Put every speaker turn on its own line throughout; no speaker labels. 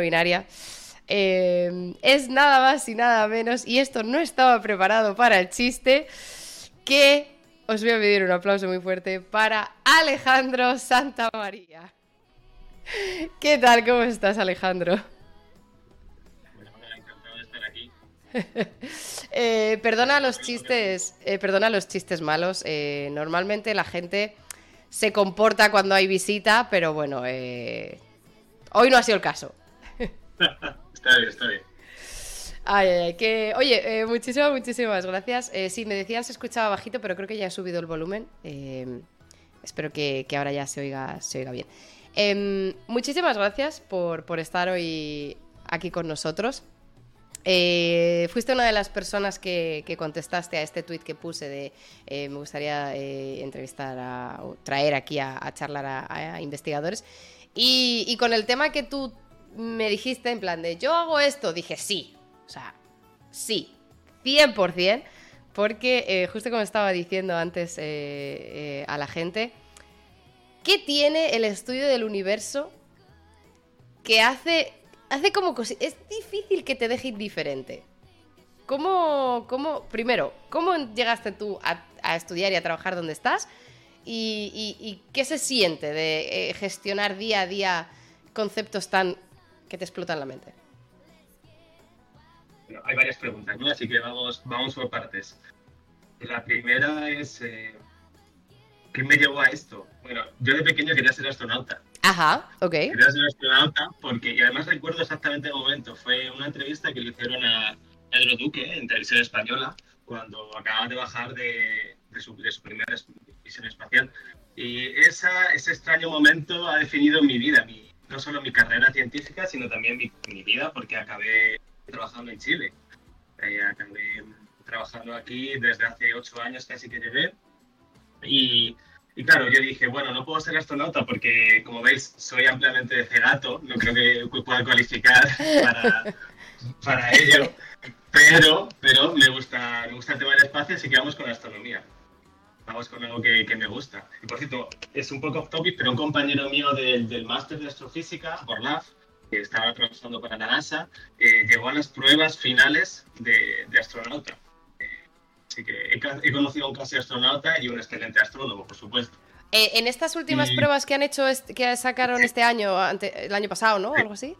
binaria. Eh, es nada más y nada menos, y esto no estaba preparado para el chiste, que os voy a pedir un aplauso muy fuerte para Alejandro Santa María. ¿Qué tal? ¿Cómo estás, Alejandro? eh, perdona los chistes, eh, perdona los chistes malos. Eh, normalmente la gente se comporta cuando hay visita, pero bueno, eh, hoy no ha sido el caso.
Está bien, está bien.
Ay, ay, que... Oye, eh, muchísimas, muchísimas gracias. Eh, sí, me decían se escuchaba bajito, pero creo que ya he subido el volumen. Eh, espero que, ahora ya se oiga, se oiga bien. Em, muchísimas gracias por, por estar hoy aquí con nosotros. Fuiste una de las personas que, que contestaste a este tweet que puse de me gustaría entrevistar a, o traer aquí a, charlar a, investigadores. Y con el tema que tú me dijiste en plan de yo hago esto, dije sí, o sea, sí, 100%, porque eh, justo como estaba diciendo antes eh, eh, a la gente, ¿qué tiene el estudio del universo que hace, hace como Es difícil que te deje indiferente. ¿Cómo, cómo, primero, cómo llegaste tú a, estudiar y a trabajar donde estás? ¿Y, qué se siente de gestionar día a día conceptos tan que te explotan la mente?
Bueno, hay varias preguntas, ¿no? Así que vamos, vamos por partes. La primera es, eh, ¿qué me llevó a esto? Bueno, yo de pequeño quería ser astronauta.
Ajá, ok.
Quería ser astronauta porque, y además recuerdo exactamente el momento, fue una entrevista que le hicieron a Pedro Duque en televisión española cuando acababa de bajar de, de su, de su primera misión espacial. Y esa, ese extraño momento ha definido mi vida, mi, no solo mi carrera científica, sino también mi, mi vida, porque acabé trabajando en Chile. Eh, acabé trabajando aquí desde hace ocho años casi que llegué. Y, y claro, yo dije, bueno, no puedo ser astronauta porque, como veis, soy ampliamente cegato, no creo que pueda cualificar para, para ello, pero, pero me, gusta, me gusta el tema del espacio, así que vamos con astronomía. Vamos con algo que, que me gusta. Y por cierto, es un poco off topic, pero un compañero mío del, del máster de astrofísica, Borlaf, que estaba trabajando para la NASA, eh, llegó a las pruebas finales de, de astronauta. Eh, así que he, he conocido a un casi astronauta y un excelente astrónomo, por supuesto.
Eh, en estas últimas
Y-
pruebas que han hecho, que sacaron este año, ante- el año pasado, ¿no? Algo así.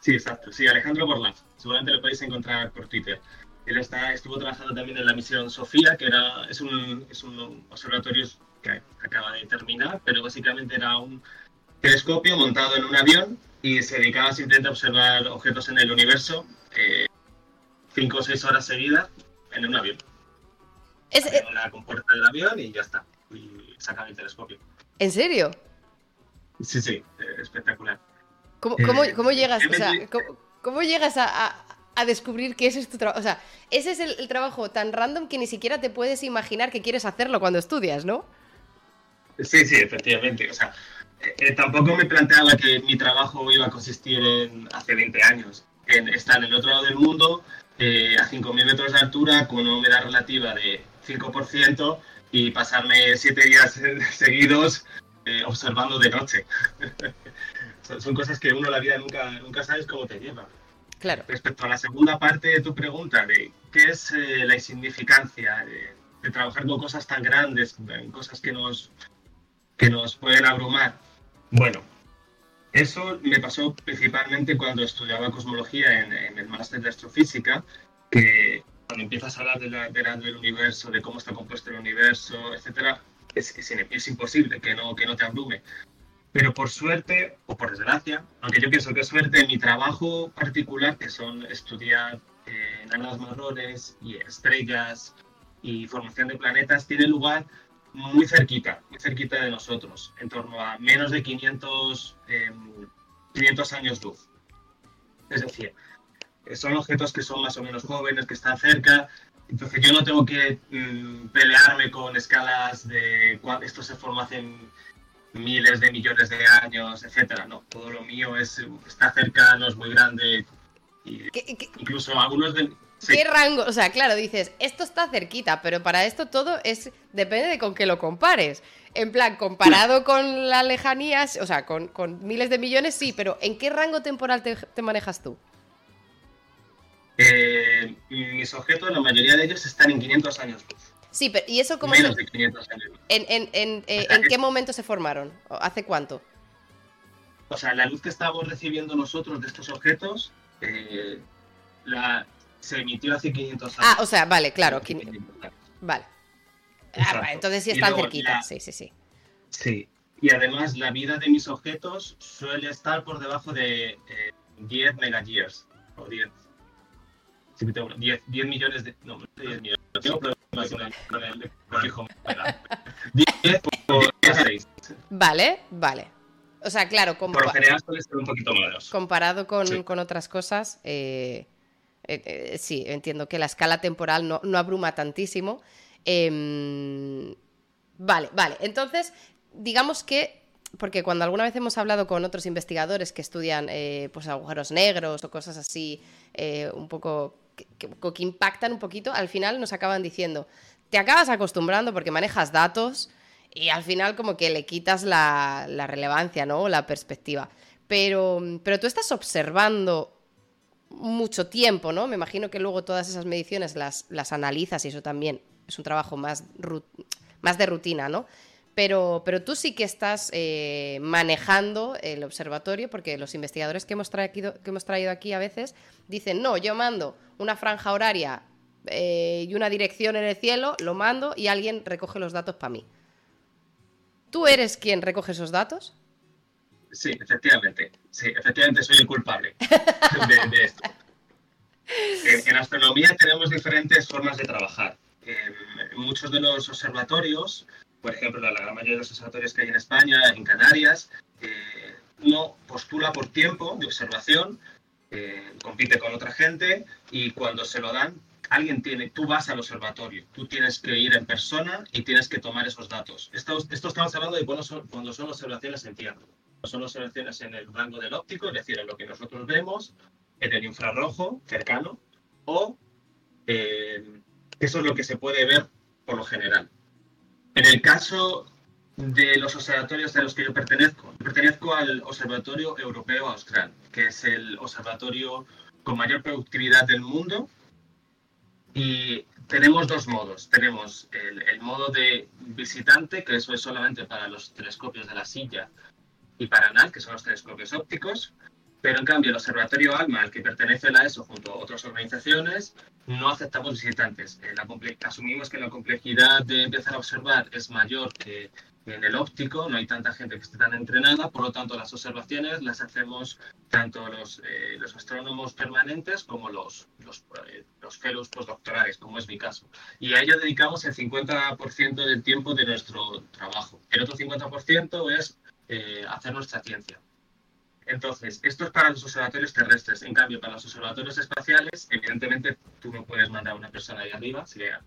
Sí, exacto. Sí, Alejandro Borlaf. Seguramente lo podéis encontrar por Twitter. Él está, estuvo trabajando también en la misión Sofía, que era, es, un, es un observatorio que acaba de terminar, pero básicamente era un telescopio montado en un avión y se dedicaba simplemente a observar objetos en el universo eh, cinco o seis horas seguidas en un avión.
Es- eh,
Abrían la compuerta del avión y ya está. Y sacan el telescopio.
¿En serio?
Sí, sí, eh, espectacular.
¿Cómo,
Eh,
cómo- cómo llegas, o sea, cómo, cómo llegas a, a- a descubrir que ese es tu trabajo? O sea, ese es el, el trabajo tan random que ni siquiera te puedes imaginar que quieres hacerlo cuando estudias, ¿no?
Sí, sí, efectivamente. O sea, eh, eh, tampoco me planteaba que mi trabajo iba a consistir en, hace 20 años, en estar en el otro lado del mundo, eh, a 5.000 metros de altura, con una humedad relativa de 5% y pasarme 7 días seguidos eh, observando de noche. son, son cosas que uno la vida nunca, nunca sabes cómo te lleva. Respecto a la segunda parte de tu pregunta, de qué es eh, la insignificancia de, trabajar con cosas tan grandes, cosas que nos, que nos pueden abrumar. Bueno, eso me pasó principalmente cuando estudiaba cosmología en, el máster de astrofísica, que cuando empiezas a hablar de la- de del universo, de cómo está compuesto el universo, etcétera, es, es, es imposible que no, que no te abrume. Pero por suerte o por desgracia, aunque yo pienso que suerte, mi trabajo particular, que son estudiar eh, marrones y estrellas y formación de planetas, tiene lugar muy cerquita, muy cerquita de nosotros, en torno a menos de 500, eh, 500 años luz. Es decir, eh, son objetos que son más o menos jóvenes, que están cerca, entonces yo no tengo que mm, pelearme con escalas de esto se formó hace miles de millones de años, etcétera. No, todo lo mío es está cerca, no es muy grande. Y
¿Qué- qué-
incluso algunos de
¿Qué rango? O sea, claro, dices, esto está cerquita, pero para esto todo es depende de con qué lo compares. En plan, comparado con las lejanías, o sea, con, miles de millones, sí, pero ¿en qué rango temporal te, manejas tú?
Eh, mis objetos, la mayoría de ellos están en 500 años
Sí, pero ¿y eso cómo
Menos de 500 años
¿En, en, eh, en qué momento se formaron? ¿Hace cuánto?
O sea, la luz que estamos recibiendo nosotros de estos objetos eh, la, se emitió hace 500 años.
Ah, o sea, vale, claro. Vale. Ah, entonces sí están cerquita, sí, sí, sí.
Sí, y además la vida de mis objetos suele estar por debajo de 10 eh, megayears, o 10. 10, 10 millones de... No, 10 millones. Tengo problemas con el, con el, con el hijo. 10 por 6.
Vale, vale. O sea, claro,
por lo general suele ser un poquito menos.
Comparado con, con otras cosas, eh, eh, eh, sí, entiendo que la escala temporal no, no abruma tantísimo. Em, vale, vale. Entonces, digamos que, porque cuando alguna vez hemos hablado con otros investigadores que estudian eh, pues agujeros negros o cosas así, un poco que, impactan un poquito, al final nos acaban diciendo, te acabas acostumbrando porque manejas datos y al final como que le quitas la, relevancia, ¿no? La perspectiva. Pero, pero tú estás observando mucho tiempo, ¿no? Me imagino que luego todas esas mediciones las, las analizas y eso también es un trabajo más, más de rutina, ¿no? Pero, pero tú sí que estás eh, manejando el observatorio, porque los investigadores que hemos, traído, que hemos traído aquí a veces dicen, no, yo mando una franja horaria eh, y una dirección en el cielo, lo mando y alguien recoge los datos para mí. ¿Tú eres quien recoge esos datos?
Sí, efectivamente. Sí, efectivamente soy el culpable de, esto. En, astronomía tenemos diferentes formas de trabajar. En muchos de los observatorios, por ejemplo, la, gran mayoría de los observatorios que hay en España, en Canarias, eh, uno postula por tiempo de observación, eh, compite con otra gente y cuando se lo dan, alguien tiene, tú vas al observatorio, tú tienes que ir en persona y tienes que tomar esos datos. Esto, estamos hablando de cuando son, cuando son observaciones en tierra son observaciones en el rango del óptico, es decir, en lo que nosotros vemos, en el infrarrojo cercano, o eh, eso es lo que se puede ver por lo general. En el caso de los observatorios a los que yo pertenezco, pertenezco al Observatorio Europeo Austral, que es el observatorio con mayor productividad del mundo. Y tenemos dos modos. Tenemos el, modo de visitante, que eso es solamente para los telescopios de la silla y Paranal, que son los telescopios ópticos, pero en cambio el Observatorio ALMA, al que pertenece la ESO junto a otras organizaciones, no aceptamos visitantes. Eh, la asumimos que la complejidad de empezar a observar es mayor que en el óptico, no hay tanta gente que esté tan entrenada, por lo tanto las observaciones las hacemos tanto los, eh, los astrónomos permanentes como los, los, eh, los fellows postdoctorales, como es mi caso. Y a ello dedicamos el 50% del tiempo de nuestro trabajo. El otro 50% es eh, hacer nuestra ciencia. Entonces, esto es para los observatorios terrestres. En cambio, para los observatorios espaciales, evidentemente tú no puedes mandar a una persona ahí arriba. Sería,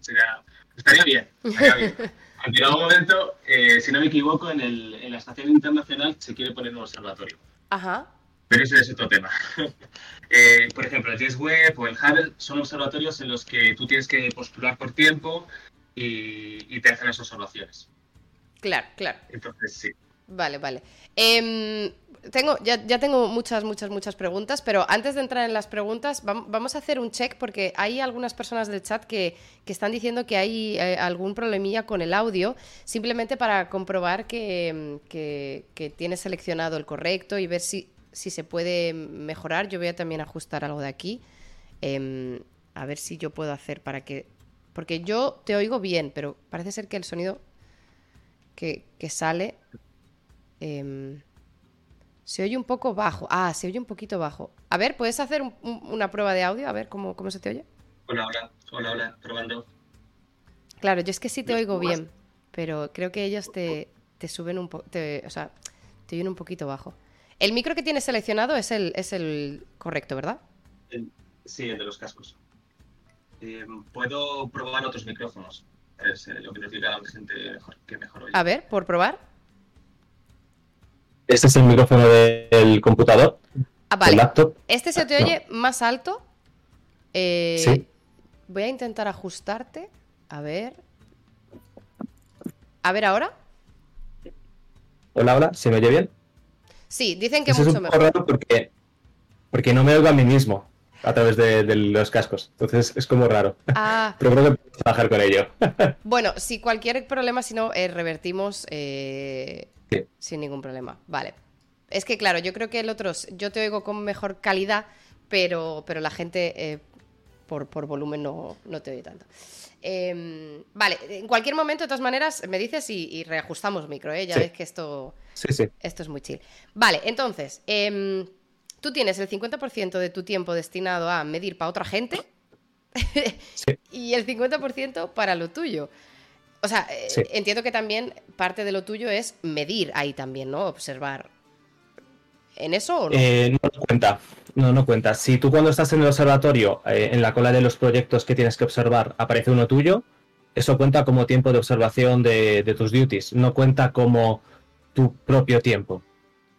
estaría bien. Estaría bien. En algún momento, eh, si no me equivoco, en, el, en, la estación internacional se quiere poner un observatorio.
Ajá.
Pero ese es otro tema. Eh, por ejemplo, el James Webb o el Hubble son observatorios en los que tú tienes que postular por tiempo y, y te hacen las observaciones.
Claro, claro.
Entonces, sí.
Vale, vale. Em, tengo, ya, tengo muchas, muchas, muchas preguntas, pero antes de entrar en las preguntas, vamos a hacer un check porque hay algunas personas del chat que, están diciendo que hay eh, algún problemilla con el audio, simplemente para comprobar que, que, tienes seleccionado el correcto y ver si, si, se puede mejorar. Yo voy a también ajustar algo de aquí. Em, a ver si yo puedo hacer para que... Porque yo te oigo bien, pero parece ser que el sonido que, que sale Em, se oye un poco bajo. Ah, se oye un poquito bajo. A ver, ¿puedes hacer una prueba de audio? A ver cómo, cómo se te oye.
Hola, hola, hola, hola, probando.
Claro, yo es que sí te oigo bien, pero creo que ellos te, suben un poco, o sea, te oyen un poquito bajo. El micro que tienes seleccionado es el, es el correcto, ¿verdad?
sí, el de los cascos. Em, puedo probar otros micrófonos. Es eh, lo que nos diga la gente que mejor oye.
A ver, por probar.
Este es el micrófono del computador.
Ah, vale. laptop. Este se te oye más alto. Eh, voy a intentar ajustarte. A ver. A ver ahora.
Hola, hola, ¿se me oye bien?
Sí, dicen que
Eso es
mucho
un poco
mejor.
raro porque, porque no me oigo a mí mismo a través de, de los cascos. Entonces es como raro.
Ah,
Pero creo que puedo trabajar con ello.
bueno, si cualquier problema, si no, eh, revertimos eh,
Sí.
sin ningún problema. Vale. Es que claro, yo creo que el otro, yo te oigo con mejor calidad, pero, pero la gente eh, por, por volumen no, no te oye tanto. Em, vale, en cualquier momento, de todas maneras, me dices y, y reajustamos micro, ¿eh? Ya
Sí.
ves que esto,
Sí, sí.
esto es muy chill. Vale, entonces, em, tú tienes el 50% de tu tiempo destinado a medir para otra gente y el 50% para lo tuyo. O sea, eh,
Sí.
entiendo que también parte de lo tuyo es medir ahí también, ¿no? Observar. ¿En eso o no?
Eh, no cuenta. No, no cuenta. Si tú cuando estás en el observatorio, eh, en la cola de los proyectos que tienes que observar, aparece uno tuyo, eso cuenta como tiempo de observación de, de tus duties. No cuenta como tu propio tiempo.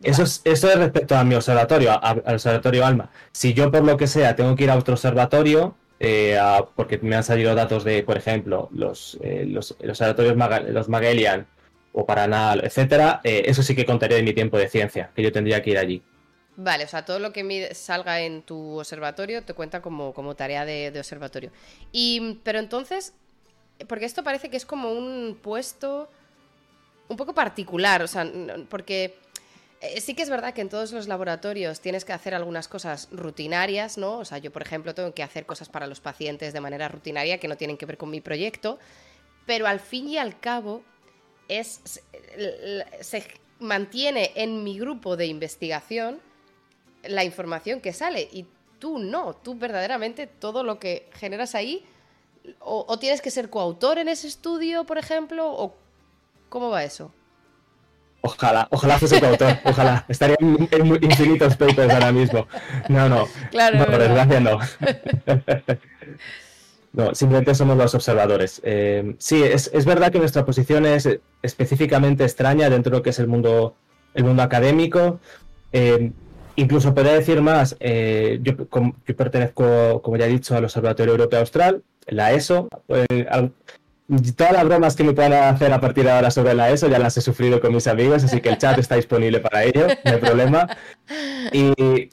Eso es, eso es respecto a mi observatorio, a- al observatorio Alma. Si yo por lo que sea tengo que ir a otro observatorio, eh, porque me han salido datos de, por ejemplo, los, eh, los, los observatorios Maga- los Magellan o Paranal, etcétera, eh, eso sí que contaría de mi tiempo de ciencia, que yo tendría que ir allí.
Vale, o sea, todo lo que salga en tu observatorio te cuenta como, como tarea de, de observatorio. Y, pero entonces, porque esto parece que es como un puesto un poco particular, o sea, porque sí que es verdad que en todos los laboratorios tienes que hacer algunas cosas rutinarias, ¿no? O sea, yo, por ejemplo, tengo que hacer cosas para los pacientes de manera rutinaria que no tienen que ver con mi proyecto, pero al fin y al cabo es se, mantiene en mi grupo de investigación la información que sale y tú no, tú verdaderamente todo lo que generas ahí o tienes que ser coautor en ese estudio, por ejemplo, o cómo va eso.
Ojalá, ojalá fuese coautor, ojalá. Estaría en, infinitos papers ahora mismo. No, no.
Claro,
no, por desgracia no. No, simplemente somos los observadores. Eh, sí, es, es verdad que nuestra posición es específicamente extraña dentro de lo que es el mundo, el mundo académico. Eh, incluso podría decir más, eh, yo, com- yo pertenezco, como ya he dicho, al Observatorio Europeo Austral, la ESO. Todas las bromas que me puedan hacer a partir de ahora sobre la ESO ya las he sufrido con mis amigos, así que el chat está disponible para ello, no hay problema. Y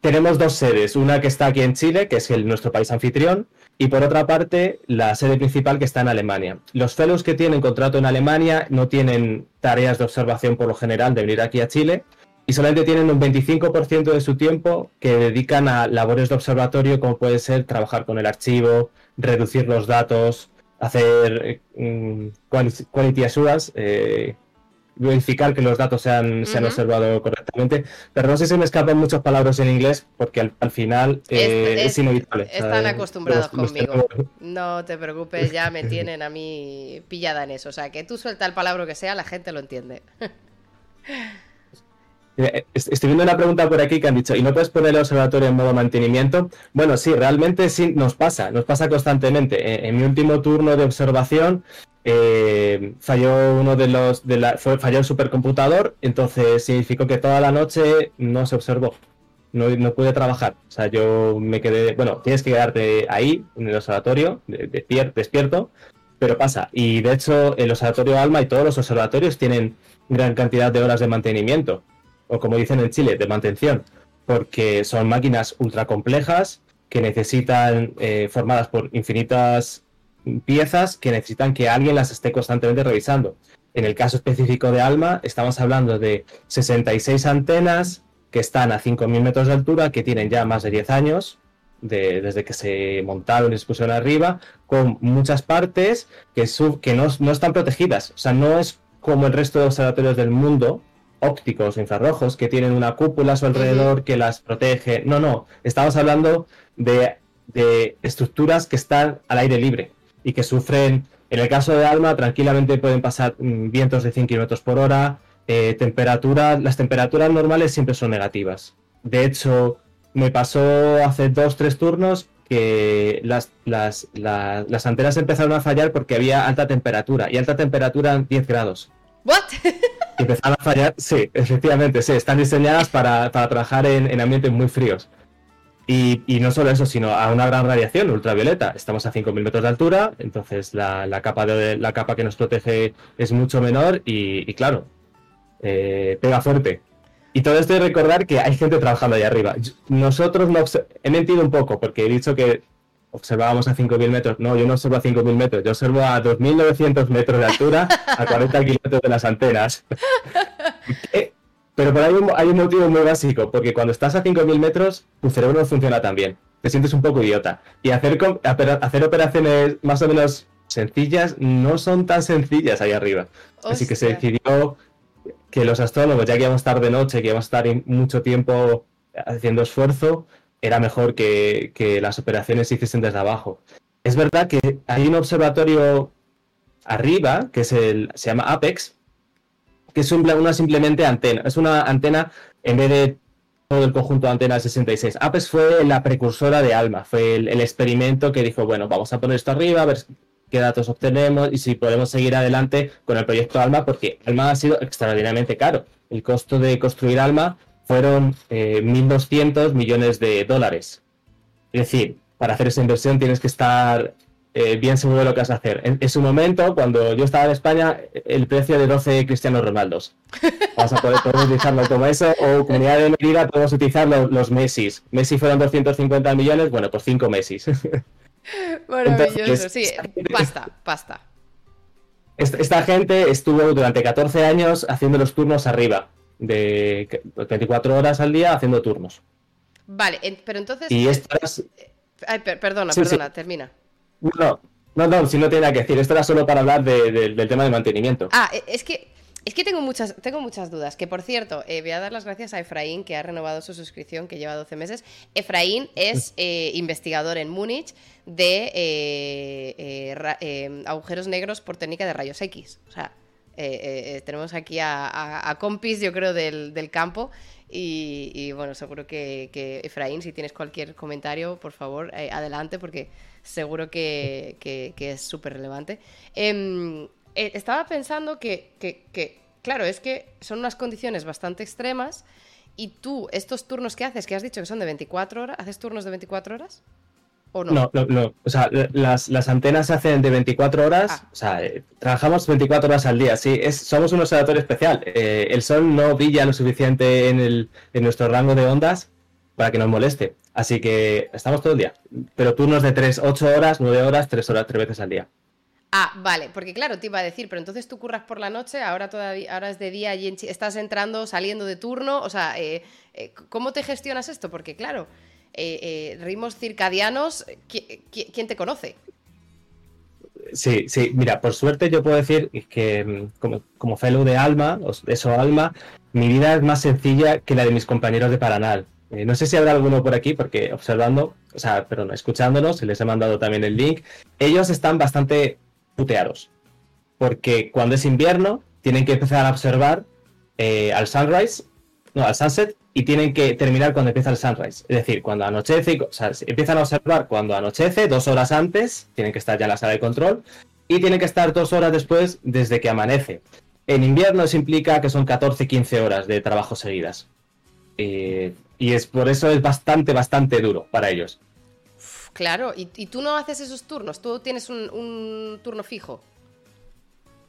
tenemos dos sedes, una que está aquí en Chile, que es el, nuestro país anfitrión, y por otra parte la sede principal que está en Alemania. Los fellows que tienen contrato en Alemania no tienen tareas de observación por lo general de venir aquí a Chile y solamente tienen un 25% de su tiempo que dedican a labores de observatorio como puede ser trabajar con el archivo, reducir los datos, hacer eh, mm, quality assurance, eh, verificar que los datos se han, se han observado correctamente. Pero no sé si me escapan muchas palabras en inglés porque al, al final eh,
Es-
es, inevitable.
Están
¿sabes?
acostumbrados
Los-
conmigo. No te preocupes, ya me tienen a mí pillada en eso. O sea, que tú suelta el palabra que sea, la gente lo entiende.
Eh, est- Estoy viendo una pregunta por aquí que han dicho, ¿y no puedes poner el observatorio en modo mantenimiento? Bueno, sí, realmente sí nos pasa, nos pasa constantemente. En, en mi último turno de observación eh, falló uno de los, de la, falló el supercomputador, entonces significó que toda la noche no se observó, no, no pude trabajar. O sea, yo me quedé, bueno, tienes que quedarte ahí, en el observatorio, de- de- despier- despierto, pero pasa. Y de hecho, el observatorio Alma y todos los observatorios tienen gran cantidad de horas de mantenimiento o como dicen en Chile, de mantención, porque son máquinas ultra complejas que necesitan, eh, formadas por infinitas piezas que necesitan que alguien las esté constantemente revisando. En el caso específico de Alma, estamos hablando de 66 antenas que están a 5.000 metros de altura, que tienen ya más de 10 años, de- desde que se montaron y se pusieron arriba, con muchas partes que, no, no están protegidas. O sea, no es como el resto de observatorios del mundo, ópticos o infrarrojos, que tienen una cúpula a su alrededor que las protege. No, no, estamos hablando de, de estructuras que están al aire libre y que sufren, en el caso de Alma, tranquilamente pueden pasar mm, vientos de 100 km por hora, eh, temperatura, las temperaturas normales siempre son negativas. De hecho, me pasó hace dos, tres turnos que las, las, la- las antenas empezaron a fallar porque había alta temperatura y alta temperatura 10 grados.
¿What?
Y empezaron a fallar, sí, efectivamente, sí, están diseñadas para, para trabajar en, en ambientes muy fríos. Y, no solo eso, sino a una gran radiación ultravioleta. Estamos a 5.000 metros de altura, entonces la, capa de, la capa que nos protege es mucho menor y, claro, eh, pega fuerte. Y todo esto de recordar que hay gente trabajando ahí arriba. Nosotros no he mentido un poco porque he dicho que observábamos a 5.000 metros. No, yo no observo a 5.000 metros, yo observo a 2.900 metros de altura a 40 kilómetros de las antenas. Pero por ahí hay un motivo muy básico, porque cuando estás a 5.000 metros, tu cerebro no funciona tan bien. Te sientes un poco idiota. Y hacer, hacer operaciones más o menos sencillas no son tan sencillas ahí arriba. Así que se decidió que los astrólogos, ya que íbamos a estar de noche, que íbamos a estar mucho tiempo haciendo esfuerzo, era mejor que, las operaciones se hiciesen desde abajo. Es verdad que hay un observatorio arriba, que es el, se llama Apex, que es una simplemente antena. Es una antena en vez de todo el conjunto de antenas 66. Apex fue la precursora de ALMA, fue el, el, experimento que dijo, bueno, vamos a poner esto arriba, a ver qué datos obtenemos y si podemos seguir adelante con el proyecto ALMA, porque ALMA ha sido extraordinariamente caro. El costo de construir ALMA fueron 1.200 eh, millones de dólares. Es decir, para hacer esa inversión tienes que estar eh, bien seguro de lo que vas a hacer. En, su momento, cuando yo estaba en España, el precio de 12 Cristianos Ronaldos. Vamos a poder utilizarlo como eso, o comunidad de medida podemos utilizar los, los Messis. Messi fueron 250 millones, bueno, pues 5 Messis.
Maravilloso, sí, pasta, pasta.
esta gente estuvo durante 14 años haciendo los turnos arriba de 24 horas al día haciendo turnos.
Vale, pero entonces...
Y estas...
Ay, perdona, perdona, termina.
No, no, no, si no tiene nada que decir. Esto era solo para hablar del tema de mantenimiento.
Ah, e, es que... Es que tengo muchas, tengo muchas dudas. Que por cierto, eh, voy a dar las gracias a Efraín, que ha renovado su suscripción, que lleva 12 meses. Efraín es eh, investigador en Múnich de eh, agujeros negros por técnica de rayos X. O sea, eh, eh, tenemos aquí a, compis, yo creo, del, campo. Y, bueno, seguro que, Efraín, si tienes cualquier comentario, por favor, eh, adelante, porque seguro que, es súper relevante. Em, estaba pensando que, claro, es que son unas condiciones bastante extremas. Y tú, estos turnos que haces, que has dicho que son de 24 horas, ¿haces turnos de 24 horas?
No? No, O sea, las, antenas se hacen de 24 horas. Ah. O sea, eh, trabajamos 24 horas al día. Sí, es, somos un observatorio especial. Eh, el sol no brilla lo suficiente en, el, en nuestro rango de ondas para que nos moleste. Así que estamos todo el día. Pero turnos de 3, 8 horas, 9 horas, 3 horas, 3 veces al día.
Ah, vale, porque claro, te iba a decir, pero entonces tú curras por la noche, ahora todavía, ahora es de día y estás entrando, saliendo de turno, o sea, eh, ¿cómo te gestionas esto? Porque claro, eh, eh, ritmos circadianos, ¿quién te conoce?
Sí, sí, mira, por suerte yo puedo decir que mm, como, como fellow de Alma, eso Alma, mi vida es más sencilla que la de mis compañeros de Paranal. Eh, no sé si habrá alguno por aquí, porque observando, o sea, perdón, escuchándonos, les he mandado también el link, ellos están bastante puteados. Porque cuando es invierno, tienen que empezar a observar al sunrise, no, al sunset, y tienen que terminar cuando empieza el sunrise. Es decir, cuando anochece, o sea, empiezan a observar cuando anochece, dos horas antes, tienen que estar ya en la sala de control, y tienen que estar dos horas después desde que amanece. En invierno eso implica que son 14-15 horas de trabajo seguidas. y es por eso es bastante, bastante duro para ellos.
Claro, ¿Y, tú no haces esos turnos, tú tienes un, un turno fijo.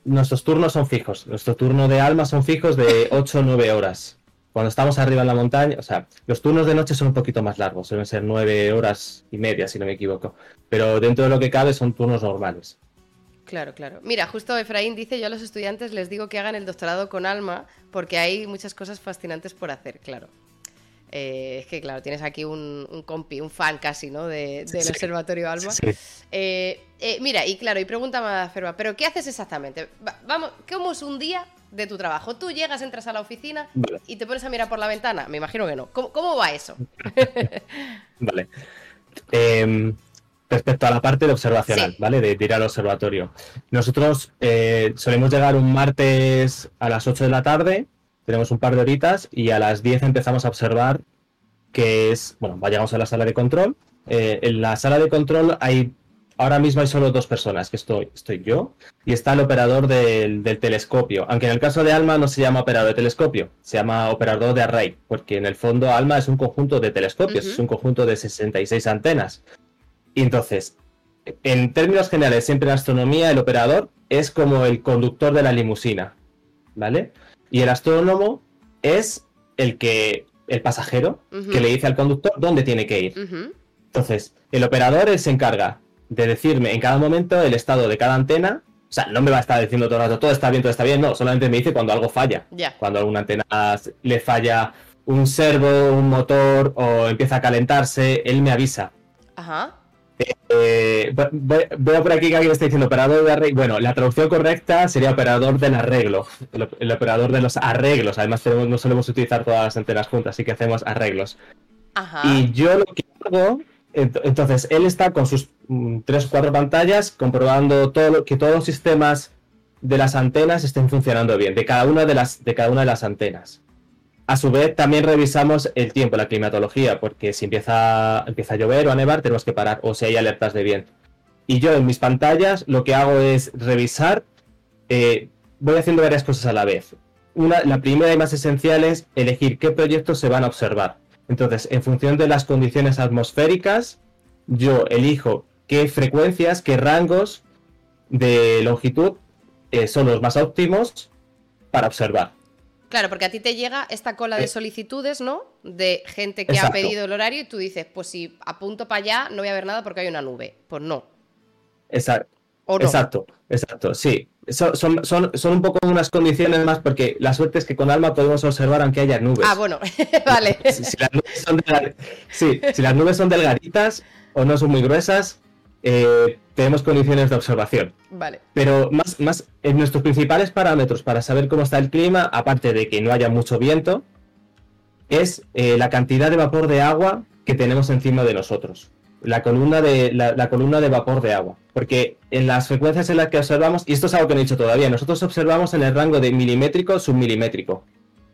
Nuestros turnos son fijos. Nuestro turno de alma son fijos de 8 o 9 horas cuando estamos arriba en la montaña, o sea, los turnos de noche son un poquito más largos, suelen ser nueve horas y media, si no me equivoco. Pero dentro de lo que cabe son turnos normales.
Claro, claro. Mira, justo Efraín dice, yo a los estudiantes les digo que hagan el doctorado con alma porque hay muchas cosas fascinantes por hacer, claro. Eh, es que, claro, tienes aquí un, compi, un fan casi, ¿no? del Observatorio Alma. Eh, eh, mira, y claro, y pregunta más Ferba, ¿pero qué haces exactamente? vamos, ¿cómo es un día de tu trabajo? Tú llegas, entras a la oficina y te pones a mirar por la ventana. Me imagino que no. ¿Cómo, va eso?
vale. Em, respecto a la parte de observacional, ¿vale? De, ir al observatorio. Nosotros solemos llegar un martes a las 8 de la tarde tenemos un par de horitas y a las 10 empezamos a observar que es, bueno, vayamos a la sala de control. Eh, en la sala de control hay ahora mismo hay solo dos personas, que estoy, estoy yo y está el operador del, del telescopio. Aunque en el caso de ALMA no se llama operador de telescopio, se llama operador de array, porque en el fondo ALMA es un conjunto de telescopios, es un conjunto de 66 antenas. Y entonces, en términos generales, siempre en astronomía, el operador es como el conductor de la limusina, ¿vale? Y el astrónomo es el que, el pasajero, que le dice al conductor dónde tiene que ir. Entonces, el operador se encarga de decirme en cada momento el estado de cada antena. O sea, no me va a estar diciendo todo el rato, todo está bien, todo está bien. No, solamente me dice cuando algo falla.
Ya.
Cuando alguna antena le falla un servo, un motor o empieza a calentarse, él me avisa.
Ajá.
Eh, ve- veo por aquí que alguien está diciendo operador de arreglo. Bueno, la traducción correcta sería operador del arreglo. El, el operador de los arreglos. Además, tenemos- no solemos utilizar todas las antenas juntas, así que hacemos arreglos.
Ajá.
Y yo lo que hago, entonces él está con sus mm, tres o cuatro pantallas comprobando todo que todos los sistemas de las antenas estén funcionando bien, de cada una de las, de cada una de las antenas. A su vez, también revisamos el tiempo, la climatología, porque si empieza, empieza a llover o a nevar, tenemos que parar, o si hay alertas de viento. Y yo en mis pantallas lo que hago es revisar, eh, voy haciendo varias cosas a la vez. Una, la primera y más esencial es elegir qué proyectos se van a observar. Entonces, en función de las condiciones atmosféricas, yo elijo qué frecuencias, qué rangos de longitud eh, son los más óptimos para observar.
Claro, porque a ti te llega esta cola de
Eh.
solicitudes, ¿no? De gente que ha pedido el horario y tú dices, pues si apunto para allá no voy a ver nada porque hay una nube. Pues no.
Exacto.
O no.
Exacto, exacto, sí. Son, son, son, son un poco unas condiciones más porque la suerte es que con Alma podemos observar aunque haya nubes.
Ah, bueno, vale.
Si, si las nubes son delga- sí, si las nubes son delgaditas o no son muy gruesas, eh, tenemos condiciones de observación.
Vale.
Pero más, más en nuestros principales parámetros para saber cómo está el clima, aparte de que no haya mucho viento, es eh, la cantidad de vapor de agua que tenemos encima de nosotros. La columna de, la, la columna de vapor de agua. Porque en las frecuencias en las que observamos, y esto es algo que no he dicho todavía, nosotros observamos en el rango de milimétrico submilimétrico.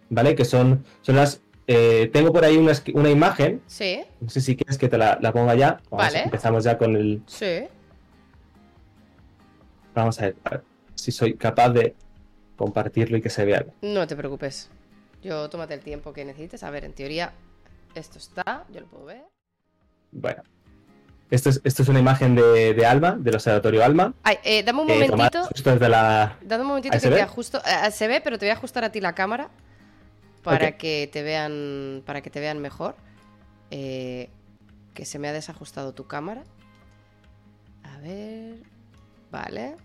¿Vale? Que son, son las. eh, tengo por ahí una, una imagen.
Sí,
No sé si quieres que te la, la ponga ya. Vamos,
Vale.
Empezamos ya con el,
sí.
Vamos a ver, a ver si soy capaz de compartirlo y que se vea.
No te preocupes. Yo tómate el tiempo que necesites. A ver, en teoría, esto está, yo lo puedo ver.
Bueno, esto es, esto es una imagen de, de Alma, del observatorio Alma.
Ay, eh, dame un
eh,
momentito.
justo desde la.
Dame un momentito
¿Ahí
que te ajusto. eh, se ve, pero te voy a ajustar a ti la cámara para que te vean. Para que te vean mejor. Eh, que se me ha desajustado tu cámara. A ver. Vale.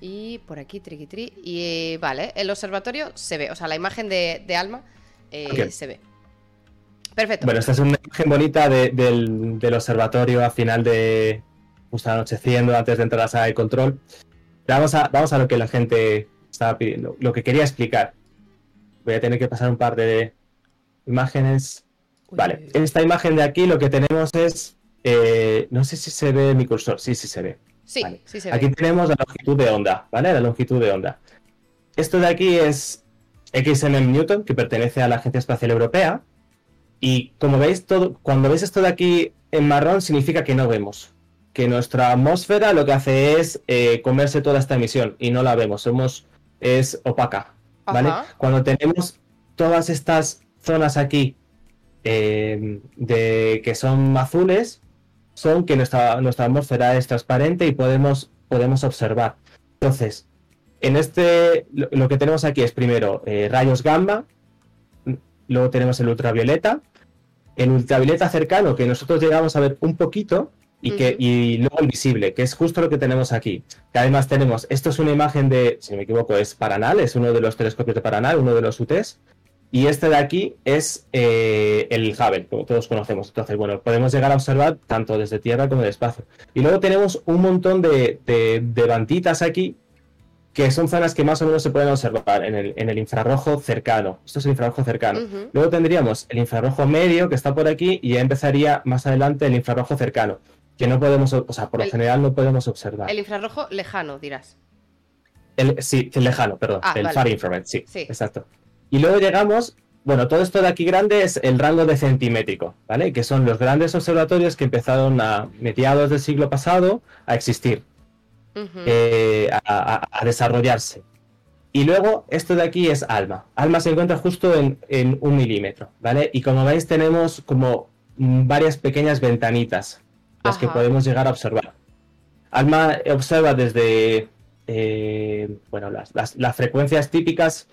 Y por aquí, triqui tri. Y vale, el observatorio se ve. O sea, la imagen de, de Alma se ve. Perfecto.
Bueno, esta es una imagen bonita de- del, del observatorio a final de. Justo anocheciendo, antes de entrar a la sala de control. Vamos a, vamos a lo que la gente estaba pidiendo, lo que quería explicar. Voy a tener que pasar un par de imágenes.
Uy,
Vale, esta imagen de aquí lo que tenemos es. eh, no sé si se ve mi cursor, sí, sí se ve.
Sí,
vale.
sí se
Aquí
ve.
tenemos la longitud de onda, ¿vale? La longitud de onda. Esto de aquí es XMM Newton, que pertenece a la Agencia Espacial Europea. Y como veis, todo, cuando veis esto de aquí en marrón, significa que no vemos. Que nuestra atmósfera lo que hace es eh, comerse toda esta emisión y no la vemos. Somos, es opaca, ¿vale?
Ajá.
Cuando tenemos todas estas zonas aquí eh, de, que son azules, son que nuestra, nuestra atmósfera es transparente y podemos, podemos observar. Entonces, en este, lo, lo que tenemos aquí es primero eh, rayos gamma, luego tenemos el ultravioleta, el ultravioleta cercano que nosotros llegamos a ver un poquito y, que, y luego el visible, que es justo lo que tenemos aquí. Que además tenemos, esto es una imagen de, si no me equivoco, es Paranal, es uno de los telescopios de Paranal, uno de los UTs. Y este de aquí es eh, el Hubble, como todos conocemos. Entonces, bueno, podemos llegar a observar tanto desde Tierra como del espacio. Y luego tenemos un montón de, de, de banditas aquí, que son zonas que más o menos se pueden observar en el, en el infrarrojo cercano. Esto es el infrarrojo cercano. Luego tendríamos el infrarrojo medio, que está por aquí, y ya empezaría más adelante el infrarrojo cercano, que no podemos, o sea, por lo general no podemos observar.
El infrarrojo lejano, dirás.
El- sí, el lejano, perdón,
Ah,
el
vale.
far infrared, sí,
Sí.
exacto. Y luego llegamos bueno, todo esto de aquí grande es el rango de centimétrico, ¿vale? Que son los grandes observatorios que empezaron a mediados del siglo pasado a existir, eh, a, desarrollarse. Y luego, esto de aquí es ALMA. ALMA se encuentra justo en, un milímetro, ¿vale? Y como veis, tenemos como varias pequeñas ventanitas, las que podemos llegar a observar. ALMA observa desde, eh, bueno, las frecuencias típicas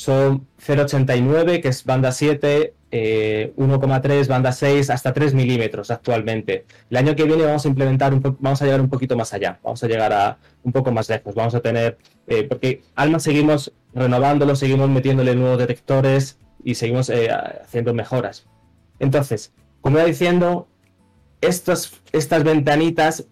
son 0,89, que es banda 7, 1,3, eh, banda 6, hasta 3 milímetros actualmente. El año que viene vamos a implementar, un vamos a llegar un poquito más allá, vamos a llegar a un poco más lejos, vamos a tener, eh, porque ALMA seguimos renovándolo, seguimos metiéndole nuevos detectores y seguimos eh, haciendo mejoras. Entonces, como iba diciendo, estas ventanitas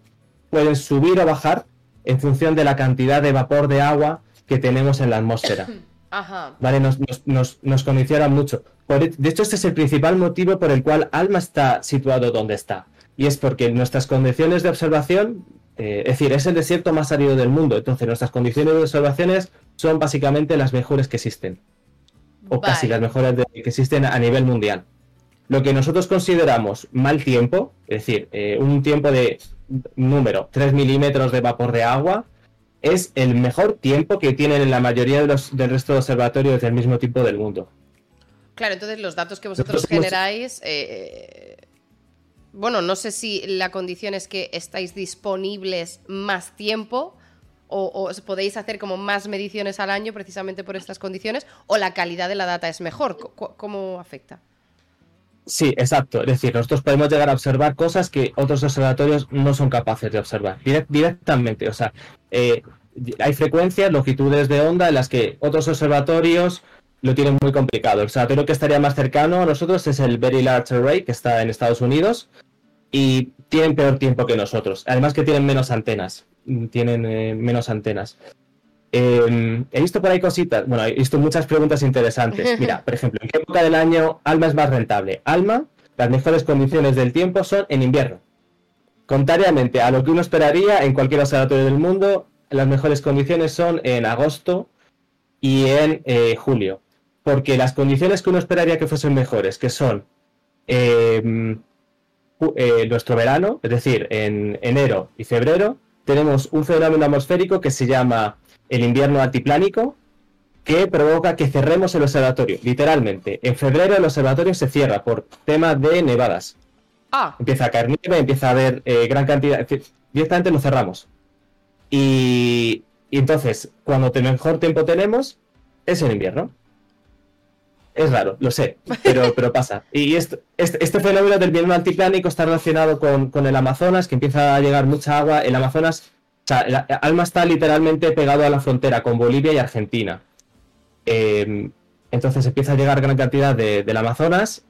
pueden subir o bajar en función de la cantidad de vapor de agua que tenemos en la atmósfera. Ajá. ¿Vale? Nos, nos, nos, condiciona mucho. de hecho, este es el principal motivo por el cual ALMA está situado donde está. Y es porque nuestras condiciones de observación, eh, es decir, es el desierto más árido del mundo. Entonces, nuestras condiciones de observaciones son básicamente las mejores que existen. O casi las mejores que existen a nivel mundial. Lo que nosotros consideramos mal tiempo, es decir, eh, un tiempo de número 3 milímetros de vapor de agua, es el mejor tiempo que tienen en la mayoría de los, del resto de observatorios del mismo tipo del mundo.
Claro, entonces los datos que vosotros generáis, eh, bueno, no sé si la condición es que estáis disponibles más tiempo o, podéis hacer como más mediciones al año precisamente por estas condiciones o la calidad de la data es mejor. ¿Cómo afecta?
Sí, exacto. Es decir, nosotros podemos llegar a observar cosas que otros observatorios no son capaces de observar directamente. O sea, eh, hay frecuencias, longitudes de onda en las que otros observatorios lo tienen muy complicado. El observatorio que estaría más cercano a nosotros es el Very Large Array, que está en Estados Unidos, y tienen peor tiempo que nosotros. Además que tienen menos antenas. Tienen eh, menos antenas. Em, he visto por ahí cositas, bueno, he visto muchas preguntas interesantes. Mira, por ejemplo, ¿en qué época del año Alma es más rentable? Alma, las mejores condiciones del tiempo son en invierno. Contrariamente a lo que uno esperaría en cualquier observatorio del mundo, las mejores condiciones son en agosto y en eh, julio. Porque las condiciones que uno esperaría que fuesen mejores, que son em, eh, nuestro verano, es decir, en enero y febrero, tenemos un fenómeno atmosférico que se llama el invierno altiplánico, que provoca que cerremos el observatorio, literalmente. En febrero el observatorio se cierra por tema de nevadas. Ah. Empieza a caer nieve, empieza a haber eh, gran cantidad. Directamente lo cerramos. Y, entonces, cuando mejor tiempo tenemos, es el invierno. Es raro, lo sé, pero, pero pasa. Y este, este, fenómeno del invierno altiplánico está relacionado con, con el Amazonas, que empieza a llegar mucha agua. El Amazonas sea, Alma está literalmente pegado a la frontera con Bolivia y Argentina. Em, entonces empieza a llegar gran cantidad del Amazonas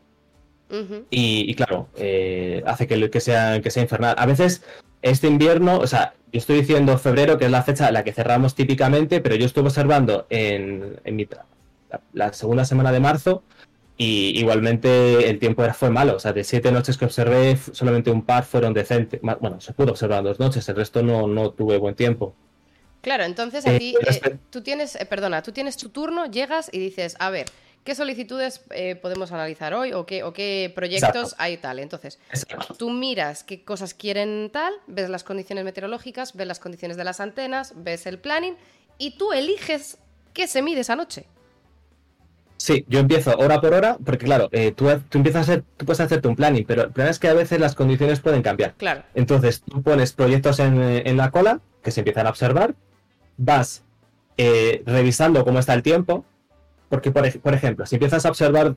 y, claro, eh, hace que, que, sea, que sea infernal. A veces este invierno, o sea, yo estoy diciendo febrero, que es la fecha en la que cerramos típicamente, pero yo estuve observando en, en la, segunda semana de marzo y igualmente el tiempo fue malo, o sea, de siete noches que observé, solamente un par fueron decentes. Bueno, se pudo observar dos noches, el resto no, no tuve buen tiempo.
Claro, entonces aquí eh, eh, tú tienes, eh, perdona, tú tienes tu turno, llegas y dices, a ver, ¿qué solicitudes podemos analizar hoy o qué, o qué proyectos hay tal? Entonces, tú miras qué cosas quieren tal, ves las condiciones meteorológicas, ves las condiciones de las antenas, ves el planning y tú eliges qué se mide esa noche.
Sí, yo empiezo hora por hora, porque claro, eh, tú, empiezas a hacer, tú puedes hacerte un planning, pero el problema es que a veces las condiciones pueden cambiar.
Claro.
Entonces, tú pones proyectos en, en la cola que se empiezan a observar, vas eh, revisando cómo está el tiempo, porque por, por, ejemplo, si empiezas a observar,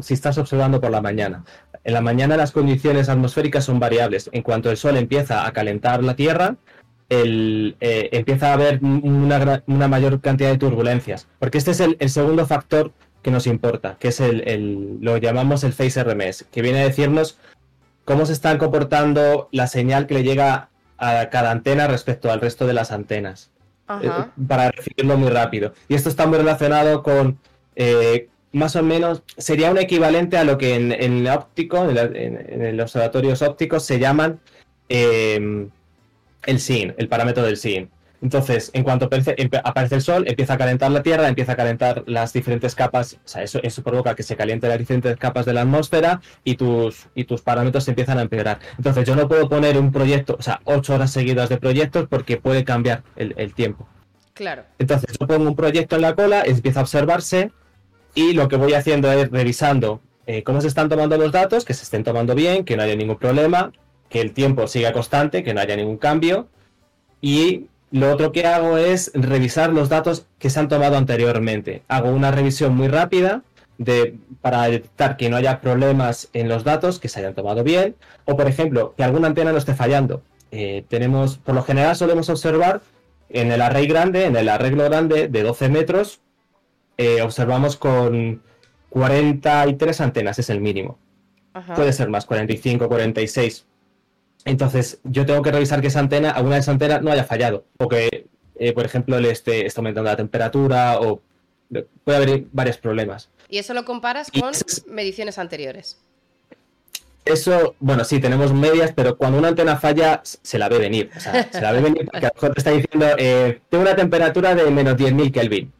si estás observando por la mañana, en la mañana las condiciones atmosféricas son variables. En cuanto el sol empieza a calentar la Tierra, el, eh, empieza a haber una, una, mayor cantidad de turbulencias, porque este es el, el segundo factor que nos importa, que es el, lo llamamos el Face RMS, que viene a decirnos cómo se está comportando la señal que le llega a cada antena respecto al resto de las antenas. Eh, para recibirlo muy rápido. Y esto está muy relacionado con eh, más o menos, sería un equivalente a lo que en, el óptico, en, los observatorios ópticos se llaman eh, el SIN, el parámetro del SIN. Entonces, en cuanto aparece, el sol, empieza a calentar la Tierra, empieza a calentar las diferentes capas, o sea, eso, eso provoca que se calienten las diferentes capas de la atmósfera y tus, y tus parámetros se empiezan a empeorar. Entonces, yo no puedo poner un proyecto, o sea, ocho horas seguidas de proyectos porque puede cambiar el, el tiempo.
Claro.
Entonces, yo pongo un proyecto en la cola, empieza a observarse y lo que voy haciendo es revisando eh, cómo se están tomando los datos, que se estén tomando bien, que no haya ningún problema, que el tiempo siga constante, que no haya ningún cambio. Y lo otro que hago es revisar los datos que se han tomado anteriormente. Hago una revisión muy rápida de, para detectar que no haya problemas en los datos, que se hayan tomado bien, o por ejemplo, que alguna antena no esté fallando. Eh, tenemos, por lo general solemos observar en el array grande, en el arreglo grande de 12 metros, eh, observamos con 43 antenas, es el mínimo.
Ajá.
Puede ser más, 45, 46. Entonces, yo tengo que revisar que esa antena, alguna de esas antenas no haya fallado. O que, eh, por ejemplo, le esté, esté aumentando la temperatura o puede haber varios problemas.
Y eso lo comparas con
es-
mediciones anteriores.
Eso, bueno, sí, tenemos medias, pero cuando una antena falla, se la ve venir. O sea, se la ve venir porque a lo mejor te está diciendo, eh, tengo una temperatura de menos 10.000 Kelvin.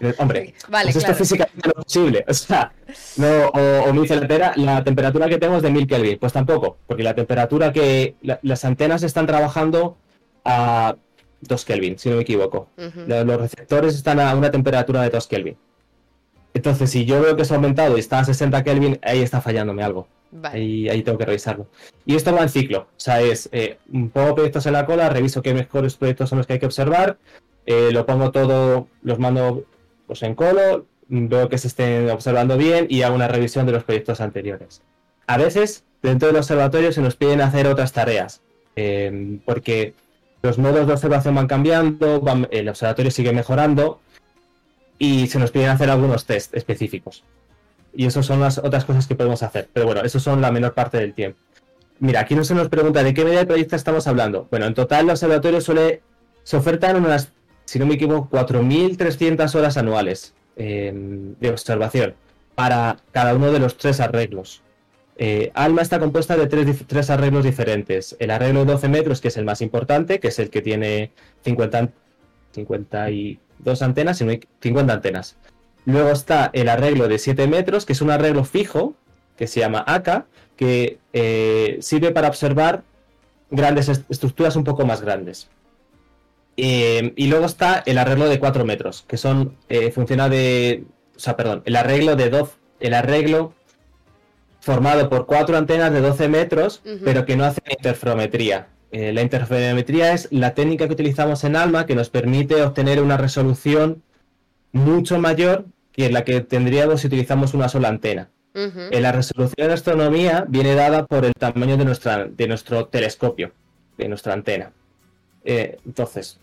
Eh, Hombre,
Vale,
pues esto
claro.
físicamente no es posible. O sea, no, o, o me dice la temperatura que tengo es de 1000 Kelvin. Pues tampoco, porque la temperatura que la- las antenas están trabajando a 2 Kelvin, si no me equivoco. Los los receptores están a una temperatura de 2 Kelvin. Entonces, si yo veo que se ha aumentado y está a 60 Kelvin, ahí está fallándome algo.
Vale.
Ahí, ahí tengo que revisarlo. Y esto va en ciclo. O sea, es eh, pongo proyectos en la cola, reviso qué mejores proyectos son los que hay que observar, eh, lo pongo todo, los mando pues, en colo, veo que se estén observando bien y hago una revisión de los proyectos anteriores. A veces, dentro del observatorio se nos piden hacer otras tareas, eh, porque los modos de observación van cambiando, van- el observatorio sigue mejorando y se nos piden hacer algunos test específicos. Y eso son las otras cosas que podemos hacer. Pero bueno, eso son la menor parte del tiempo. Mira, aquí no se nos pregunta de qué media de proyecto estamos hablando. Bueno, en total el observatorio suele, se ofertan unas, si no me equivoco, 4.300 horas anuales eh, de observación para cada uno de los tres arreglos. Eh, Alma está compuesta de tres, arreglos diferentes. El arreglo de 12 metros, que es el más importante, que es el que tiene 50, an- 52 antenas, si no hay- 50 antenas. Luego está el arreglo de 7 metros, que es un arreglo fijo, que se llama ACA, que eh, sirve para observar grandes est- estructuras un poco más grandes. Eh, y luego está el arreglo de 4 metros, que son eh, funciona de, o sea, perdón, el arreglo de 12, el arreglo formado por cuatro antenas de 12 metros, pero que no hacen interferometría. Eh, la interferometría es la técnica que utilizamos en ALMA que nos permite obtener una resolución mucho mayor que la que tendríamos si utilizamos una sola antena. Eh, la resolución de astronomía viene dada por el tamaño de, nuestra, de nuestro telescopio, de nuestra antena. Eh, entonces,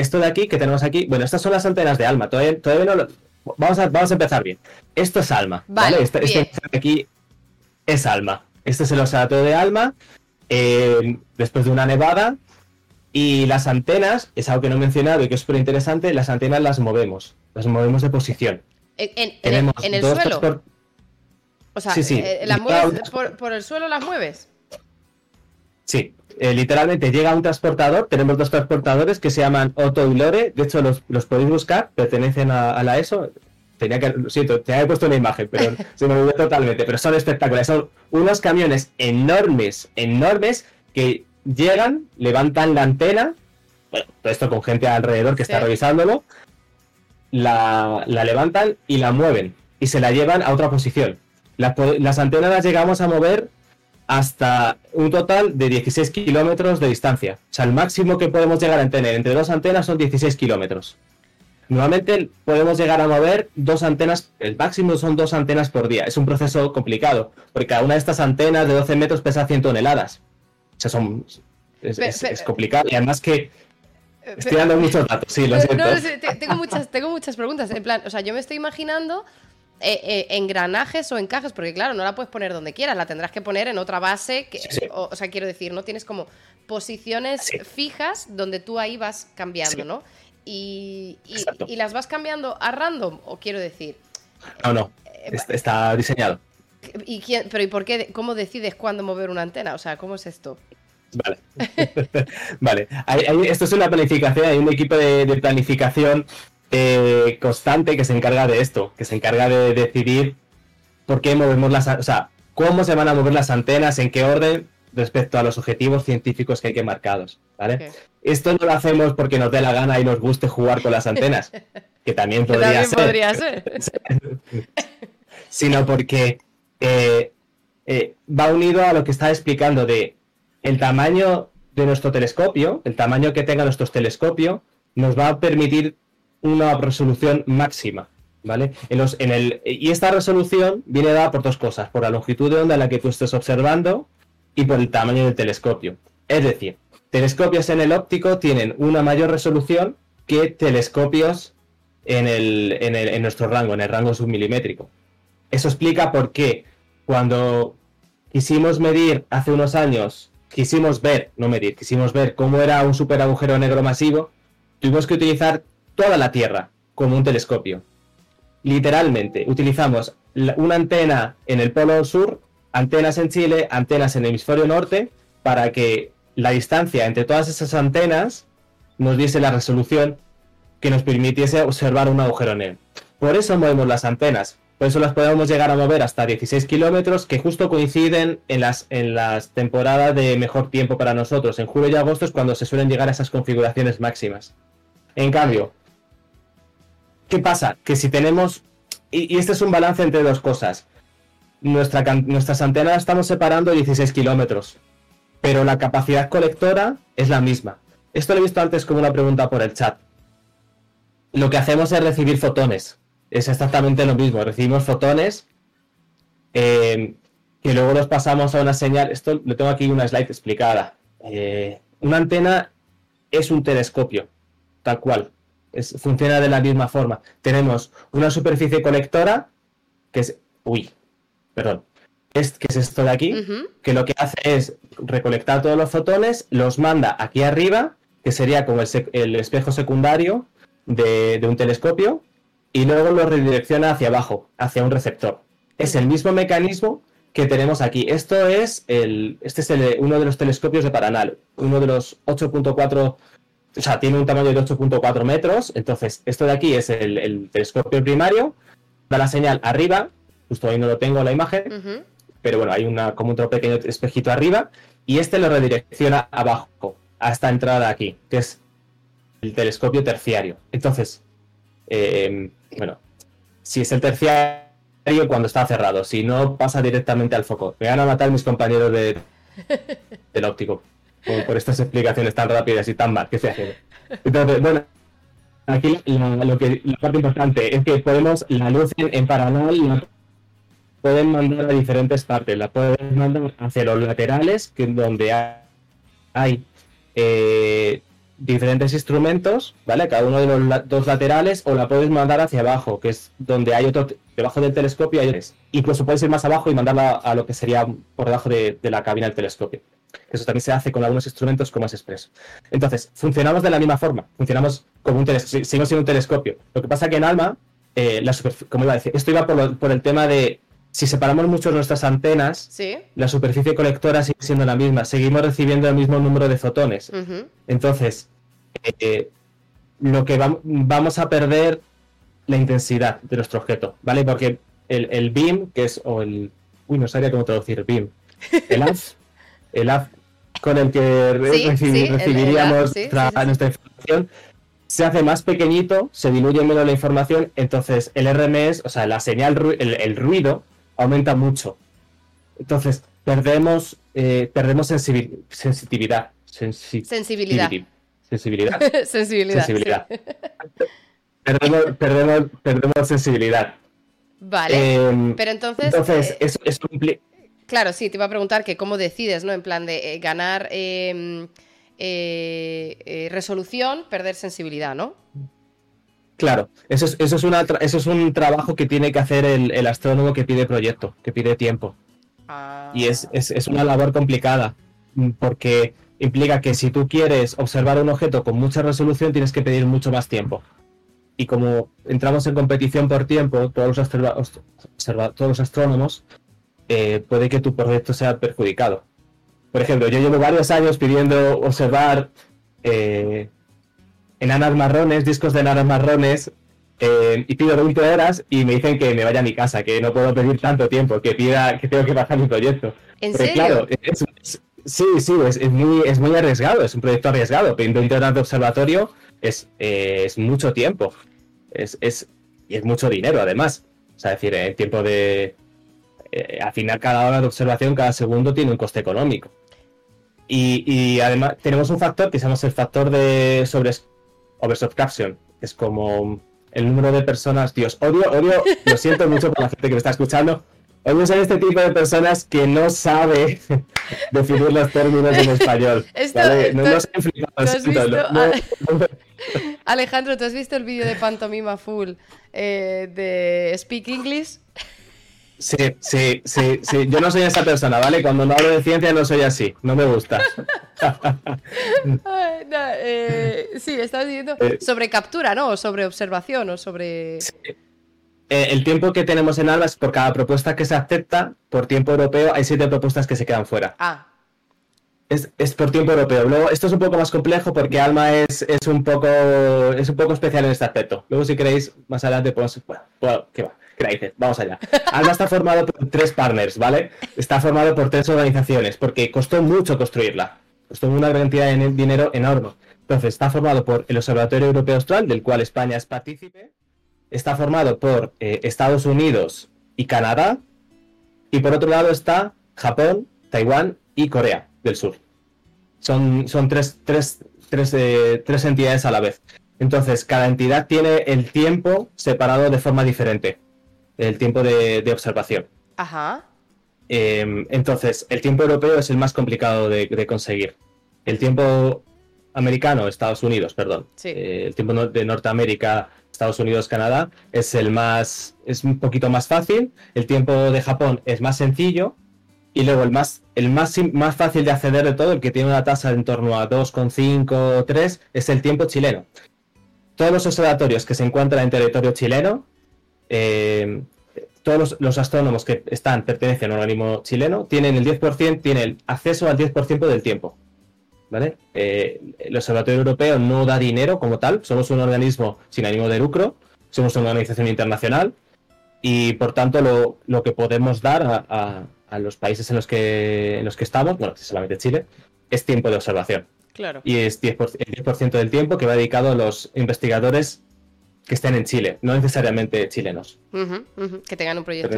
esto de aquí que tenemos aquí, bueno, estas son las antenas de ALMA. Todavía, todavía no lo- vamos, a, vamos a empezar bien. Esto es ALMA.
Vale,
¿vale? Este, de aquí es ALMA. Este es el observatorio de ALMA. eh, después de una nevada. Y las antenas, es algo que no he mencionado y que es súper interesante, las antenas las movemos. Las movemos de posición.
En,
Tenemos
en el suelo. O sea,
Sí, sí.
eh, ¿las
Y
mueves
cada-
por, por el suelo las mueves?
Sí, eh, literalmente llega un transportador, tenemos dos transportadores que se llaman Otto y Lore, de hecho los, los podéis buscar, pertenecen a, a la ESO. Tenía que, lo siento, te había puesto una imagen, pero se me olvidó totalmente, pero son espectaculares, son unos camiones enormes, enormes, que llegan, levantan la antena, bueno, todo esto con gente alrededor que está revisándolo, la, la levantan y la mueven, y se la llevan a otra posición. Las, las antenas las llegamos a mover hasta un total de 16 kilómetros de distancia. O sea, el máximo que podemos llegar a tener entre dos antenas son 16 kilómetros. Normalmente podemos llegar a mover dos antenas, el máximo son dos antenas por día. Es un proceso complicado, porque cada una de estas antenas de 12 metros pesa 100 toneladas. O sea, son, es, complicado. Y además que estoy dando muchos datos, sí, lo siento.
no, tengo, muchas, tengo muchas preguntas. En plan, o sea, yo me estoy imaginando eh, eh, engranajes o encajes, porque claro, no la puedes poner donde quieras, la tendrás que poner en otra base. Que,
Sí, sí.
O, o sea, quiero decir, no tienes como posiciones
Sí.
fijas donde tú ahí vas cambiando. ¿no? Y, y- las vas cambiando a random, o quiero decir.
No, no,
eh,
está, está diseñado.
¿Y quién, pero ¿y por qué? ¿Cómo decides cuándo mover una antena? O sea, ¿cómo es esto?
Vale. vale. esto es una planificación, hay un equipo de, planificación eh, constante que se encarga de esto, que se encarga de decidir por qué movemos las... O sea, cómo se van a mover las antenas, en qué orden, respecto a los objetivos científicos que hay que marcados. ¿vale? Esto no lo hacemos porque nos dé la gana y nos guste jugar con las antenas, que también podría ser. Sino porque eh, eh, va unido a lo que está explicando de el tamaño de nuestro telescopio, el tamaño que tenga nuestro telescopio, nos va a permitir una resolución máxima. ¿Vale? En los, en el, y esta resolución viene dada por dos cosas, por la longitud de onda en la que tú estés observando y por el tamaño del telescopio. Es decir, telescopios en el óptico tienen una mayor resolución que telescopios en, el, en, el, en nuestro rango, en el rango submilimétrico. Eso explica por qué cuando quisimos medir hace unos años, quisimos ver, no medir, quisimos ver cómo era un super agujero negro masivo, tuvimos que utilizar toda la Tierra como un telescopio. Literalmente, utilizamos una antena en el polo sur, antenas en Chile, antenas en el hemisferio norte, para que la distancia entre todas esas antenas nos diese la resolución que nos permitiese observar un agujero negro. Por eso movemos las antenas, por eso las podemos llegar a mover hasta 16 kilómetros, que justo coinciden en las, en las temporadas de mejor tiempo para nosotros. En julio y agosto es cuando se suelen llegar a esas configuraciones máximas. En cambio, ¿qué pasa? Que si tenemos, y, este es un balance entre dos cosas, Nuestra, nuestras antenas estamos separando 16 kilómetros, pero la capacidad colectora es la misma. Esto lo he visto antes como una pregunta por el chat. Lo que hacemos es recibir fotones es exactamente lo mismo. Recibimos fotones eh, que luego los pasamos a una señal. Esto lo tengo aquí una slide explicada. Eh, una antena es un telescopio, tal cual. Funciona de la misma forma. Tenemos una superficie colectora que es. Uy, perdón. Es, que es esto de aquí, que lo que hace es recolectar todos los fotones, los manda aquí arriba, que sería como el, espejo secundario de, de un telescopio, y luego lo redirecciona hacia abajo, hacia un receptor. Es el mismo mecanismo que tenemos aquí. Esto es el, este es uno de los telescopios de Paranal, uno de los 8.4, o sea, tiene un tamaño de 8.4 metros. Entonces, esto de aquí es el, telescopio primario, da la señal arriba, justo ahí no lo tengo la imagen, pero bueno, hay una, como otro pequeño espejito arriba, y este lo redirecciona abajo, a esta entrada aquí, que es el telescopio terciario. Entonces, eh, bueno, si es el terciario cuando está cerrado, si no pasa directamente al foco. Me van a matar mis compañeros de, del óptico por, estas explicaciones tan rápidas y tan mal que se hacen. Entonces, bueno, aquí la, lo que, la parte importante es que podemos, la luz en, paralelo la pueden mandar a diferentes partes, la pueden mandar hacia los laterales, que donde hay, hay eh, diferentes instrumentos, ¿vale? Cada uno de los dos laterales, o la puedes mandar hacia abajo, que es donde hay otro, debajo del telescopio hay otros. Incluso puedes ir más abajo y mandarla a lo que sería por debajo de, la cabina del telescopio. Eso también se hace con algunos instrumentos como es expreso. Entonces, funcionamos de la misma forma, funcionamos como un telescopio, seguimos siendo un telescopio. Lo que pasa que en ALMA, eh, la como iba a decir, esto iba por, por el tema de si separamos mucho nuestras antenas, la superficie colectora sigue siendo la misma, seguimos recibiendo el mismo número de fotones. Entonces, eh, lo que vamos a perder la intensidad de nuestro objeto, ¿vale? Porque el, beam, que es, o el, uy, no sabía cómo traducir beam, el el AF con el que recibiríamos nuestra información, se hace más pequeñito, se diluye menos la información, entonces el RMS, o sea, la señal, el ruido, aumenta mucho. Entonces, perdemos, eh, perdemos sensibilidad.
sensibilidad.
Sensibilidad.
sensibilidad.
perdemos, perdemos, sensibilidad.
Vale. Em, pero entonces.
Entonces,
eh,
eso,
Claro, sí, te iba a preguntar que cómo decides, ¿no? En plan de eh, ganar em, resolución, perder sensibilidad, ¿no?
Claro, eso es, eso es, una eso es un trabajo que tiene que hacer el, astrónomo que pide proyecto, que pide tiempo.
Ah.
Y es, una labor complicada, mm, porque implica que si tú quieres observar un objeto con mucha resolución, tienes que pedir mucho más tiempo. Y como entramos en competición por tiempo, todos los, todos los astrónomos, eh, puede que tu proyecto sea perjudicado. por ejemplo, yo llevo varios años pidiendo observar eh, enanas marrones, discos de enanas marrones, eh, y pido 20 horas y me dicen que me vaya a mi casa, que no puedo pedir tanto tiempo, que pida, que tengo que bajar mi proyecto.
¿En
Porque,
serio?
claro, es- es- sí, sí, es, es muy, es muy arriesgado, es un proyecto arriesgado. Pedir 20 horas de observatorio es, eh, es mucho tiempo. Es, es, y es mucho dinero, además. O sea, decir, el tiempo de. Eh, al final, cada hora de observación, cada segundo tiene un coste económico. Y, y además, tenemos un factor que se llama el factor de sobre oversubscription, que es como el número de personas. Dios, odio, odio, lo siento mucho por la gente que me está escuchando. Odio ser este tipo de personas que no sabe definir los términos en español.
Esto-
¿vale? No,
esto-
no sé explicar, lo
¿tú has
siento,
visto?
no- no- no-
Alejandro, ¿tú has visto el vídeo de Pantomima Full eh, de Speak English?
Sí, sí, sí, sí. Yo no soy esa persona, ¿vale? Cuando no hablo de ciencia no soy así. No me gusta.
Ay, no, eh, sí, estabas diciendo
Eh.
sobre captura, ¿no? O sobre observación o sobre...
Eh, el tiempo que tenemos en ALBA es por cada propuesta que se acepta, por tiempo europeo, hay siete propuestas que se quedan fuera.
Ah,
Es, es por tiempo europeo. Luego, esto es un poco más complejo porque Alma es, es un poco es un poco especial en este aspecto. Luego, si queréis, más adelante podemos. Bueno, bueno, ¿qué va? Vamos allá. Alma está formado por tres partners, ¿vale? Está formado por tres organizaciones porque costó mucho construirla. Costó una cantidad de dinero enorme. Entonces, está formado por el Observatorio Europeo Austral, del cual España es partícipe. Está formado por eh, Estados Unidos y Canadá. Y por otro lado está Japón, Taiwán y Corea del Sur. Son, son tres, tres, tres, eh, tres entidades a la vez. Entonces, cada entidad tiene el tiempo separado de forma diferente. El tiempo de, de observación.
ajá.
Eh, entonces, el tiempo europeo es el más complicado de, de conseguir. El tiempo americano, Estados Unidos, perdón.
Sí.
Eh, el tiempo de Norteamérica, Estados Unidos, Canadá, es el más, es un poquito más fácil. El tiempo de Japón es más sencillo. Y luego el más, el más, más fácil de acceder de todo, el que tiene una tasa en torno a 2,5 o 3, es el tiempo chileno. Todos los observatorios que se encuentran en territorio chileno, eh, todos los, los astrónomos que están, pertenecen a un organismo chileno, tienen el 10%, tienen acceso al 10% del tiempo. ¿Vale? Eh, el Observatorio Europeo no da dinero como tal, somos un organismo sin ánimo de lucro, somos una organización internacional y por tanto lo, lo que podemos dar a, a- a los países en los, que, en los que estamos, bueno, solamente Chile, es tiempo de observación.
Claro.
Y es 10%, el 10% del tiempo que va dedicado a los investigadores que estén en Chile, no necesariamente chilenos.
Que tengan un proyecto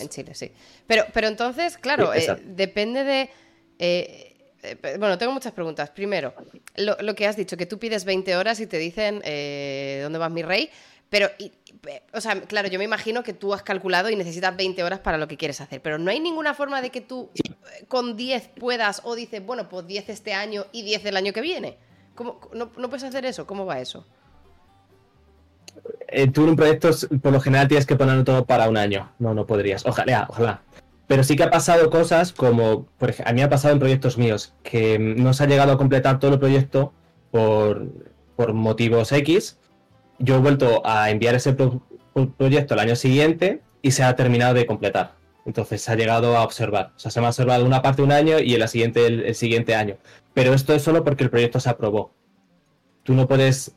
en, Chile, sí. Pero, pero entonces, claro,
Sí,
eh, depende de... eh, eh, bueno, tengo muchas preguntas. Primero, lo, lo que has dicho, que tú pides 20 horas y te dicen eh, dónde vas mi rey, pero, y- o sea, claro, yo me imagino que tú has calculado y necesitas 20 horas para lo que quieres hacer, pero no hay ninguna forma de que tú con 10 puedas o dices, bueno, pues 10 este año y 10 el año que viene. ¿Cómo, no, ¿No puedes hacer eso? ¿Cómo va eso?
Eh, tú en un proyecto, por lo general, tienes que ponerlo todo para un año. No, no podrías. Ojalá, ojalá. Pero sí que ha pasado cosas como, por ejemplo, a mí ha pasado en proyectos míos, que mm, no se ha llegado a completar todo el proyecto por, por motivos X. Yo he vuelto a enviar ese pro- pro- proyecto el año siguiente y se ha terminado de completar. Entonces se ha llegado a observar. O sea, se me ha observado una parte un año y en la siguiente el siguiente año. Pero esto es solo porque el proyecto se aprobó. Tú no puedes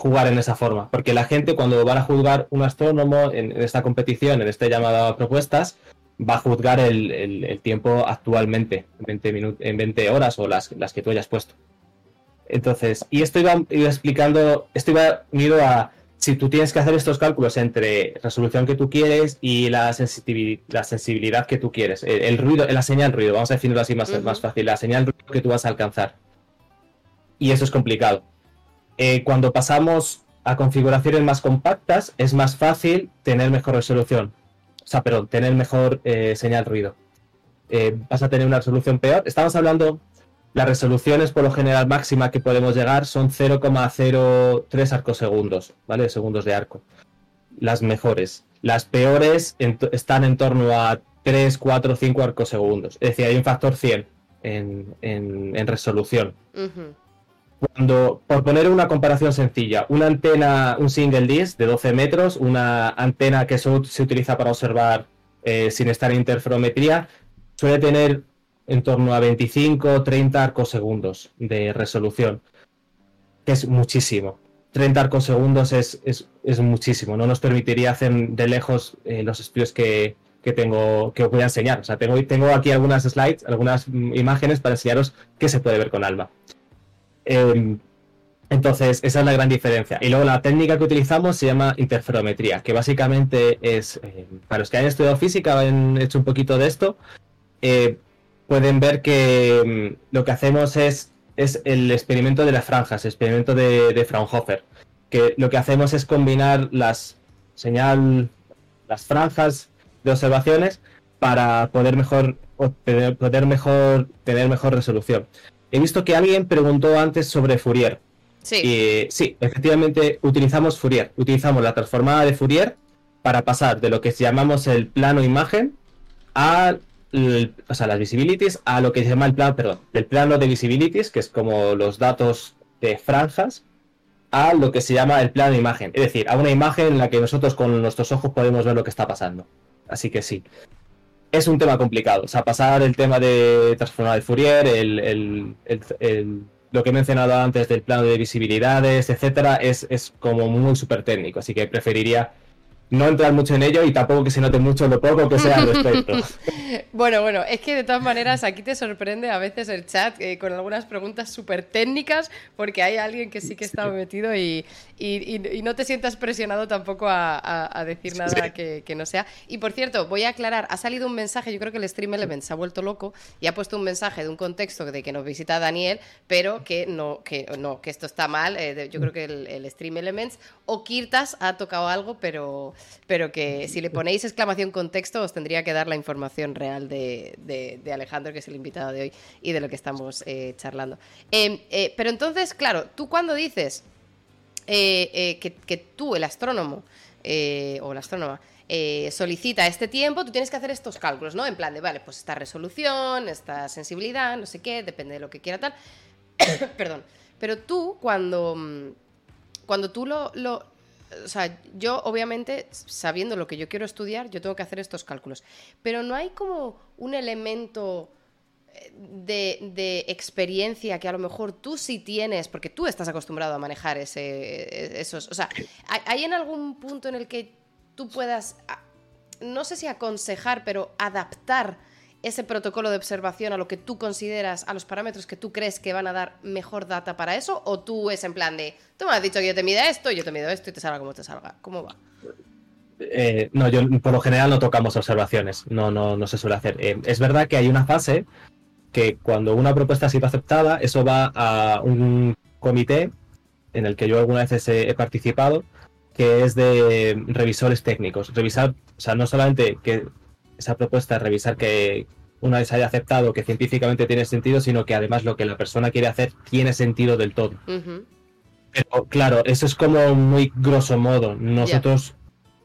jugar en esa forma. Porque la gente cuando van a juzgar un astrónomo en, en esta competición, en este llamado a propuestas, va a juzgar el, el- el tiempo actualmente, en 20, minu- en 20 horas o las, las que tú hayas puesto. Entonces, y esto iba, iba explicando, esto iba unido a si tú tienes que hacer estos cálculos entre resolución que tú quieres y la, la sensibilidad que tú quieres, el, el ruido, la señal ruido, vamos a definirlo así más, más fácil, la señal ruido que tú vas a alcanzar. Y eso es complicado. Eh, cuando pasamos a configuraciones más compactas, es más fácil tener mejor resolución. O sea, perdón, tener mejor eh, señal ruido. Eh, vas a tener una resolución peor. Estamos hablando, las resoluciones por lo general máxima que podemos llegar son 0,03 arcosegundos, ¿vale? Segundos de arco. Las mejores. Las peores están en torno a 3, 4, 5 arcosegundos. Es decir, hay un factor 100 en, resolución. Cuando, por poner una comparación sencilla, una antena, un single disc de 12 metros, una antena que se utiliza para observar eh, sin estar en interferometría, suele tener en torno a 25 o 30 arcosegundos de resolución, que es muchísimo. 30 arcosegundos es, es, es muchísimo, no nos permitiría hacer de lejos eh, los estudios que, que, tengo, que os voy a enseñar. O sea, tengo, tengo aquí algunas slides, algunas mm, imágenes para enseñaros qué se puede ver con ALMA. Em, entonces, esa es la gran diferencia. Y luego la técnica que utilizamos se llama interferometría, que básicamente es, eh, para los que hayan estudiado física, han hecho un poquito de esto, eh, pueden ver que mm, lo que hacemos es, es el experimento de las franjas, el experimento de, Fraunhofer, que lo que hacemos es combinar las señal, las franjas de observaciones para poder mejor, poder mejor tener mejor resolución. He visto que alguien preguntó antes sobre Fourier. Sí. sí, efectivamente utilizamos Fourier. Utilizamos la transformada de Fourier para pasar de lo que llamamos el plano imagen a o sea, las visibilities a lo que se llama el plano, perdón, del plano de visibilities, que es como los datos de franjas, a lo que se llama el plano imagen. Es decir, a una imagen en la que nosotros con nuestros ojos podemos ver lo que está pasando. Así que sí. Es un tema complicado. O sea, pasar el tema de transformar de Fourier, el lo que he mencionado antes del plano de visibilidades, etcétera, es, es como muy súper técnico, así que preferiría no entrar mucho en ello y tampoco que se note mucho lo poco que sea al respecto.
bueno, bueno, es que de todas maneras aquí te sorprende a veces el chat eh, con algunas preguntas súper técnicas porque hay alguien que sí que está metido y, y, no te sientas presionado tampoco a, decir nada que, que, no sea. Y por cierto, voy a aclarar, ha salido un mensaje, yo creo que el Stream Element se ha vuelto loco y ha puesto un mensaje de un contexto de que nos visita Daniel, pero que no, que, no, que esto está mal. Eh, yo creo que el, el Stream Elements o Kirtas ha tocado algo, pero pero que si le ponéis exclamación contexto os tendría que dar la información real de, Alejandro, que es el invitado de hoy, y de lo que estamos eh, charlando. Em, eh, pero entonces, claro, tú cuando dices eh, que, tú, el astrónomo o la astrónoma, solicita este tiempo, tú tienes que hacer estos cálculos, ¿no? En plan de, vale, pues esta resolución, esta sensibilidad, no sé qué, depende de lo que quiera tal. Perdón. Pero tú, cuando, cuando tú lo, o sea, yo obviamente, sabiendo lo que yo quiero estudiar, yo tengo que hacer estos cálculos. Pero no hay como un elemento eh, de, experiencia que a lo mejor tú sí tienes, porque tú estás acostumbrado a manejar ese, esos... O sea, ¿hay en algún punto en el que tú puedas, no sé si aconsejar, pero adaptar ese protocolo de observación a lo que tú consideras, a los parámetros que tú crees que van a dar mejor data para eso? ¿O tú es en plan de, tú me has dicho que yo te mida esto, yo te mido esto y te salga como te salga? ¿Cómo va?
Eh, no, yo por lo general no tocamos observaciones, no, no, no se suele hacer. Eh, es verdad que hay una fase que cuando una propuesta ha sido aceptada, eso va a un comité en el que yo alguna vez he, he participado, que es de revisores técnicos. Revisar, o sea, no solamente que esa propuesta es revisar que una vez haya aceptado que científicamente tiene sentido, sino que además lo que la persona quiere hacer tiene sentido del todo. Pero claro, eso es como muy grosso modo. Nosotros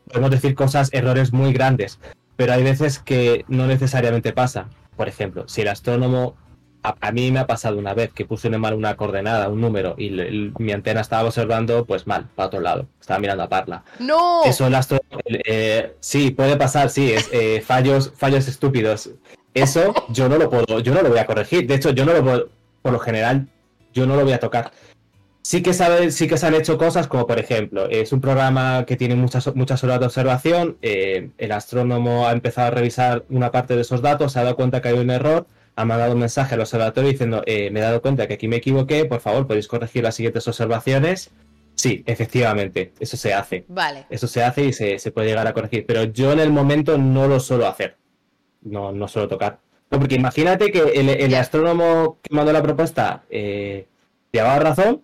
podemos decir cosas, errores muy grandes, pero hay veces que no necesariamente pasa. Por ejemplo, si el astrónomo a, mí me ha pasado una vez que puse mal una coordenada, un número, y mi antena estaba observando, pues mal, para otro lado. Estaba mirando a Parla.
¡No!
Eso el astro... Eh, sí, puede pasar, sí, es, eh, fallos, fallos estúpidos. Eso yo no lo puedo, yo no lo voy a corregir. De hecho, yo no lo puedo, por lo general, yo no lo voy a tocar. Sí que, sabe, sí que se han hecho cosas como, por ejemplo, es un programa que tiene muchas, muchas horas de observación, eh, el astrónomo ha empezado a revisar una parte de esos datos, se ha dado cuenta que hay un error, ha mandado un mensaje al observatorio diciendo, eh, me he dado cuenta que aquí me equivoqué, por favor, podéis corregir las siguientes observaciones. Sí, efectivamente, eso se hace.
Vale.
Eso se hace y se, puede llegar a corregir. Pero yo en el momento no lo suelo hacer. No, no suelo tocar. porque imagínate que el, astrónomo que mandó la propuesta eh, llevaba razón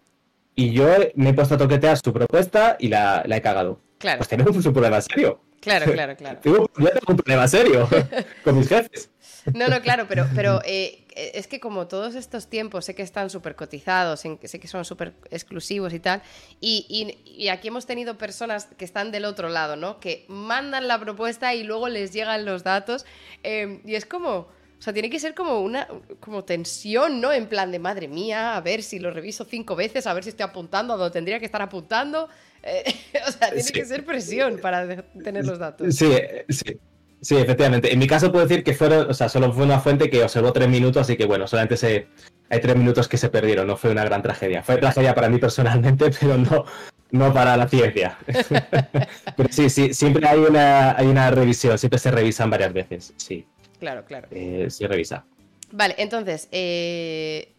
y yo me he puesto a toquetear su propuesta y la, he cagado.
Claro.
Pues tenemos un problema serio.
Claro, claro, claro.
tengo un problema serio con mis jefes.
No, no, claro, pero, pero eh, es que como todos estos tiempos sé que están súper cotizados, sé que son súper exclusivos y tal, y, aquí hemos tenido personas que están del otro lado, ¿no? Que mandan la propuesta y luego les llegan los datos, eh, y es como... O sea, tiene que ser como una como tensión, ¿no? En plan de madre mía, a ver si lo reviso cinco veces, a ver si estoy apuntando a donde tendría que estar apuntando. Eh, o sea, tiene que ser presión para tener los datos.
Sí, sí. Sí, efectivamente. En mi caso puedo decir que fueron, o sea, solo fue una fuente que observó tres minutos, así que bueno, solamente se, hay tres minutos que se perdieron, no fue una gran tragedia. Fue tragedia para mí personalmente, pero no, no para la ciencia. pero sí, sí, siempre hay una, hay una revisión, siempre se revisan varias veces, sí.
Claro, claro.
Eh, se revisa.
Vale, entonces, eh,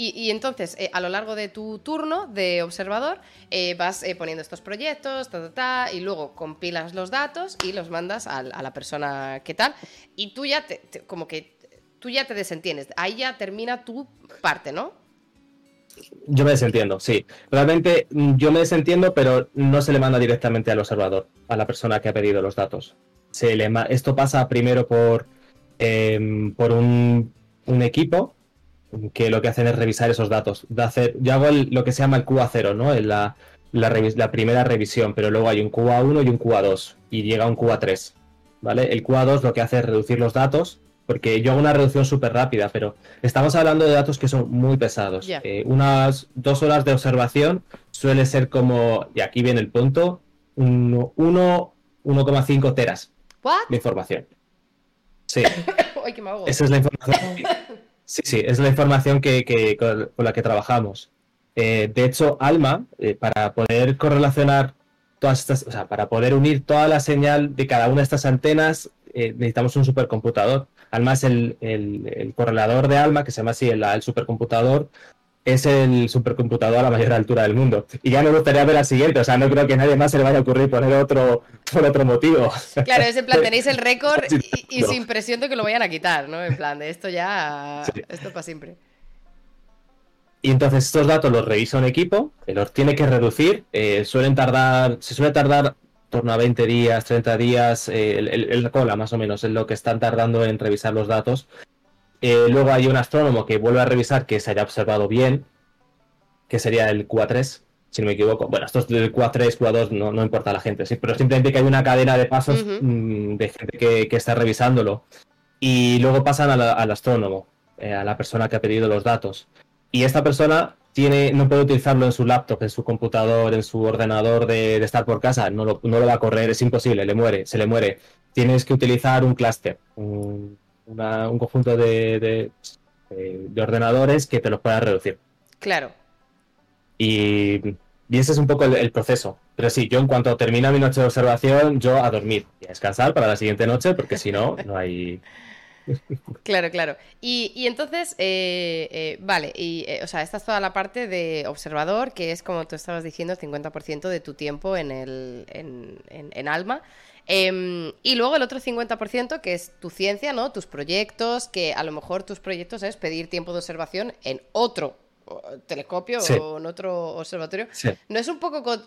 y, entonces, eh, a lo largo de tu turno de observador, eh, vas eh, poniendo estos proyectos, ta, ta, ta, y luego compilas los datos y los mandas a, la persona que tal. Y tú ya te, como que tú ya te desentiendes. Ahí ya termina tu parte, ¿no?
Yo me desentiendo, sí. Realmente mm, yo me desentiendo, pero no se le manda directamente al observador, a la persona que ha pedido los datos. Se le esto pasa primero por, em, por un equipo que lo que hacen es revisar esos datos. De hacer, yo hago lo que se llama el QA0, ¿no? En la, la, primera revisión, pero luego hay un QA1 y un QA2 y llega un QA3, ¿vale? El QA2 lo que hace es reducir los datos, porque yo hago una reducción súper rápida, pero estamos hablando de datos que son muy pesados. Eh, unas dos horas de observación suele ser como, y aquí viene el punto, 1,5 teras de información. Sí. Esa es la información. Sí, sí, es la información que, con, la que trabajamos. Eh, de hecho, Alma, eh, para poder correlacionar todas estas, o sea, para poder unir toda la señal de cada una de estas antenas, eh, necesitamos un supercomputador. Alma es el, correlador de Alma, que se llama así el, el supercomputador es el supercomputador a la mayor altura del mundo. Y ya me gustaría ver al siguiente, o sea, no creo que a nadie más se le vaya a ocurrir poner otro por otro motivo.
Claro, es en plan, tenéis el récord y, sin presión de que lo vayan a quitar, ¿no? En plan, de esto ya, esto para siempre.
Y entonces estos datos los revisa un equipo, que los tiene que reducir, eh, suelen tardar, se suele tardar torno a 20 días, 30 días, eh, el, el, cola más o menos, es lo que están tardando en revisar los datos. Eh, luego hay un astrónomo que vuelve a revisar que se haya observado bien, que sería el QA3, si no me equivoco. Bueno, esto es del QA3, QA2, no, no importa a la gente, sí, pero simplemente que hay una cadena de pasos mm, de gente que, está revisándolo. Y luego pasan al astrónomo, eh, a la persona que ha pedido los datos. Y esta persona tiene, no puede utilizarlo en su laptop, en su computador, en su ordenador de, estar por casa, no lo, no lo, va a correr, es imposible, le muere, se le muere. Tienes que utilizar un clúster, un, un conjunto de, de, ordenadores que te los pueda reducir.
Claro.
Y, ese es un poco el, proceso. Pero sí, yo en cuanto termina mi noche de observación, yo a dormir y a descansar para la siguiente noche, porque si no, no hay...
Claro, claro. Y, entonces, eh, eh, vale, y, eh, o sea, esta es toda la parte de observador, que es como tú estabas diciendo, 50% de tu tiempo en, el, en, en Alma. Em, y luego el otro 50% que es tu ciencia, ¿no? Tus proyectos, que a lo mejor tus proyectos es pedir tiempo de observación en otro telescopio o en otro observatorio. No es un poco...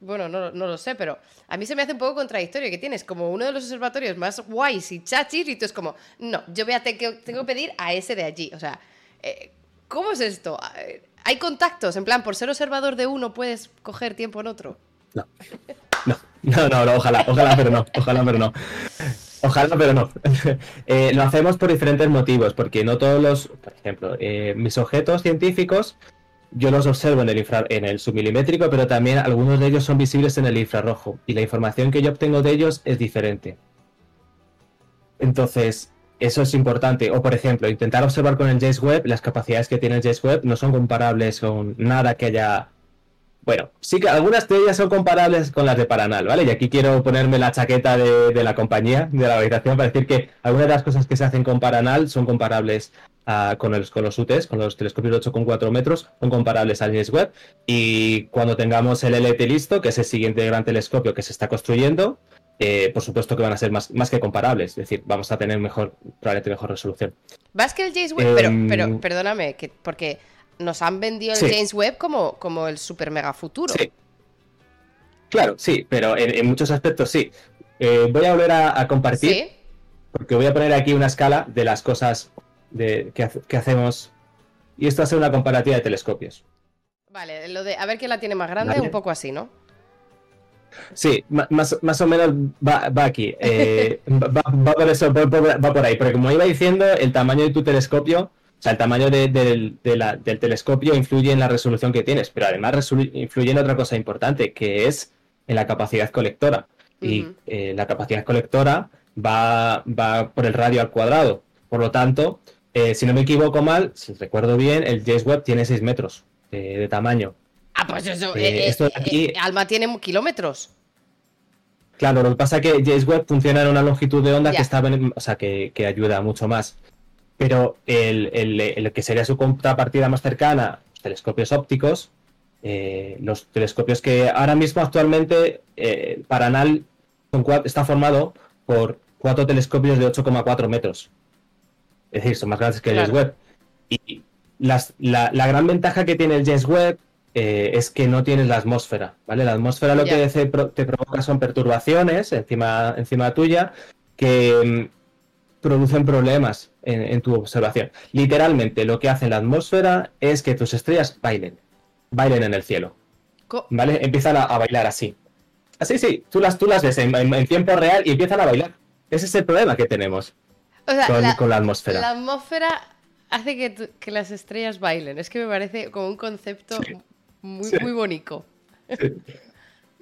Bueno, no, lo sé, pero a mí se me hace un poco contradictorio que tienes como uno de los observatorios más guays y chachis y tú es como, no, yo voy a tengo que pedir a ese de allí. O sea, eh, ¿cómo es esto? ¿Hay contactos? En plan, por ser observador de uno puedes coger tiempo en otro.
No. No, no, no, ojalá, ojalá, pero no, ojalá, pero no. Ojalá, pero no. Eh, lo hacemos por diferentes motivos, porque no todos los, por ejemplo, eh, mis objetos científicos, yo los observo en el, infra, en el submilimétrico, pero también algunos de ellos son visibles en el infrarrojo, y la información que yo obtengo de ellos es diferente. Entonces, eso es importante. O, por ejemplo, intentar observar con el James Webb, las capacidades que tiene el James Webb no son comparables con nada que haya bueno, sí que algunas de ellas son comparables con las de Paranal, ¿vale? Y aquí quiero ponerme la chaqueta de, la compañía, de la organización, para decir que algunas de las cosas que se hacen con Paranal son comparables con, los, con los UTs, con los telescopios de 8,4 metros, son comparables al James Webb. Y cuando tengamos el LT listo, que es el siguiente gran telescopio que se está construyendo, eh, por supuesto que van a ser más, más que comparables, es decir, vamos a tener mejor, probablemente mejor resolución.
Vas que el James Webb, pero, pero em, perdóname, que, porque nos han vendido el James Webb como, como el super mega futuro.
Sí. Claro, sí, pero en, muchos aspectos sí. Eh, voy a volver a, compartir, porque voy a poner aquí una escala de las cosas de, que, hacemos. Y esto hace una comparativa de telescopios.
Vale, lo de a ver quién la tiene más grande, un poco así, ¿no?
Sí, más, más o menos va, aquí. Eh, va, por eso, va por ahí. Porque como iba diciendo, el tamaño de tu telescopio sea, el tamaño del telescopio influye en la resolución que tienes, pero además influye en otra cosa importante, que es en la capacidad colectora. Y eh, la capacidad colectora va, va por el radio al cuadrado. Por lo tanto, eh, si no me equivoco mal, si recuerdo bien, el James Webb tiene 6 metros de, tamaño.
Ah, pues eso. Eh, esto aquí... Alma tiene kilómetros.
Claro, lo que pasa es que James Webb funciona en una longitud de onda que está, o sea, que, ayuda mucho más. Pero el, que sería su contrapartida más cercana, los telescopios ópticos, eh, los telescopios que ahora mismo actualmente eh, Paranal está formado por cuatro telescopios de 8,4 metros. Es decir, son más grandes que el James Webb. Y la, la, gran ventaja que tiene el James Webb eh, es que no tienes la atmósfera, ¿vale? La atmósfera lo que te, provoca son perturbaciones encima, encima tuya que mm, producen problemas en, tu observación. Literalmente lo que hace la atmósfera es que tus estrellas bailen, bailen en el cielo, ¿vale? Empiezan a, bailar así. Así, sí, tú las, tú las ves en, tiempo real y empiezan a bailar. Ese es el problema que tenemos con, la, atmósfera.
La atmósfera hace que, las estrellas bailen. Es que me parece como un concepto muy, muy bonito.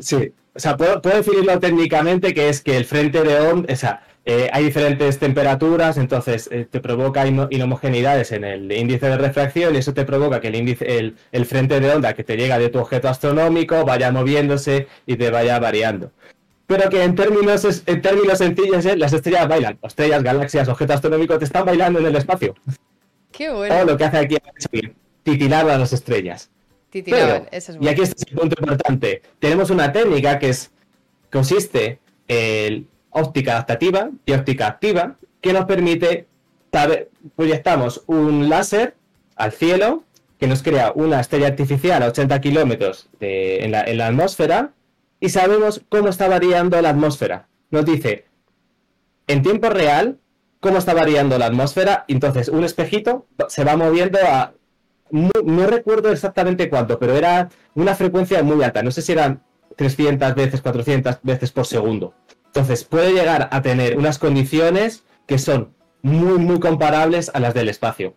Sí. o sea, puedo, definirlo técnicamente que es que el frente de onda, o sea, eh, hay diferentes temperaturas, entonces eh, te provoca inhomogeneidades en el índice de refracción y eso te provoca que el, índice, el, frente de onda que te llega de tu objeto astronómico vaya moviéndose y te vaya variando. Pero que en términos, en términos sencillos, eh, las estrellas bailan. Estrellas, galaxias, objetos astronómicos te están bailando en el espacio.
Qué bueno.
lo que hace aquí es titilar a las estrellas. Y aquí está el punto importante. Tenemos una técnica que es consiste en óptica adaptativa y óptica activa, que nos permite proyectamos un láser al cielo que nos crea una estrella artificial a 80 kilómetros en la atmósfera y sabemos cómo está variando la atmósfera. Nos dice en tiempo real cómo está variando la atmósfera. Entonces, un espejito se va moviendo a no, recuerdo exactamente cuánto, pero era una frecuencia muy alta. No sé si eran 300 veces, 400 veces por segundo. Entonces puede llegar a tener unas condiciones que son muy, muy comparables a las del espacio.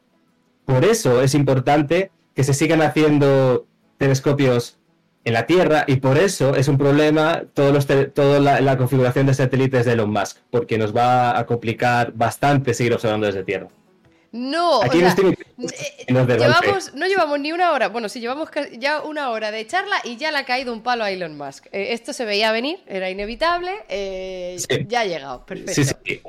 Por eso es importante que se sigan haciendo telescopios en la Tierra y por eso es un problema toda la, la configuración de satélites de Elon Musk, porque nos va a complicar bastante seguir observando desde Tierra.
No, Aquí o sea, eh, llevamos, no llevamos ni una hora, bueno, sí, llevamos ya una hora de charla y ya le ha caído un palo a Elon Musk. Eh, esto se veía venir, era inevitable, eh, ya ha llegado, perfecto. Sí, sí,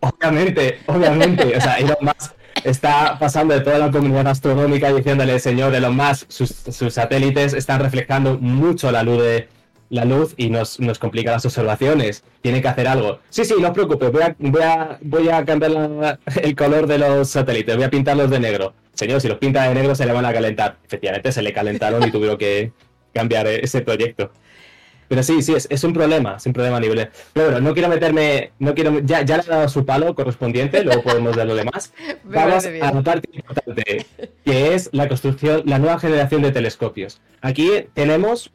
obviamente, obviamente, o sea, Elon Musk está pasando de toda la comunidad astronómica diciéndole, señor Elon Musk, sus, sus satélites están reflejando mucho la luz de la luz y nos, nos, complica las observaciones. Tiene que hacer algo. Sí, sí, no os preocupes, voy a, voy a, voy a cambiar el color de los satélites, voy a pintarlos de negro. Señor, si los pinta de negro se le van a calentar. Efectivamente, se le calentaron y tuvieron que cambiar ese proyecto. Pero sí, sí, es, es, un problema, es un problema a nivel. Pero bueno, no quiero meterme, no quiero, ya, ya le he dado su palo correspondiente, luego podemos ver lo demás. Vamos a la parte importante, que es la construcción, la nueva generación de telescopios. Aquí tenemos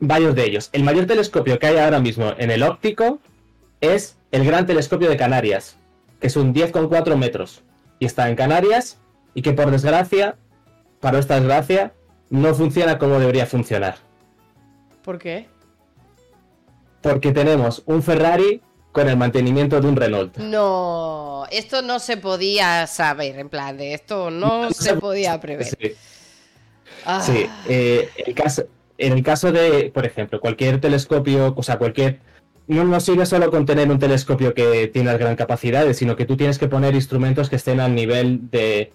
varios de ellos. El mayor telescopio que hay ahora mismo en el óptico es el Gran Telescopio de Canarias, que es un 10,4 metros. Y está en Canarias y que por desgracia, para esta desgracia, no funciona como debería funcionar.
¿Por qué?
Porque tenemos un Ferrari con el mantenimiento de un Renault.
No, esto no se podía saber, en plan, de esto no, se, podía prever.
Sí, ah. eh, el caso, en el caso de, por ejemplo, cualquier telescopio, o sea, cualquier... No, sirve solo con tener un telescopio que tiene gran capacidades, sino que tú tienes que poner instrumentos que estén al nivel de,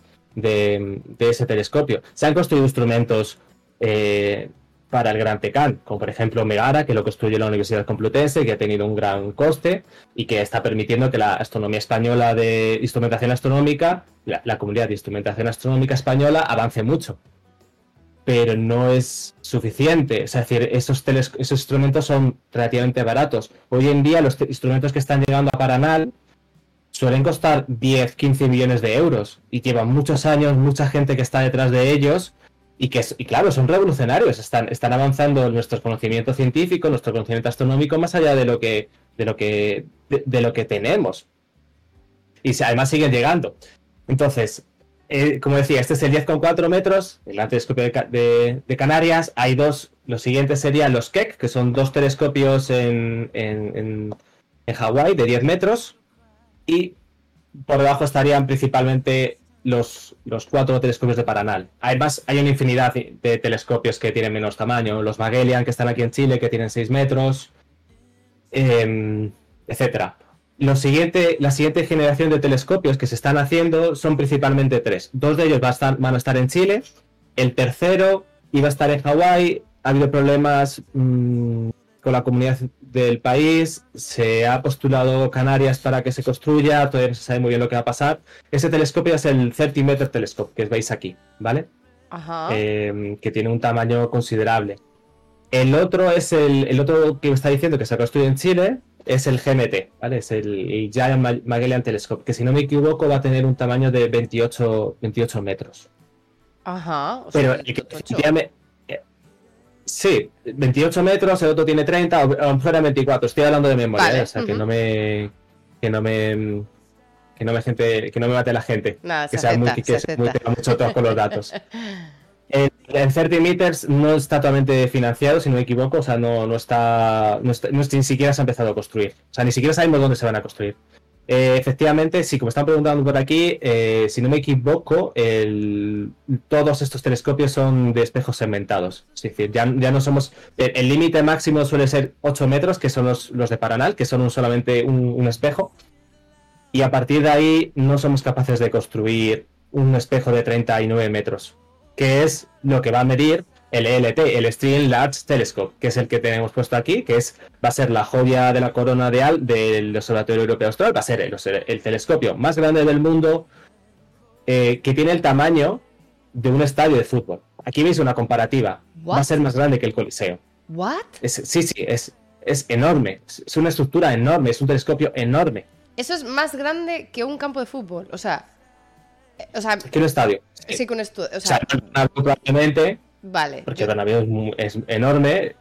ese telescopio. Se han construido instrumentos eh, para el Gran Tecan, como por ejemplo Megara, que lo construye la Universidad Complutense, que ha tenido un gran coste y que está permitiendo que la astronomía española de instrumentación astronómica, la comunidad de instrumentación astronómica española, avance mucho pero no es suficiente. Es decir, esos, esos instrumentos son relativamente baratos. Hoy en día los instrumentos que están llegando a Paranal suelen costar 10, 15 millones de euros y llevan muchos años, mucha gente que está detrás de ellos y que, y claro, son revolucionarios, están, están avanzando nuestro conocimiento científico, nuestro conocimiento astronómico más allá de lo que, de lo que, de lo que tenemos. Y además siguen llegando. Entonces, eh, como decía, este es el 10,4 metros, el telescopio de, Canarias. Hay dos, los siguientes serían los Keck, que son dos telescopios en, en Hawái de 10 metros y por debajo estarían principalmente los, los cuatro telescopios de Paranal. Además, hay una infinidad de telescopios que tienen menos tamaño. Los Magellan, que están aquí en Chile, que tienen 6 metros, eh, etcétera. Lo siguiente, la siguiente generación de telescopios que se están haciendo son principalmente tres. Dos de ellos van a estar, van a estar en Chile. El tercero iba a estar en Hawái. Ha habido problemas mmm, con la comunidad del país. Se ha postulado Canarias para que se construya. Todavía no se sabe muy bien lo que va a pasar. Ese telescopio es el 30 Meter Telescope, que veis aquí, ¿vale?
Ajá.
Eh, que tiene un tamaño considerable. El otro es el, el otro que me está diciendo que se construye en Chile, es el GMT, ¿vale? Es el Giant Magellan Telescope, que si no me equivoco va a tener un tamaño de 28, 28 metros.
Ajá. O
Pero
sea,
el que eh, Sí, 28 metros, el otro tiene 30, o a lo mejor era 24, estoy hablando de memoria,
Vale,
¿eh? o sea, que no me que no me que no me gente, que no me mate la gente,
Nada,
que
se
sea muy
acepta,
que
se
muy mucho con los datos. El, el 30 meters no está totalmente financiado, si no me equivoco, o sea, no, no está, no ni siquiera se ha empezado a construir. O sea, ni siquiera sabemos dónde se van a construir. Eh, efectivamente, sí, como están preguntando por aquí, eh, si no me equivoco, todos estos telescopios son de espejos segmentados. Es decir, ya, no somos. El límite máximo suele ser 8 metros, que son los, los de Paranal, que son solamente un, un espejo. Y a partir de ahí no somos capaces de construir un espejo de 39 metros, que es lo que va a medir el ELT, el Extreme Large Telescope, que es el que tenemos puesto aquí, que es va a ser la joya de la corona de Al del Observatorio Europeo Austral, va a ser el, el telescopio más grande del mundo eh, que tiene el tamaño de un estadio de fútbol. Aquí veis una comparativa. Va a ser más grande que el Coliseo.
¿What?
Es- sí, sí, es, es enorme. Es una estructura enorme, es un telescopio enorme.
Eso es más grande que un campo de fútbol. O sea. O sea,
Que un estadio. Sí.
que un estudio. O
sea, probablemente,
vale.
porque
Yo,
Bernabéu es, es enorme,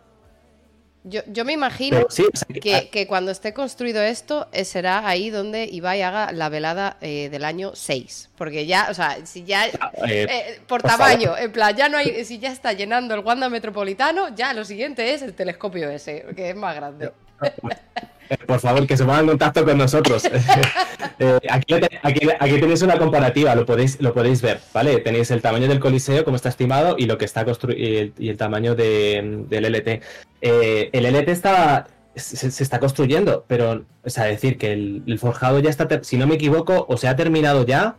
yo, yo me imagino
sí, o sea,
que, que cuando esté construido esto eh, será ahí donde Ibai haga la velada eh, del año 6. Porque ya, o sea, si ya.
ah, eh,
eh, por,
por
tamaño, en plan, ya no hay. Si ya está llenando el Wanda Metropolitano, ya lo siguiente es el telescopio ese, que es más grande.
Eh, Por favor, que se pongan en contacto con nosotros. Eh, aquí, te- aquí- aquí tenéis una comparativa, lo podéis, lo podéis ver, ¿vale? Tenéis el tamaño del Coliseo, como está estimado, y lo que está y, el- y el tamaño de- del LT. Eh, el LT está, se, se está construyendo, pero, o sea, decir que el, el forjado ya está, si no me equivoco, o se ha terminado ya,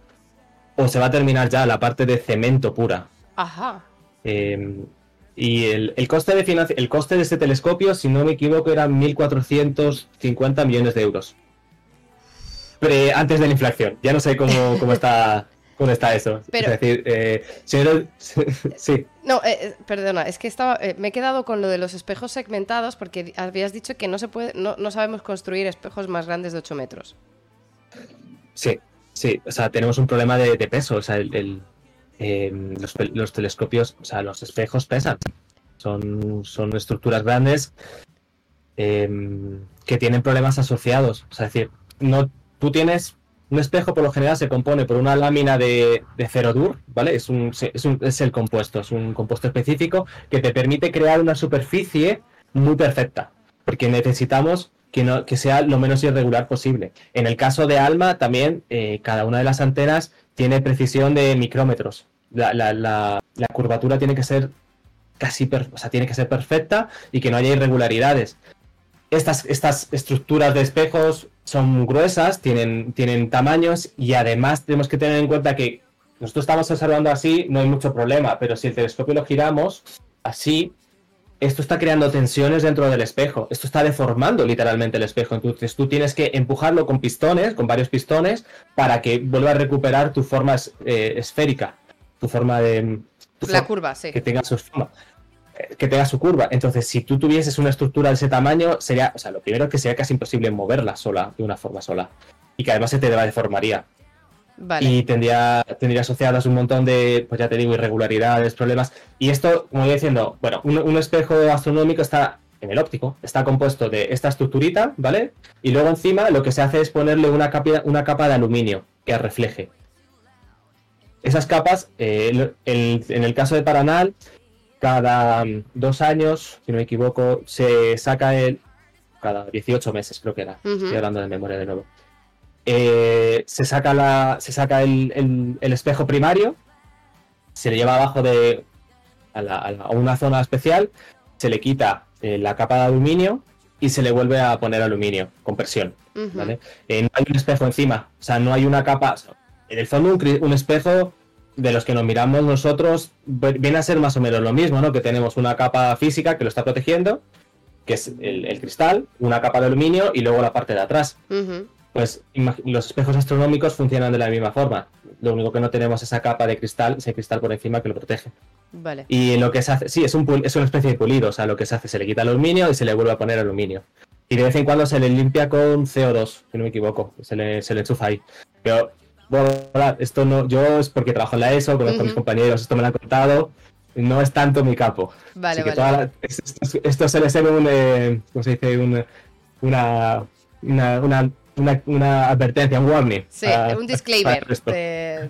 o se va a terminar ya la parte de cemento pura.
Ajá.
Eh, y el, el coste de el coste de este telescopio, si no me equivoco, eran 1.450 millones de euros. Pre- antes de la inflación. Ya no sé cómo, cómo está cómo está eso.
Pero-
es decir, eh, sí,
No, eh, eh, perdona, es que estaba, eh, me he quedado con lo de los espejos segmentados porque habías dicho que no se puede, no, no sabemos construir espejos más grandes de 8 metros.
sí, sí. O sea, tenemos un problema de, de peso. O sea, el, el, eh, los, telescopios, o sea, los espejos pesan. Son, son estructuras grandes eh, que tienen problemas asociados. O sea, es decir, no, tú tienes un espejo por lo general se compone por una lámina de, de cerodur, ¿vale? Es, un, es, un- es el compuesto, es un compuesto específico que te permite crear una superficie muy perfecta, porque necesitamos que, no, que sea lo menos irregular posible. En el caso de Alma, también eh, cada una de las antenas tiene precisión de micrómetros. La, curvatura tiene que ser casi, o sea, tiene que ser perfecta y que no haya irregularidades. Estas, estas estructuras de espejos son gruesas, tienen, tienen tamaños y además tenemos que tener en cuenta que nosotros estamos observando así, no hay mucho problema, pero si el telescopio lo giramos así, esto está creando tensiones dentro del espejo, esto está deformando literalmente el espejo, entonces tú tienes que empujarlo con pistones, con varios pistones, para que vuelva a recuperar tu forma es- eh, esférica, tu forma de... tu
La curva, sí.
que tenga su forma, eh, que tenga su curva. Entonces, si tú tuvieses una estructura de ese tamaño, sería, o sea, lo primero que sería casi imposible moverla sola, de una forma sola. Y que además se te deformaría.
Vale.
Y tendría, tendría asociadas un montón de, pues ya te digo, irregularidades, problemas. Y esto, como voy diciendo, bueno, un, un espejo astronómico está en el óptico, está compuesto de esta estructurita, ¿vale? Y luego encima lo que se hace es ponerle una capa, una capa de aluminio que refleje. Esas capas, eh, el- el- en el caso de Paranal, cada mm, dos años, si no me equivoco, se saca el. cada 18 meses, creo que era. Estoy hablando de memoria de nuevo. Eh, se saca, la, se saca el, el- el espejo primario, se le lleva abajo de a, la- a una zona especial, se le quita eh, la capa de aluminio y se le vuelve a poner aluminio con presión. ¿vale? Eh, no hay un espejo encima, o sea, no hay una capa. En el fondo, un, un espejo de los que nos miramos nosotros viene a ser más o menos lo mismo, ¿no? Que tenemos una capa física que lo está protegiendo, que es el, el cristal, una capa de aluminio y luego la parte de atrás. Pues los espejos astronómicos funcionan de la misma forma. Lo único que no tenemos es esa capa de cristal, ese cristal por encima que lo protege.
Vale.
Y lo que se hace, sí, es, un, es una especie de pulido, o sea, lo que se hace, se le quita el aluminio y se le vuelve a poner aluminio. Y de vez en cuando se le limpia con CO2, si no me equivoco, se le, se le enchufa ahí. Pero, bueno, esto no, yo es porque trabajo en la ESO, conozco a mis compañeros, esto me lo han contado, no es tanto mi campo.
Vale,
Así que
vale.
toda la- es- esto, esto suele ser un, eh, ¿cómo se dice? Un, una, una, una, una, una advertencia, un warning.
Sí, un disclaimer. de-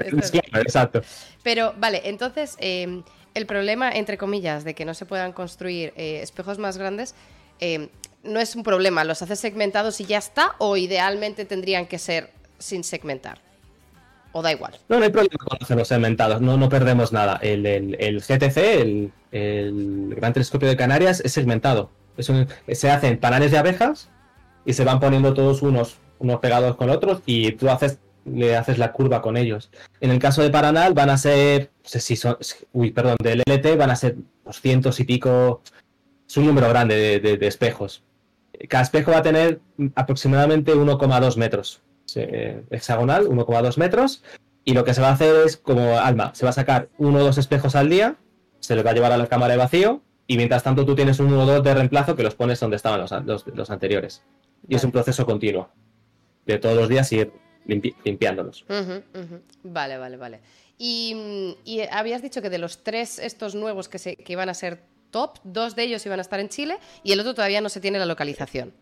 de-
Un disclaimer, exacto.
Pero, vale, entonces, eh, el problema, entre comillas, de que no se puedan construir eh, espejos más grandes, eh, no es un problema. ¿Los haces segmentados y ya está? ¿O idealmente tendrían que ser sin segmentar? ¿O da igual?
No, no hay problema con hacerlos segmentados, no, no perdemos nada. El, el- el GTC, el, el Gran Telescopio de Canarias, es segmentado. Es un- se hacen panales de abejas y se van poniendo todos unos, unos pegados con otros y tú haces, le haces la curva con ellos. En el caso de Paranal van a ser, no sé si son, uy, perdón, del LT van a ser 200 y pico, es un número grande de, de- espejos. Cada espejo va a tener aproximadamente 1,2 metros. eh, hexagonal, 1,2 metros. Y lo que se va a hacer es como Alma, se va a sacar uno o dos espejos al día, se los va a llevar a la cámara de vacío y mientras tanto tú tienes uno o dos de reemplazo que los pones donde estaban los, los- los anteriores. Y es un proceso continuo. De todos los días ir limpi- limpiándolos.
Vale, vale, vale. Y, y habías dicho que de los tres estos nuevos que, se, que iban a ser top, dos de ellos iban a estar en Chile y el otro todavía no se tiene la localización.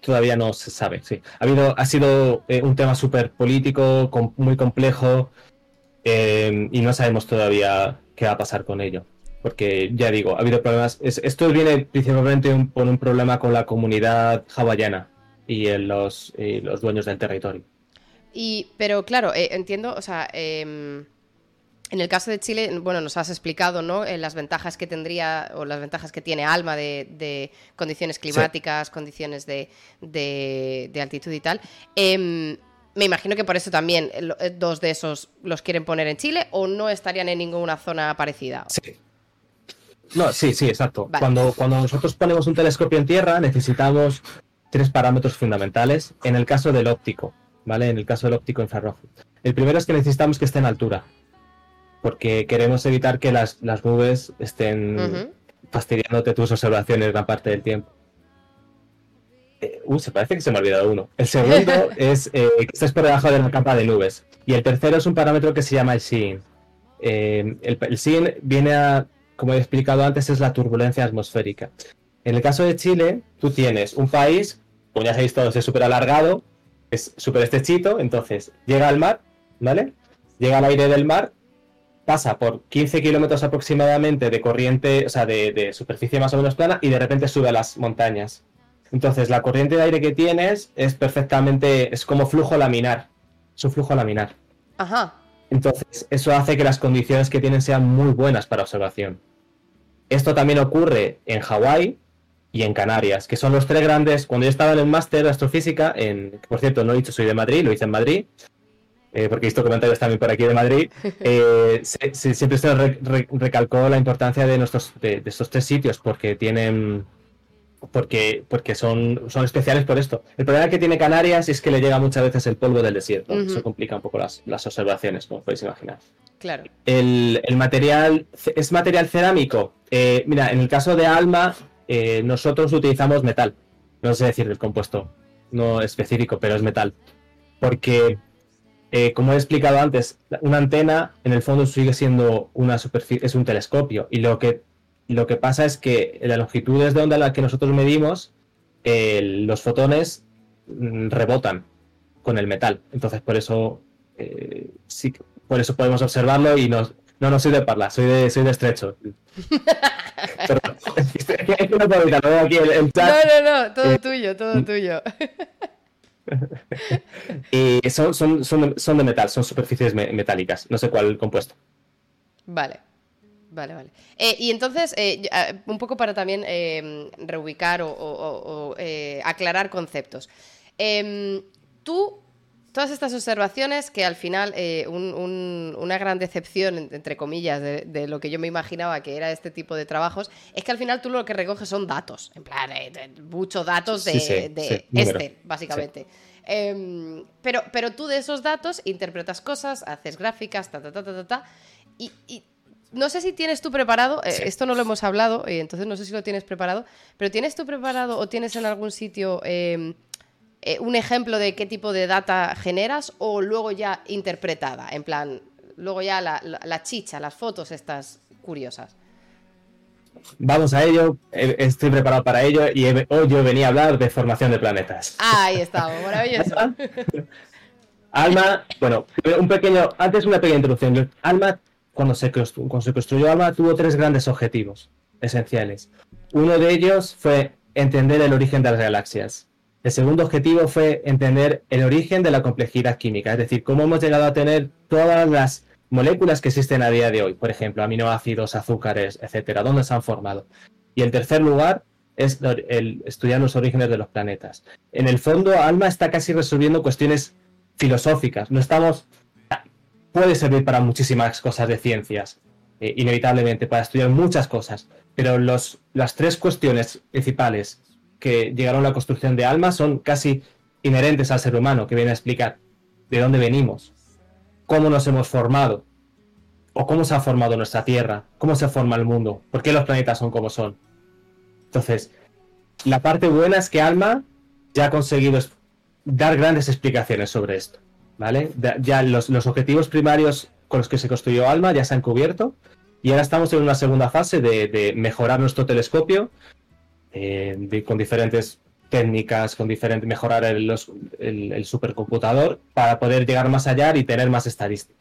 Todavía no se sabe, sí. Ha, habido, ha sido eh, un tema súper político, com- muy complejo, eh, y no sabemos todavía qué va a pasar con ello. Porque ya digo, ha habido problemas. es- esto viene principalmente un- por un problema con la comunidad hawaiana y en los, y los dueños del territorio.
Y, pero claro, eh, entiendo, o sea, em, en el caso de Chile, bueno, nos has explicado, ¿no? Eh, las ventajas que tendría o las ventajas que tiene Alma de, de condiciones climáticas, condiciones de, de- de altitud y tal. Em, me imagino que por eso también eh, eh, dos de esos los quieren poner en Chile o no estarían en ninguna zona parecida.
Sí. No, sí, sí, exacto.
Vale.
Cuando, cuando nosotros ponemos un telescopio en tierra, necesitamos tres parámetros fundamentales. En el caso del óptico, ¿vale? En el caso del óptico infrarrojo. El primero es que necesitamos que esté en altura. Porque queremos evitar que las, las nubes estén
Ujú.
fastidiándote tus observaciones gran parte del tiempo. Eh, uy, se parece que se me ha olvidado uno. El segundo es eh, que estés por debajo de la capa de nubes. Y el tercero es un parámetro que se llama el SEEIN. Eh, el, el SEEIN viene a, como he explicado antes, es la turbulencia atmosférica. En el caso de Chile, tú tienes un país, como ya sabéis todos, es súper alargado, es súper estrechito, entonces llega al mar, ¿vale? Llega al aire del mar, pasa por 15 kilómetros aproximadamente de corriente, o sea, de, de superficie más o menos plana, y de repente sube a las montañas. Entonces, la corriente de aire que tienes es perfectamente, es como flujo laminar, es un flujo laminar.
Ajá.
Entonces, eso hace que las condiciones que tienen sean muy buenas para observación. Esto también ocurre en Hawái y en Canarias, que son los tres grandes. Cuando yo estaba en el máster de astrofísica, en, por cierto, no he dicho soy de Madrid, lo hice en Madrid, eh, porque he visto comentarios también por aquí de Madrid, eh, se- se- siempre se re- re- recalcó la importancia de, nuestros, de, de estos tres sitios, porque tienen. Porque, porque son, son especiales por esto. El problema que tiene Canarias es que le llega muchas veces el polvo del desierto. Eso complica un poco las, las observaciones, como podéis imaginar.
Claro.
El, el material es material cerámico. Eh, mira, en el caso de Alma, eh, nosotros utilizamos metal. No sé decir el compuesto, no específico, pero es metal. Porque, eh, como he explicado antes, una antena en el fondo sigue siendo una superficie, es un telescopio. Y lo que, lo que pasa es que la longitud de onda a la que nosotros medimos, eh, los fotones mm, rebotan con el metal. Entonces, por eso, eh, sí, por eso podemos observarlo y nos, No, no soy de Parla, soy de, soy de Estrecho. Pero, es que no puedo evitarlo, veo aquí el, el chat.
No, no, no, todo
Eh,
tuyo, todo tuyo.
Y son, son, son, de, son de metal, son superficies me- metálicas. No sé cuál compuesto.
Vale. Vale, vale. Eh, y entonces, eh, eh, un poco para también eh, reubicar o, o- o- eh, aclarar conceptos. Em, tú, todas estas observaciones, que al final eh, un- un- una gran decepción, en- entre comillas, de, de lo que yo me imaginaba que era este tipo de trabajos, es que al final tú lo que recoges son datos, en plan, muchos datos de,
Sí, sí,
de
sí.
Excel, básicamente. Em, pero, pero tú de esos datos interpretas cosas, haces gráficas, ta, ta, ta, ta, ta, ta, y, y no sé si tienes tú preparado, eh,
Sí.
esto no lo hemos hablado, eh, entonces no sé si lo tienes preparado, pero ¿tienes tú preparado o tienes en algún sitio em, eh, un ejemplo de qué tipo de data generas o luego ya interpretada? En plan, luego ya la, la- la chicha, las fotos estas curiosas.
Vamos a ello, estoy preparado para ello y hoy yo venía a hablar de formación de planetas.
Ahí estamos, maravilloso.
Alma, bueno, un pequeño, antes una pequeña introducción. Alma, cuando se, cuando se construyó Alma, tuvo tres grandes objetivos esenciales. Uno de ellos fue entender el origen de las galaxias. El segundo objetivo fue entender el origen de la complejidad química, es decir, cómo hemos llegado a tener todas las moléculas que existen a día de hoy, por ejemplo, aminoácidos, azúcares, etcétera, dónde se han formado. Y en tercer lugar es el estudiar los orígenes de los planetas. En el fondo, Alma está casi resolviendo cuestiones filosóficas. No estamos. Puede servir para muchísimas cosas de ciencias, eh, inevitablemente, para estudiar muchas cosas. Pero los, las tres cuestiones principales que llegaron a la construcción de Alma son casi inherentes al ser humano, que viene a explicar de dónde venimos, cómo nos hemos formado, o cómo se ha formado nuestra Tierra, cómo se forma el mundo, por qué los planetas son como son. Entonces, la parte buena es que Alma ya ha conseguido dar grandes explicaciones sobre esto, ¿vale? Ya los, los objetivos primarios con los que se construyó Alma ya se han cubierto y ahora estamos en una segunda fase de, de mejorar nuestro telescopio eh, con diferentes técnicas, con diferentes mejorar el, los- el- supercomputador para poder llegar más allá y tener más estadística.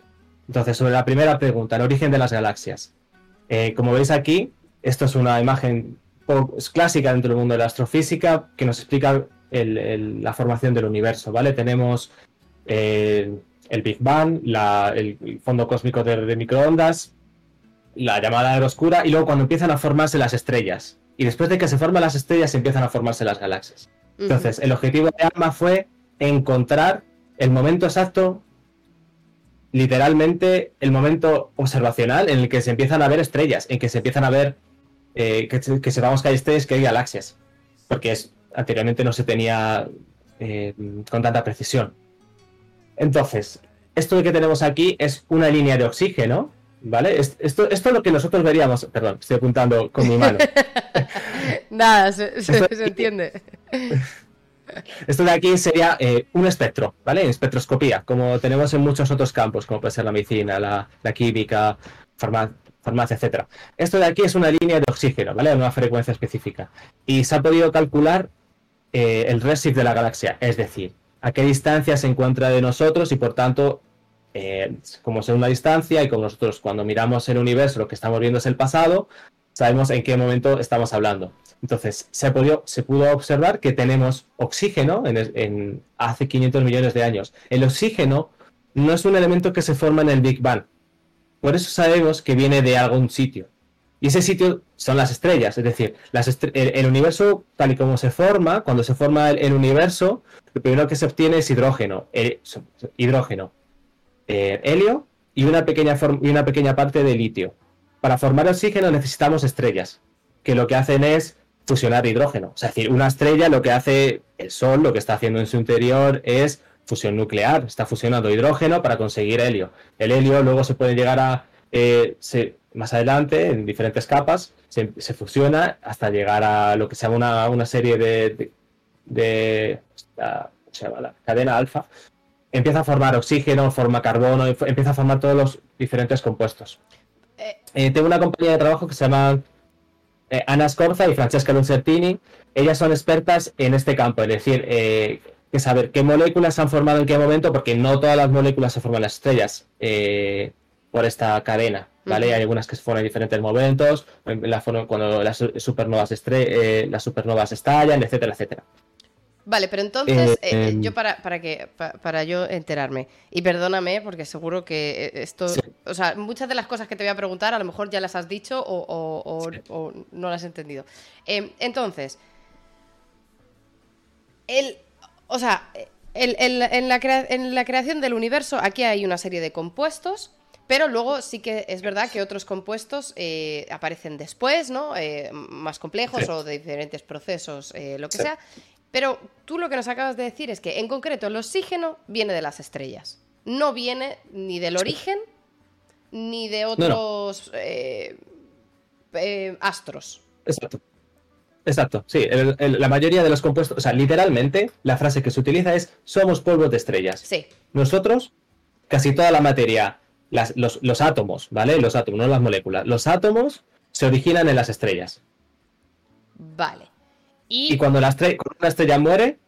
Entonces, sobre la primera pregunta, el origen de las galaxias. Eh, como veis aquí, esto es una imagen clásica dentro del mundo de la astrofísica que nos explica el- la formación del universo, ¿vale? Tenemos eh, el Big Bang, la- el fondo cósmico de, de microondas, la llamada era oscura y luego cuando empiezan a formarse las estrellas. Y después de que se forman las estrellas empiezan a formarse las galaxias. Entonces, el objetivo de ALMA fue encontrar el momento exacto, literalmente el momento observacional en el que se empiezan a ver estrellas, en que se empiezan a ver eh, que, se- que sepamos que hay estrellas, que hay galaxias, porque es, anteriormente no se tenía eh, con tanta precisión. Entonces, esto que tenemos aquí es una línea de oxígeno, ¿vale? Es- Esto, esto es lo que nosotros veríamos, perdón, estoy apuntando con mi mano.
Nada, se, se-
Esto-
se entiende.
Esto de aquí sería eh, un espectro, ¿vale? Espectroscopía, como tenemos en muchos otros campos, como puede ser la medicina, la, la química, farma- farmacia, etcétera. Esto de aquí es una línea de oxígeno, ¿vale? Una frecuencia específica. Y se ha podido calcular eh, el redshift de la galaxia, es decir, a qué distancia se encuentra de nosotros y por tanto, eh, como es una distancia y como nosotros cuando miramos el universo lo que estamos viendo es el pasado, sabemos en qué momento estamos hablando. Entonces, se, pudo observar que tenemos oxígeno en, en hace 500 millones de años. El oxígeno no es un elemento que se forma en el Big Bang. Por eso sabemos que viene de algún sitio. Y ese sitio son las estrellas. Es decir, el, universo, tal y como se forma, cuando se forma el, el universo, lo primero que se obtiene es hidrógeno. hidrógeno, eh, helio y una, pequeña y una pequeña parte de litio. Para formar oxígeno necesitamos estrellas, que lo que hacen es fusionar hidrógeno. Es decir, una estrella lo que hace el Sol, lo que está haciendo en su interior es fusión nuclear, está fusionando hidrógeno para conseguir helio. El helio luego se puede llegar a, eh, más adelante, en diferentes capas, se, se fusiona hasta llegar a lo que se llama una, una serie de, de, de- ah, ¿cómo se llama? La cadena alfa. Empieza a formar oxígeno, forma carbono, empieza a formar todos los diferentes compuestos.
Eh.
Eh, tengo una compañía de trabajo que se llama eh, Ana Scorza y Francesca Lucertini. Ellas son expertas en este campo, es decir, eh, que saber qué moléculas se han formado en qué momento, porque no todas las moléculas se forman en las estrellas. Eh, por esta cadena, ¿vale? Hay algunas que forman en diferentes momentos, en la cuando las supernovas, estre- eh, las supernovas estallan, etcétera, etcétera.
Vale, pero entonces,
Eh,
eh,
em,
yo para, para que pa- para yo enterarme, y perdóname, porque seguro que esto,
Sí.
o sea, muchas de las cosas que te voy a preguntar a lo mejor ya las has dicho o, o- o-
Sí.
o no las has entendido. Em, entonces, el, o sea, el- el- en, la crea- en la creación del universo aquí hay una serie de compuestos, pero luego sí que es verdad que otros compuestos eh, aparecen después, ¿no? Eh, más complejos
Sí.
o de diferentes procesos, eh, lo que
Sí.
sea. Pero tú lo que nos acabas de decir es que en concreto el oxígeno viene de las estrellas. No viene ni del origen ni de otros astros.
Exacto. Exacto, sí. el- el- la mayoría de los compuestos, o sea, literalmente, la frase que se utiliza es somos polvos de estrellas.
Sí.
Nosotros, casi toda la materia, las- los, los átomos, ¿vale? Los átomos, no las moléculas. Los átomos se originan en las estrellas.
Vale. Y,
Y cuando, la estre- cuando una estrella muere,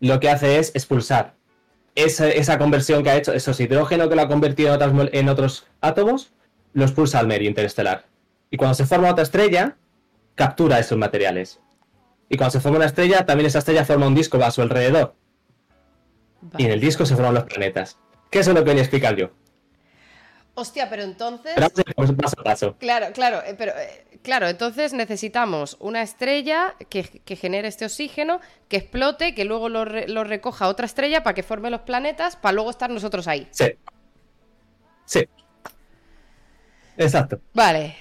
lo que hace es expulsar esa, esa conversión que ha hecho, esos hidrógeno que lo ha convertido en, otras mol- en otros átomos, lo expulsa al medio interestelar. Y cuando se forma otra estrella, captura esos materiales. Y cuando se forma una estrella, también esa estrella forma un disco a su alrededor. Y en el disco se forman los planetas. Eso es lo que venía a explicar yo.
Hostia, pero entonces.
Paso a paso.
Claro, claro, eh, pero eh, claro, entonces necesitamos una estrella que, que genere este oxígeno, que explote, que luego lo, re- lo recoja otra estrella para que forme los planetas, para luego estar nosotros ahí.
Sí. Sí. Exacto.
Vale.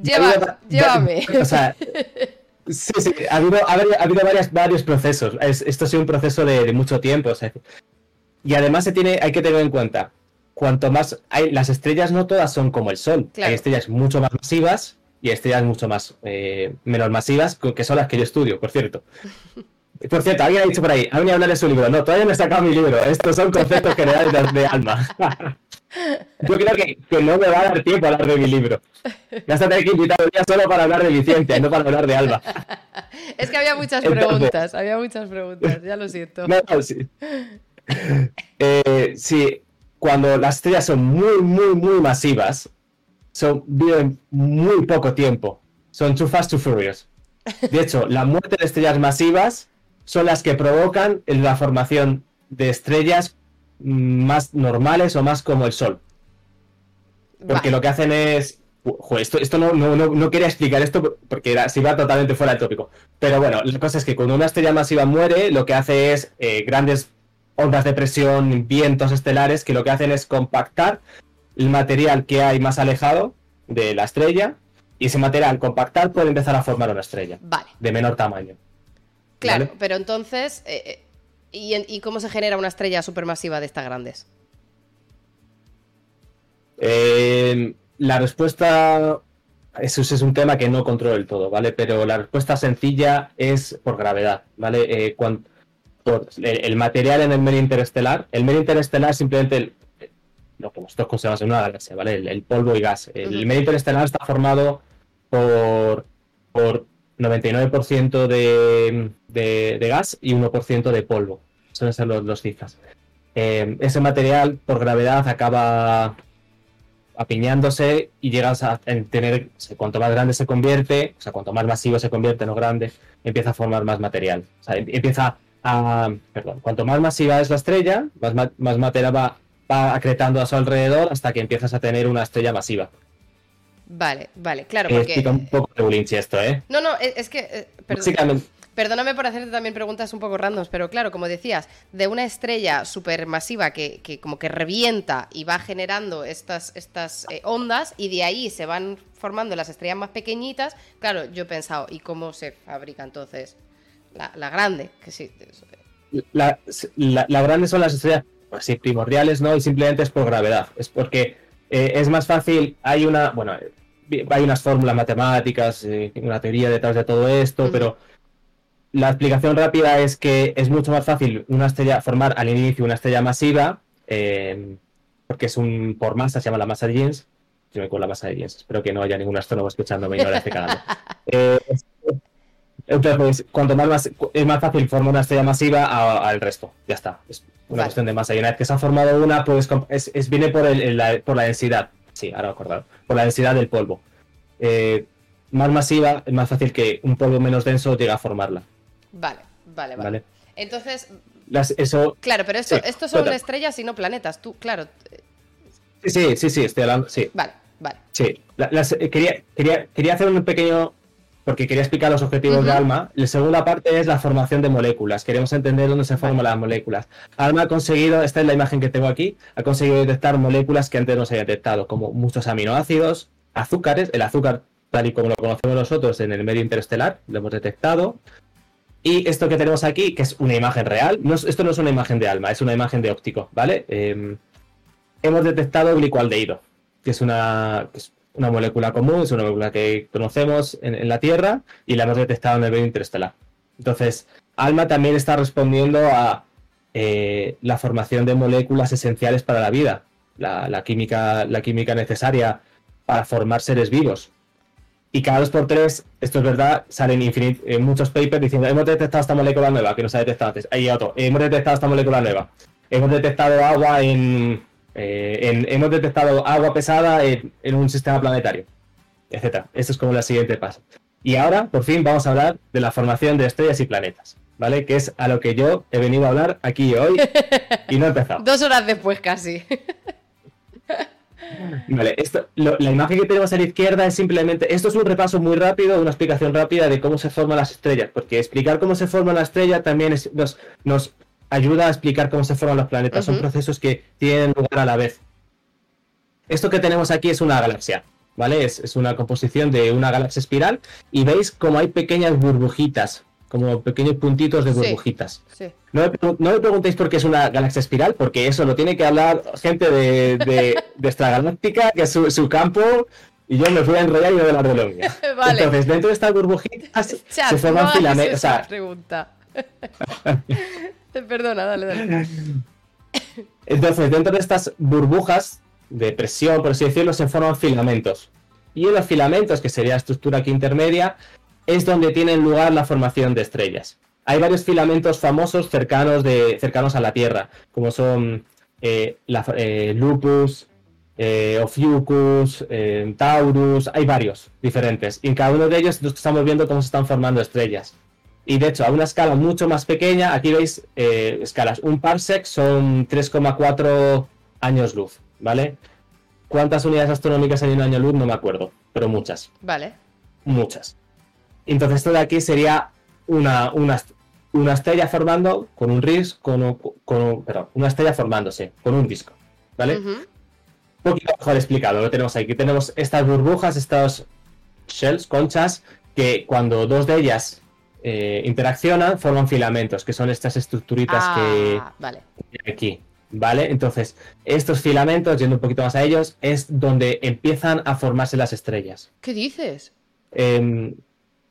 Lleva,
va-
llévame.
O sea, sí, sí, ha habido, ha habido, ha habido varias- varios procesos. Es- esto ha sido un proceso de, de mucho tiempo. o sea, y además se tiene, hay que tener en cuenta, cuanto más hay, las estrellas no todas son como el Sol.
Claro.
Hay estrellas mucho más masivas y estrellas mucho más eh, menos masivas, que son las que yo estudio, por cierto. Por cierto, alguien ha dicho por ahí, ha venido a hablar de su libro. No, todavía no he sacado mi libro. Estos son conceptos generales de, de alma. Yo creo que, que no me va a dar tiempo a hablar de mi libro. Vas a tener que invitar un día solo para hablar de mi ciencia, no para hablar de alma.
Es que había muchas
Entonces-
preguntas, había muchas preguntas, ya lo siento.
No, no, sí. Eh, sí, cuando las estrellas son muy, muy, muy masivas, son, viven muy poco tiempo. Son too fast, too furious. De hecho, la muerte de estrellas masivas son las que provocan la formación de estrellas más normales o más como el Sol. Porque
Vale.
lo que hacen es. Esto esto no, no, no, no quería explicar esto porque era, se iba totalmente fuera del tópico. Pero bueno, la cosa es que cuando una estrella masiva muere, lo que hace es eh, grandes ondas de presión, vientos estelares, que lo que hacen es compactar el material que hay más alejado de la estrella. Y ese material al compactar puede empezar a formar una estrella
Vale,
de menor tamaño.
claro,
¿Vale?
pero entonces, eh, eh, ¿y, cómo se genera una estrella supermasiva de estas grandes?
Eh, la respuesta, eso es un tema que no controlo del todo, ¿vale? Pero la respuesta sencilla es por gravedad, ¿vale? Eh, cuan- por el, el material en el medio interestelar, el medio interestelar es simplemente el- lo que nosotros consideramos en una galaxia, ¿vale? El, el polvo y gas. El
Ujú.
medio interestelar está formado por, por 99% de, de, de gas y 1% de polvo. Suelen ser los, los cifras. Eh, ese material, por gravedad, acaba apiñándose y llegas a tener, o sea, cuanto más grande se convierte, o sea, cuanto más masivo se convierte, no grande, empieza a formar más material. O sea, em- empieza a, perdón, cuanto más masiva es la estrella, más, ma- más material va, va acretando a su alrededor hasta que empiezas a tener una estrella masiva.
Vale, vale, claro, porque...
explica un poco de Bulinchi esto, ¿eh?
No, no, es, es que... eh.
Básicamente,
Perdóname por hacerte también preguntas un poco randoms, pero claro, como decías, de una estrella supermasiva que, que como que revienta y va generando estas, estas eh, ondas y de ahí se van formando las estrellas más pequeñitas, claro, yo he pensado, ¿y cómo se fabrica entonces la, la grande? Que sí,
la, la, la grande son las estrellas pues sí, primordiales, ¿no? Y simplemente es por gravedad. Es porque eh, es más fácil, hay una, bueno, hay unas fórmulas matemáticas, eh, una teoría detrás de todo esto, pero la explicación rápida es que es mucho más fácil una estrella formar al inicio una estrella masiva, eh, porque es un por masa, se llama la masa de Jeans. Yo me con la masa de Jeans, espero que no haya ningún astrónomo escuchándome y no la esté cagando. Eh, entonces, cuanto más, es más fácil formar una estrella masiva al resto. Ya está. Es una
Vale.
cuestión de masa. Y una vez que se ha formado una, pues com- es, es- viene por, el- la, por la densidad. sí, ahora acordado, por la densidad del polvo. Eh, más masiva, es más fácil que un polvo menos denso llegue a formarla.
Vale, vale, vale.
¿vale?
Entonces,
Las- eso,
claro, pero esto,
Sí,
esto son estrellas y no planetas. Tú, claro.
sí, sí, sí, sí, estoy hablando, sí,
Vale, vale.
sí. La- las- eh, quería, quería, quería hacer un pequeño, porque quería explicar los objetivos de. ALMA. La segunda parte es la formación de moléculas. Queremos entender dónde se forman las moléculas. ALMA ha conseguido, esta es la imagen que tengo aquí, ha conseguido detectar moléculas que antes no se habían detectado, como muchos aminoácidos, azúcares, el azúcar tal y como lo conocemos nosotros en el medio interestelar, lo hemos detectado. Y esto que tenemos aquí, que es una imagen real, no es- esto no es una imagen de alma, es una imagen de óptico, ¿vale? Eh, hemos detectado glicoaldehído, que es una, que es una molécula común, es una molécula que conocemos en, la Tierra y la hemos detectado en el medio interestelar. Entonces, ALMA también está respondiendo a eh, la formación de moléculas esenciales para la vida, la, química, la química necesaria para formar seres vivos. Y cada dos por tres, esto es verdad, salen eh, muchos papers diciendo hemos detectado esta molécula nueva que no se ha detectado antes. Hay otro, hemos detectado esta molécula nueva. Hemos detectado agua en, eh, en- hemos detectado agua pesada en, en un sistema planetario, etcétera. Esto es como la siguiente paso. Y ahora, por fin, vamos a hablar de la formación de estrellas y planetas, ¿vale? Que es a lo que yo he venido a hablar aquí hoy y no he empezado.
Dos horas después casi.
Vale, esto, lo- la imagen que tenemos a la izquierda es simplemente, esto es un repaso muy rápido, una explicación rápida de cómo se forman las estrellas, porque explicar cómo se forma la estrella también es- nos, nos ayuda a explicar cómo se forman los planetas, son procesos que tienen lugar a la vez. Esto que tenemos aquí es una galaxia, ¿vale? Es, es una composición de una galaxia espiral y veis como hay pequeñas burbujitas, como pequeños puntitos de burbujitas.
Sí.
No me, no me preguntéis por qué es una galaxia espiral, porque eso lo tiene que hablar gente de, de, de extragaláctica, que es su, su campo, y yo me fui a enrollar y no de la reloj.
Vale.
Entonces, dentro de estas burbujitas
Chat,
se forman filamentos. O
esa
sea,
pregunta. Perdona, dale, dale.
entonces, dentro de estas burbujas de presión, por así decirlo, se forman filamentos. Y en los filamentos, que sería la estructura aquí intermedia, es donde tiene lugar la formación de estrellas. Hay varios filamentos famosos cercanos, de, cercanos a la Tierra, como son eh, eh, Lupus, eh, Ophiuchus, eh, Taurus, hay varios diferentes. Y en cada uno de ellos estamos viendo cómo se están formando estrellas. Y de hecho, a una escala mucho más pequeña, aquí veis eh, escalas. Un parsec son 3,4 años luz, ¿vale? ¿Cuántas unidades astronómicas hay en un año luz? No me acuerdo, pero muchas
Vale.
muchas. Entonces esto de aquí sería una, una, una estrella formando con un RIS, con, con perdón, una estrella formándose con un disco, ¿vale? Un poquito mejor explicado, lo tenemos aquí. Tenemos estas burbujas, estas shells, conchas, que cuando dos de ellas eh, interaccionan forman filamentos, que son estas estructuritas que,
Ah, Vale.
aquí, ¿vale? Entonces, estos filamentos, yendo un poquito más a ellos, es donde empiezan a formarse las estrellas.
¿Qué dices?
Em,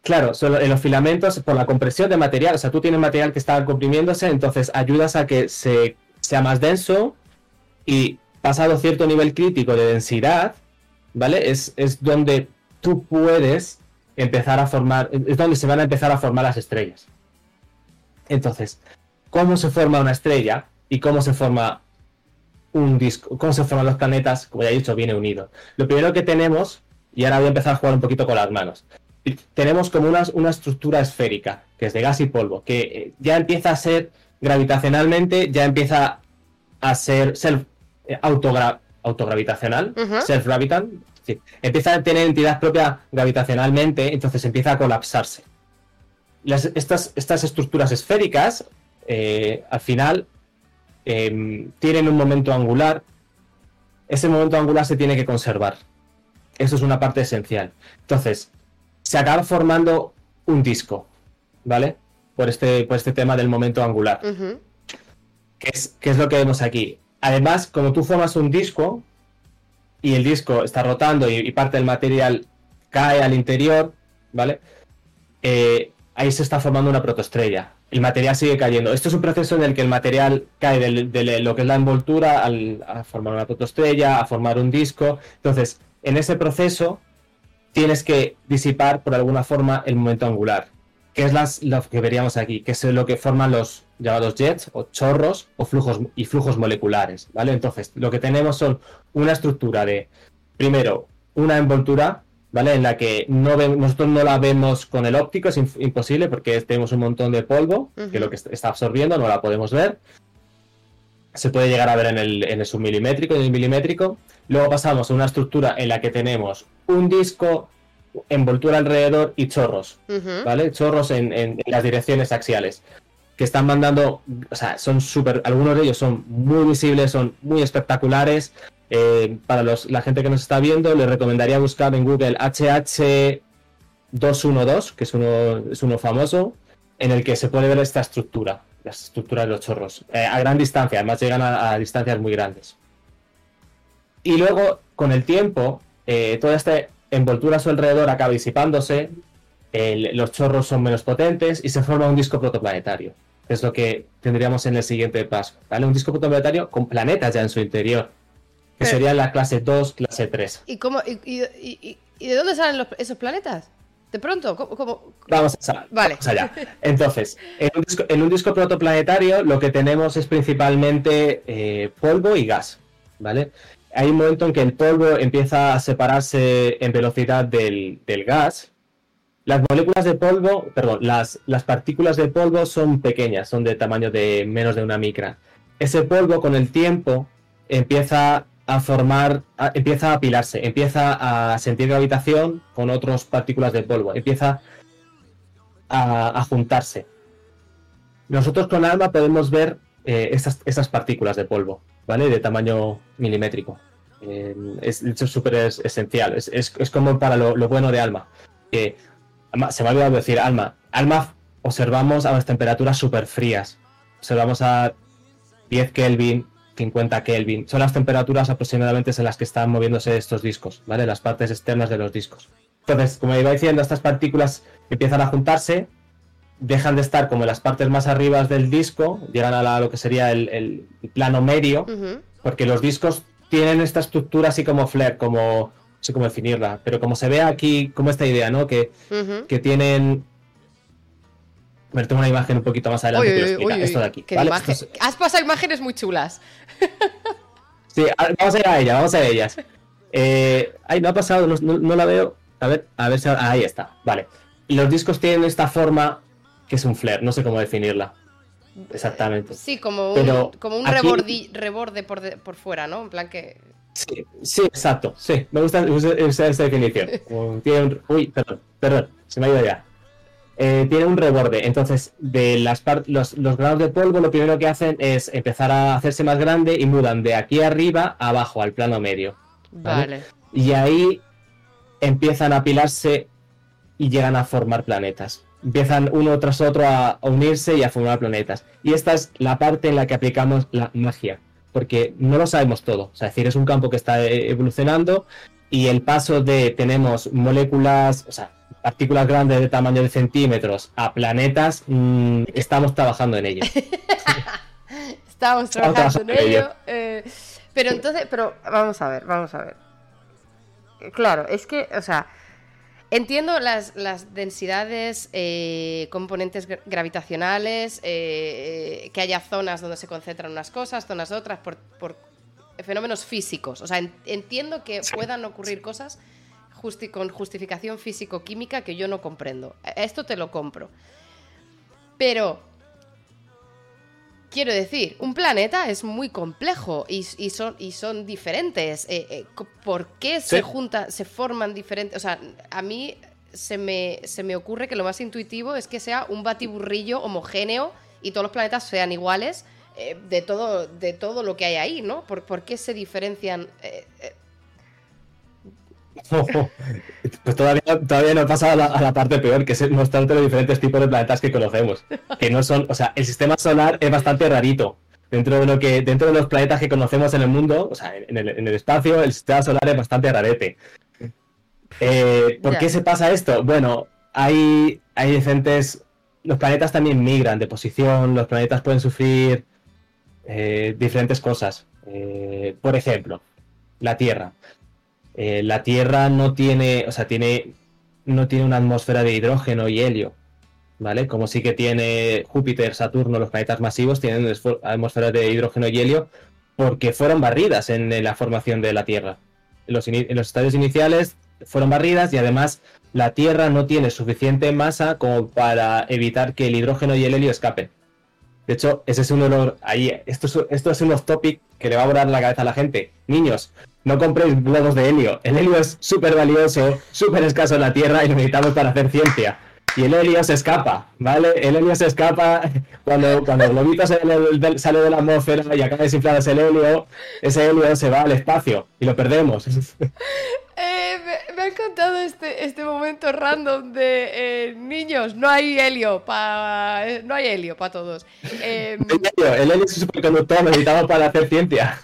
claro, solo en los filamentos, por la compresión de material, o sea, tú tienes material que está comprimiéndose, entonces ayudas a que se, sea más denso y pasado cierto nivel crítico de densidad, ¿vale? Es, es donde tú puedes empezar a formar, es donde se van a empezar a formar las estrellas. Entonces, ¿cómo se forma una estrella y cómo se forma un disco? ¿Cómo se forman los planetas? Como ya he dicho, viene unido. Lo primero que tenemos, y ahora voy a empezar a jugar un poquito con las manos, tenemos como una, una estructura esférica, que es de gas y polvo, que eh, ya empieza a ser gravitacionalmente, ya empieza a ser self, eh, autogra- autogravitacional, self-gravitant, sí. empieza a tener entidad propia gravitacionalmente, entonces empieza a colapsarse. Las- estas, estas estructuras esféricas, eh, al final, em, tienen un momento angular. Ese momento angular se tiene que conservar. Eso es una parte esencial. Entonces, se acaba formando un disco, ¿vale? Por este, por este tema del momento angular. Que es, que es lo que vemos aquí. Además, como tú formas un disco y el disco está rotando y, parte del material cae al interior, ¿vale? Eh, ahí se está formando una protoestrella. El material sigue cayendo. Esto es un proceso en el que el material cae de, lo que es la envoltura a formar una protoestrella, a formar un disco. Entonces, en ese proceso tienes que disipar por alguna forma el momento angular, que es lo que veríamos aquí, que es lo que forman los llamados jets o chorros o flujos y flujos moleculares, ¿vale? Entonces, lo que tenemos son una estructura de primero, una envoltura, ¿vale? En la que no nosotros no la vemos con el óptico, es imposible porque tenemos un montón de polvo que lo que está absorbiendo no la podemos ver. Se puede llegar a ver en el, en el submilimétrico y en el milimétrico. Luego pasamos a una estructura en la que tenemos un disco, envoltura alrededor y chorros, ¿vale? Chorros en, las direcciones axiales que están mandando, o sea, son súper, algunos de ellos son muy visibles, son muy espectaculares. Eh, para los, la gente que nos está viendo, les recomendaría buscar en Google HH212, que es uno, es uno famoso, en el que se puede ver esta estructura, la estructura de los chorros, eh, a gran distancia, además llegan a, distancias muy grandes. Y luego, con el tiempo, eh, toda esta envoltura a su alrededor acaba disipándose, los chorros son menos potentes y se forma un disco protoplanetario. Es lo que tendríamos en el siguiente paso. ¿vale? Un disco protoplanetario con planetas ya en su interior que sería la clase 2, clase 3.
¿Y, cómo, y, de dónde salen esos planetas? ¿De pronto? ¿Cómo,
Vamos, a, vale. allá. Entonces, en un, disco, protoplanetario lo que tenemos es principalmente eh, polvo y gas, ¿vale? Hay un momento en que el polvo empieza a separarse en velocidad del, gas. Las moléculas de polvo, perdón, las, las partículas de polvo son pequeñas, son de tamaño de menos de una micra. Ese polvo con el tiempo empieza a formar, empieza a apilarse, empieza a sentir gravitación con otras partículas de polvo, empieza a, juntarse. Nosotros con ALMA podemos ver eh, estas, partículas de polvo, ¿vale? De tamaño milimétrico. Eh, es, es súper esencial, es, como para lo, bueno de ALMA. Que, se me ha olvidado decir ALMA. ALMA observamos a las temperaturas súper frías. Observamos a 10 Kelvin, 50 Kelvin. Son las temperaturas aproximadamente en las que están moviéndose estos discos, ¿vale? Las partes externas de los discos. Entonces, como iba diciendo, estas partículas empiezan a juntarse, dejan de estar como en las partes más arriba del disco, llegan a lo que sería el, plano medio, porque los discos tienen esta estructura así como flare, como sé cómo definirla, pero como se ve aquí, como esta idea, ¿no? Que, que tienen ver, tengo una imagen un poquito más adelante que Esto de aquí.
Has pasado imágenes muy chulas.
sí, vamos a ir a ellas, vamos a ellas. Eh, ay, no ha pasado, no, la veo. A ver, a ver si. Ahí está, vale. Los discos tienen esta forma que es un flare, no sé cómo definirla. Exactamente.
Sí, como un, como un reborde por, por fuera, ¿no? En plan que.
Sí, sí, exacto, sí, me gusta esa, definición. tiene uy, perdón, perdón, se me ha ido ya. Eh, tiene un reborde. Entonces, de las los, grados de polvo, lo primero que hacen es empezar a hacerse más grande y mudan de aquí arriba a abajo, al plano medio.
Vale.
Y ahí empiezan a apilarse y llegan a formar planetas. Empiezan uno tras otro a, unirse y a formar planetas. Y esta es la parte en la que aplicamos la magia. Porque no lo sabemos todo. es decir, es un campo que está eh, evolucionando y el paso de tenemos moléculas, o sea, partículas grandes de tamaño de centímetros a planetas, mm, estamos trabajando en ello.
estamos, trabajando, en ello. Eh, pero entonces, pero vamos a ver, vamos a ver. Claro, es que, o sea, entiendo las, densidades, eh, componentes gravitacionales, eh, que haya zonas donde se concentran unas cosas, zonas otras, por, fenómenos físicos. O sea, entiendo que puedan ocurrir cosas con justificación físico-química que yo no comprendo. E, esto te lo compro. Pero, quiero decir, un planeta es muy complejo y, son, y son, diferentes. Eh, eh, ¿Por qué se juntan, se forman diferentes? O sea, a mí se me, se me ocurre que lo más intuitivo es que sea un batiburrillo homogéneo y todos los planetas sean iguales eh, de, todo, de todo lo que hay ahí, ¿no? ¿Por, por qué se diferencian?
pues todavía, todavía no he pasado a la, parte peor, que es mostrarte los diferentes tipos de planetas que conocemos. Que no son, o sea, el sistema solar es bastante rarito. Dentro de lo que, dentro de los planetas que conocemos en el mundo, o sea, en el, espacio, el sistema solar es bastante rarete. Eh, ¿Por qué se pasa esto? Bueno, hay, hay diferentes. Los planetas también migran de posición, los planetas pueden sufrir eh, diferentes cosas. Eh, por ejemplo, la Tierra. Eh, la Tierra no tiene, o sea, tiene, no tiene una atmósfera de hidrógeno y helio, ¿vale? Como sí que tiene Júpiter, Saturno, los planetas masivos, tienen atmósferas de hidrógeno y helio porque fueron barridas en, la formación de la Tierra. en los, estadios iniciales fueron barridas y además la Tierra no tiene suficiente masa como para evitar que el hidrógeno y el helio escapen. De hecho, ese es de los. Ahí, esto es, esto es un off topic que le va a volar la cabeza a la gente. Niños, no compréis globos de helio. El helio es súper valioso, súper escaso en la Tierra y lo necesitamos para hacer ciencia. Y el helio se escapa, ¿vale? El helio se escapa cuando, cuando el globito sale de la atmósfera y acaba desinflado ese helio, ese helio se va al espacio y lo perdemos.
Eh, ha encantado este, este momento random de eh, niños, no hay helio para eh, no hay helio para todos.
Em, el helio es un superconductor necesitado para hacer ciencia.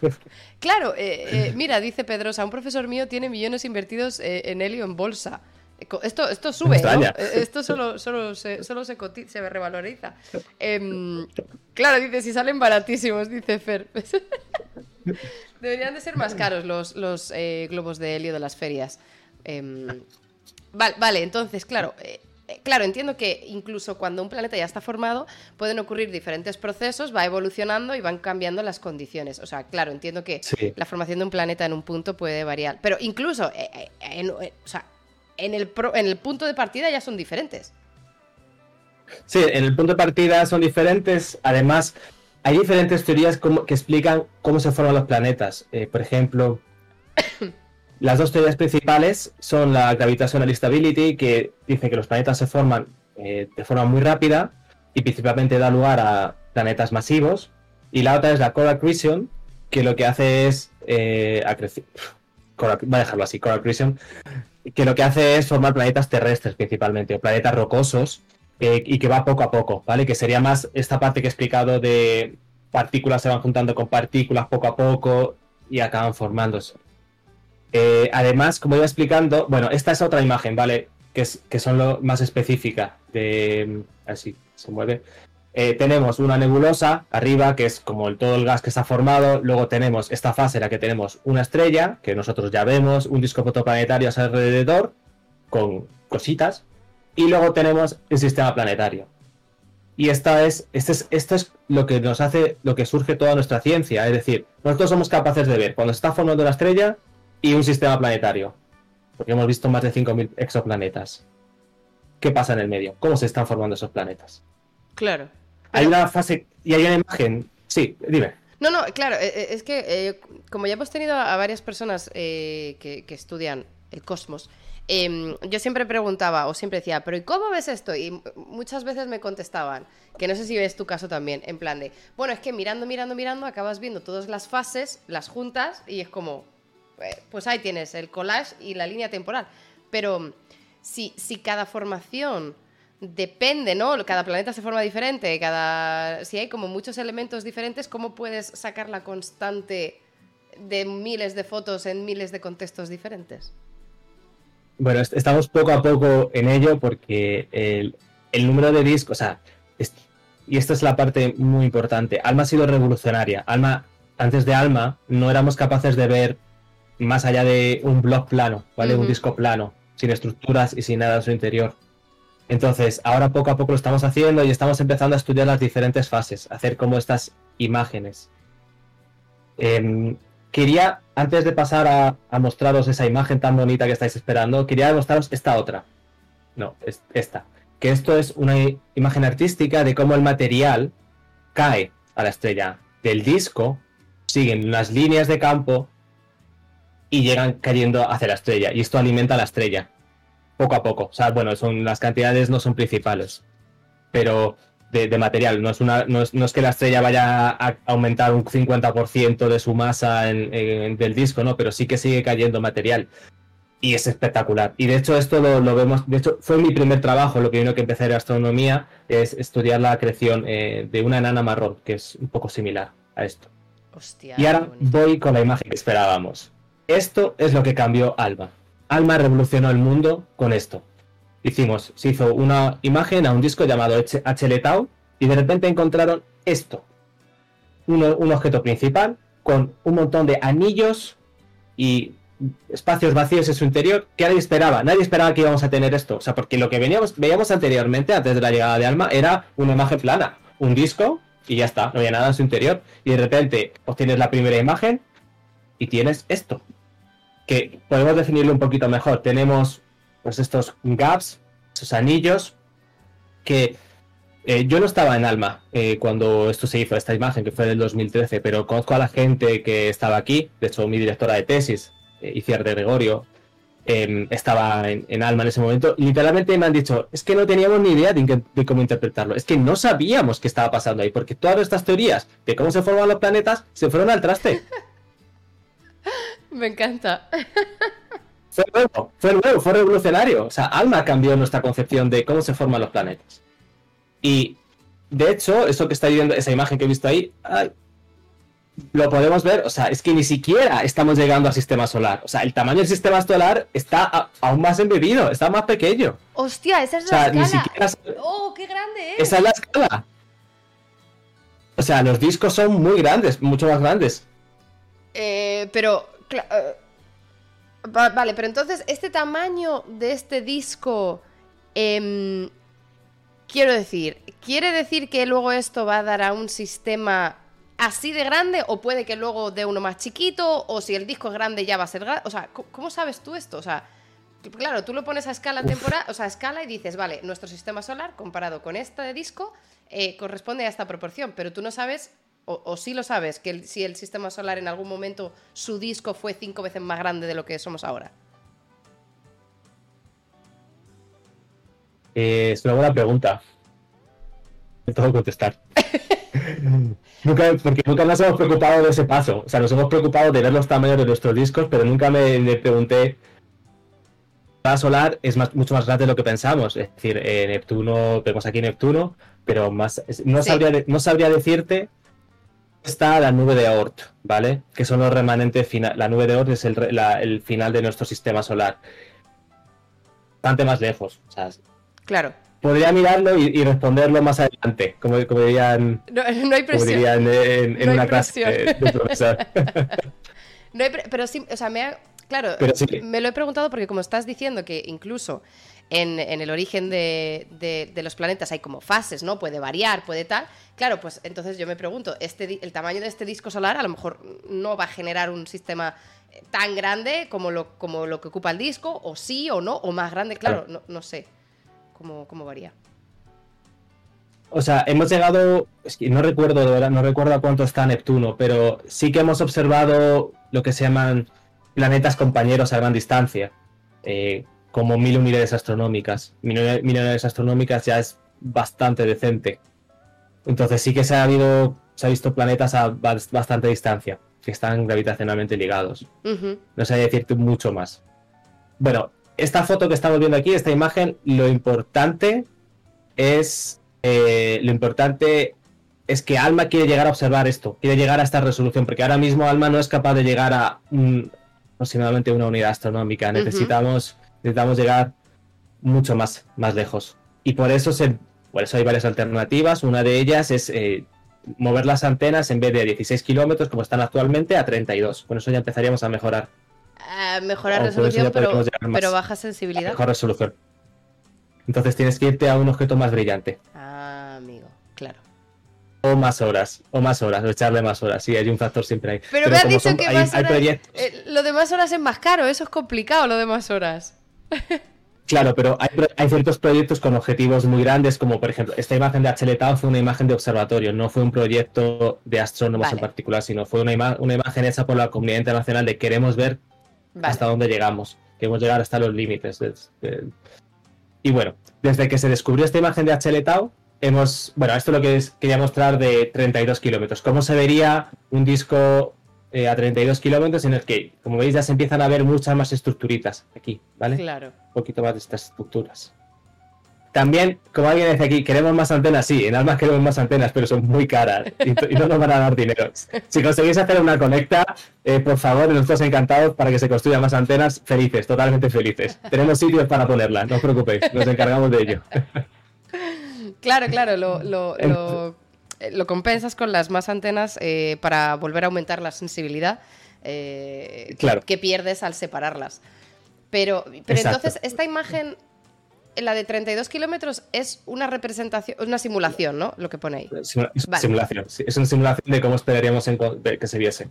Claro, mira, dice Pedrosa, un profesor mío tiene millones invertidos en helio en bolsa. Esto, esto sube, ¿no? Esto solo, solo, se, solo se, se revaloriza. Em, claro, dice, si salen baratísimos, dice Fer. Deberían de ser más caros los, los eh, globos de helio de las ferias. Em, vale, entonces, claro, eh, eh, claro, entiendo que incluso cuando un planeta ya está formado, pueden ocurrir diferentes procesos, va evolucionando y van cambiando las condiciones. O sea, claro, entiendo que la formación de un planeta en un punto puede variar. Pero incluso en, o sea, en, el en el punto de partida ya son diferentes.
Sí, en el punto de partida son diferentes. Además, hay diferentes teorías que explican cómo se forman los planetas. Eh, por ejemplo, las dos teorías principales son la gravitational instability, que dice que los planetas se forman eh, de forma muy rápida y principalmente da lugar a planetas masivos. Y la otra es la coral accretion, que lo que hace es eh, voy a dejarlo así, coral accretion, que lo que hace es formar planetas terrestres principalmente, o planetas rocosos, y que va poco a poco, ¿vale? Que sería más esta parte que he explicado de partículas se van juntando con partículas poco a poco y acaban formándose. Eh, además, como iba explicando, bueno, esta es otra imagen, ¿vale? Que, son lo más específica de... Así, se mueve. Eh, tenemos una nebulosa arriba, que es como todo el gas que está formado. Luego tenemos esta fase en la que tenemos una estrella, que nosotros ya vemos, un disco protoplanetario alrededor, con cositas, y luego tenemos el sistema planetario. Y esta es, este es, esto es lo que nos hace, lo que surge toda nuestra ciencia. Es decir, nosotros somos capaces de ver cuando está formando la estrella y un sistema planetario. Porque hemos visto más de 5.000 exoplanetas. ¿Qué pasa en el medio? ¿Cómo se están formando esos planetas?
Claro.
Hay una fase y hay una imagen. Sí, dime.
No, no, claro, eh, eh, es que eh, como ya hemos tenido a varias personas que, que estudian el cosmos, Em, yo siempre preguntaba o siempre decía, pero ¿y cómo ves esto? Y muchas veces me contestaban, que no sé si ves tu caso también, en plan de, bueno, es que mirando, mirando, mirando, acabas viendo todas las fases, las juntas, y es como, pues ahí tienes el collage y la línea temporal. Pero si, si cada formación depende, ¿no? Cada planeta se forma diferente, cada... si hay como muchos elementos diferentes, ¿cómo puedes sacar la constante de miles de fotos en miles de contextos diferentes?
Bueno, estamos poco a poco en ello porque el, número de discos, o sea, y esta es la parte muy importante, Alma ha sido revolucionaria. Alma, antes de Alma, no éramos capaces de ver más allá de un blog plano, ¿vale? Un disco plano, sin estructuras y sin nada en su interior. Entonces, ahora poco a poco lo estamos haciendo y estamos empezando a estudiar las diferentes fases, hacer como estas imágenes. Em, quería, antes de pasar a, mostraros esa imagen tan bonita que estáis esperando, quería mostraros esta otra. No, es esta. Que esto es una imagen artística de cómo el material cae a la estrella del disco, siguen las líneas de campo y llegan cayendo hacia la estrella. Y esto alimenta a la estrella. Poco a poco. O sea, bueno, son, las cantidades no son principales. Pero de, material. No es, una, no es, no, es, que la estrella vaya a aumentar un 50% de su masa en, del disco, ¿no? Pero sí que sigue cayendo material. Y es espectacular. Y de hecho esto lo, vemos, de hecho fue mi primer trabajo, lo primero que empecé en astronomía, es estudiar la creación eh, de una enana marrón, que es un poco similar a esto. y ahora voy con la imagen que esperábamos. Esto es lo que cambió Alma. Alma revolucionó el mundo con esto hicimos, se hizo una imagen a un disco llamado HLTAU y de repente encontraron esto. Un, objeto principal con un montón de anillos y espacios vacíos en su interior que nadie esperaba. Nadie esperaba que íbamos a tener esto. O sea, porque lo que veníamos, veíamos anteriormente, antes de la llegada de Alma, era una imagen plana. Un disco y ya está, no había nada en su interior. Y de repente obtienes la primera imagen y tienes esto. Que podemos definirlo un poquito mejor. Tenemos pues estos gaps, esos anillos, que eh, yo no estaba en Alma eh, cuando esto se hizo, esta imagen que fue del 2013, pero conozco a la gente que estaba aquí, de hecho mi directora de tesis, eh, Iciar de Gregorio, em, estaba en, Alma en ese momento, literalmente me han dicho, es que no teníamos ni idea de, cómo interpretarlo, es que no sabíamos qué estaba pasando ahí, porque todas estas teorías de cómo se forman los planetas se fueron al traste.
Me encanta.
Fue nuevo, fue nuevo, fue revolucionario. O sea, Alma cambió nuestra concepción de cómo se forman los planetas. Y de hecho, eso que está viendo, esa imagen que he visto ahí, lo podemos ver, o sea, es que ni siquiera estamos llegando al sistema solar. O sea, el tamaño del sistema solar está aún más embebido, está más pequeño.
Hostia, esa es la escala. ¡Oh, qué grande
es! Esa es la escala. O sea, los discos son muy grandes, mucho más grandes.
Eh, pero, eh, vale, pero entonces, este tamaño de este disco, em, quiero decir, ¿quiere decir que luego esto va a dar a un sistema así de grande o puede que luego dé uno más chiquito o si el disco es grande ya va a ser grande? O sea, ¿cómo sabes tú esto? O sea, claro, tú lo pones a escala temporal, o sea, a escala y dices, vale, nuestro sistema solar comparado con este disco eh, corresponde a esta proporción, pero tú no sabes o, sí lo sabes, que si el sistema solar en algún momento su disco fue cinco veces más grande de lo que somos ahora?
Eh, es una buena pregunta. Tengo que contestar. nunca, porque nunca nos hemos preocupado de ese paso. O sea, nos hemos preocupado de ver los tamaños de nuestros discos, pero nunca me, pregunté. La solar es mucho más grande de lo que pensamos. Es decir, eh, Neptuno, vemos aquí Neptuno, pero más no, sabría, no sabría decirte está la nube de Oort, ¿vale? Que son los remanentes finales. La nube de Oort es el, final de nuestro sistema solar. Bastante más lejos.
claro.
Podría mirarlo y, responderlo más adelante, como, dirían.
No, hay presión.
en, una clase de, profesor.
no hay pero sí, o sea, me ha, Claro, me lo he preguntado porque como estás diciendo que incluso en, el origen de, los planetas hay como fases, ¿no? Puede variar, puede tal. Claro, pues entonces yo me pregunto, este, el tamaño de este disco solar a lo mejor no va a generar un sistema eh, tan grande como lo, como lo que ocupa el disco, o sí o no, o más grande, claro, no, sé cómo, cómo varía.
O sea, hemos llegado, es que no recuerdo, de verdad, no recuerdo a cuánto está Neptuno, pero sí que hemos observado lo que se llaman planetas compañeros a gran distancia, eh, como mil unidades astronómicas. Mil, unidades astronómicas ya es bastante decente. Entonces sí que se ha habido, se ha visto planetas a bastante distancia, que están gravitacionalmente ligados. No sé decirte mucho más. Bueno, esta foto que estamos viendo aquí, esta imagen, lo importante es eh, lo importante es que Alma quiere llegar a observar esto, quiere llegar a esta resolución, porque ahora mismo Alma no es capaz de llegar a aproximadamente una unidad astronómica. Necesitamos, necesitamos llegar mucho más, más lejos. Y por eso, se, por eso hay varias alternativas. Una de ellas es eh, mover las antenas en vez de 16 kilómetros, como están actualmente, a 32. Con eso ya empezaríamos a mejorar.
mejorar resolución, pero, pero, baja sensibilidad.
Mejor resolución. Entonces tienes que irte a un objeto más brillante.
Ah, amigo, claro.
O más horas, o más horas, o echarle más horas. Sí, hay un factor siempre ahí.
Pero, me has dicho que más horas, eh, lo de más horas es más caro, eso es complicado, lo de más horas.
Claro, pero hay, ciertos proyectos con objetivos muy grandes, como por ejemplo, esta imagen de Acheletao fue una imagen de observatorio, no fue un proyecto de astrónomos en particular, sino fue una, una, imagen hecha por la comunidad internacional de queremos ver hasta dónde llegamos, queremos llegar hasta los límites. Y bueno, desde que se descubrió esta imagen de Acheletao, hemos, bueno, esto es lo que quería mostrar de 32 kilómetros. ¿Cómo se vería un disco eh, a 32 kilómetros en el que, como veis, ya se empiezan a ver muchas más estructuritas aquí, ¿vale?
Claro.
Un poquito más de estas estructuras. También, como alguien dice aquí, queremos más antenas, sí, en Almas queremos más antenas, pero son muy caras y, no nos van a dar dinero. Si conseguís hacer una conecta, eh, por favor, nosotros encantados para que se construyan más antenas, felices, totalmente felices. Tenemos sitios para ponerlas, no os preocupéis, nos encargamos de ello.
Claro, claro, lo, lo, compensas con las más antenas eh, para volver a aumentar la sensibilidad eh, que, pierdes al separarlas. Pero, pero entonces, esta imagen, la de 32 kilómetros, es una representación, una simulación, ¿no? Lo que pone ahí.
Simulación, es una simulación de cómo esperaríamos que se viese.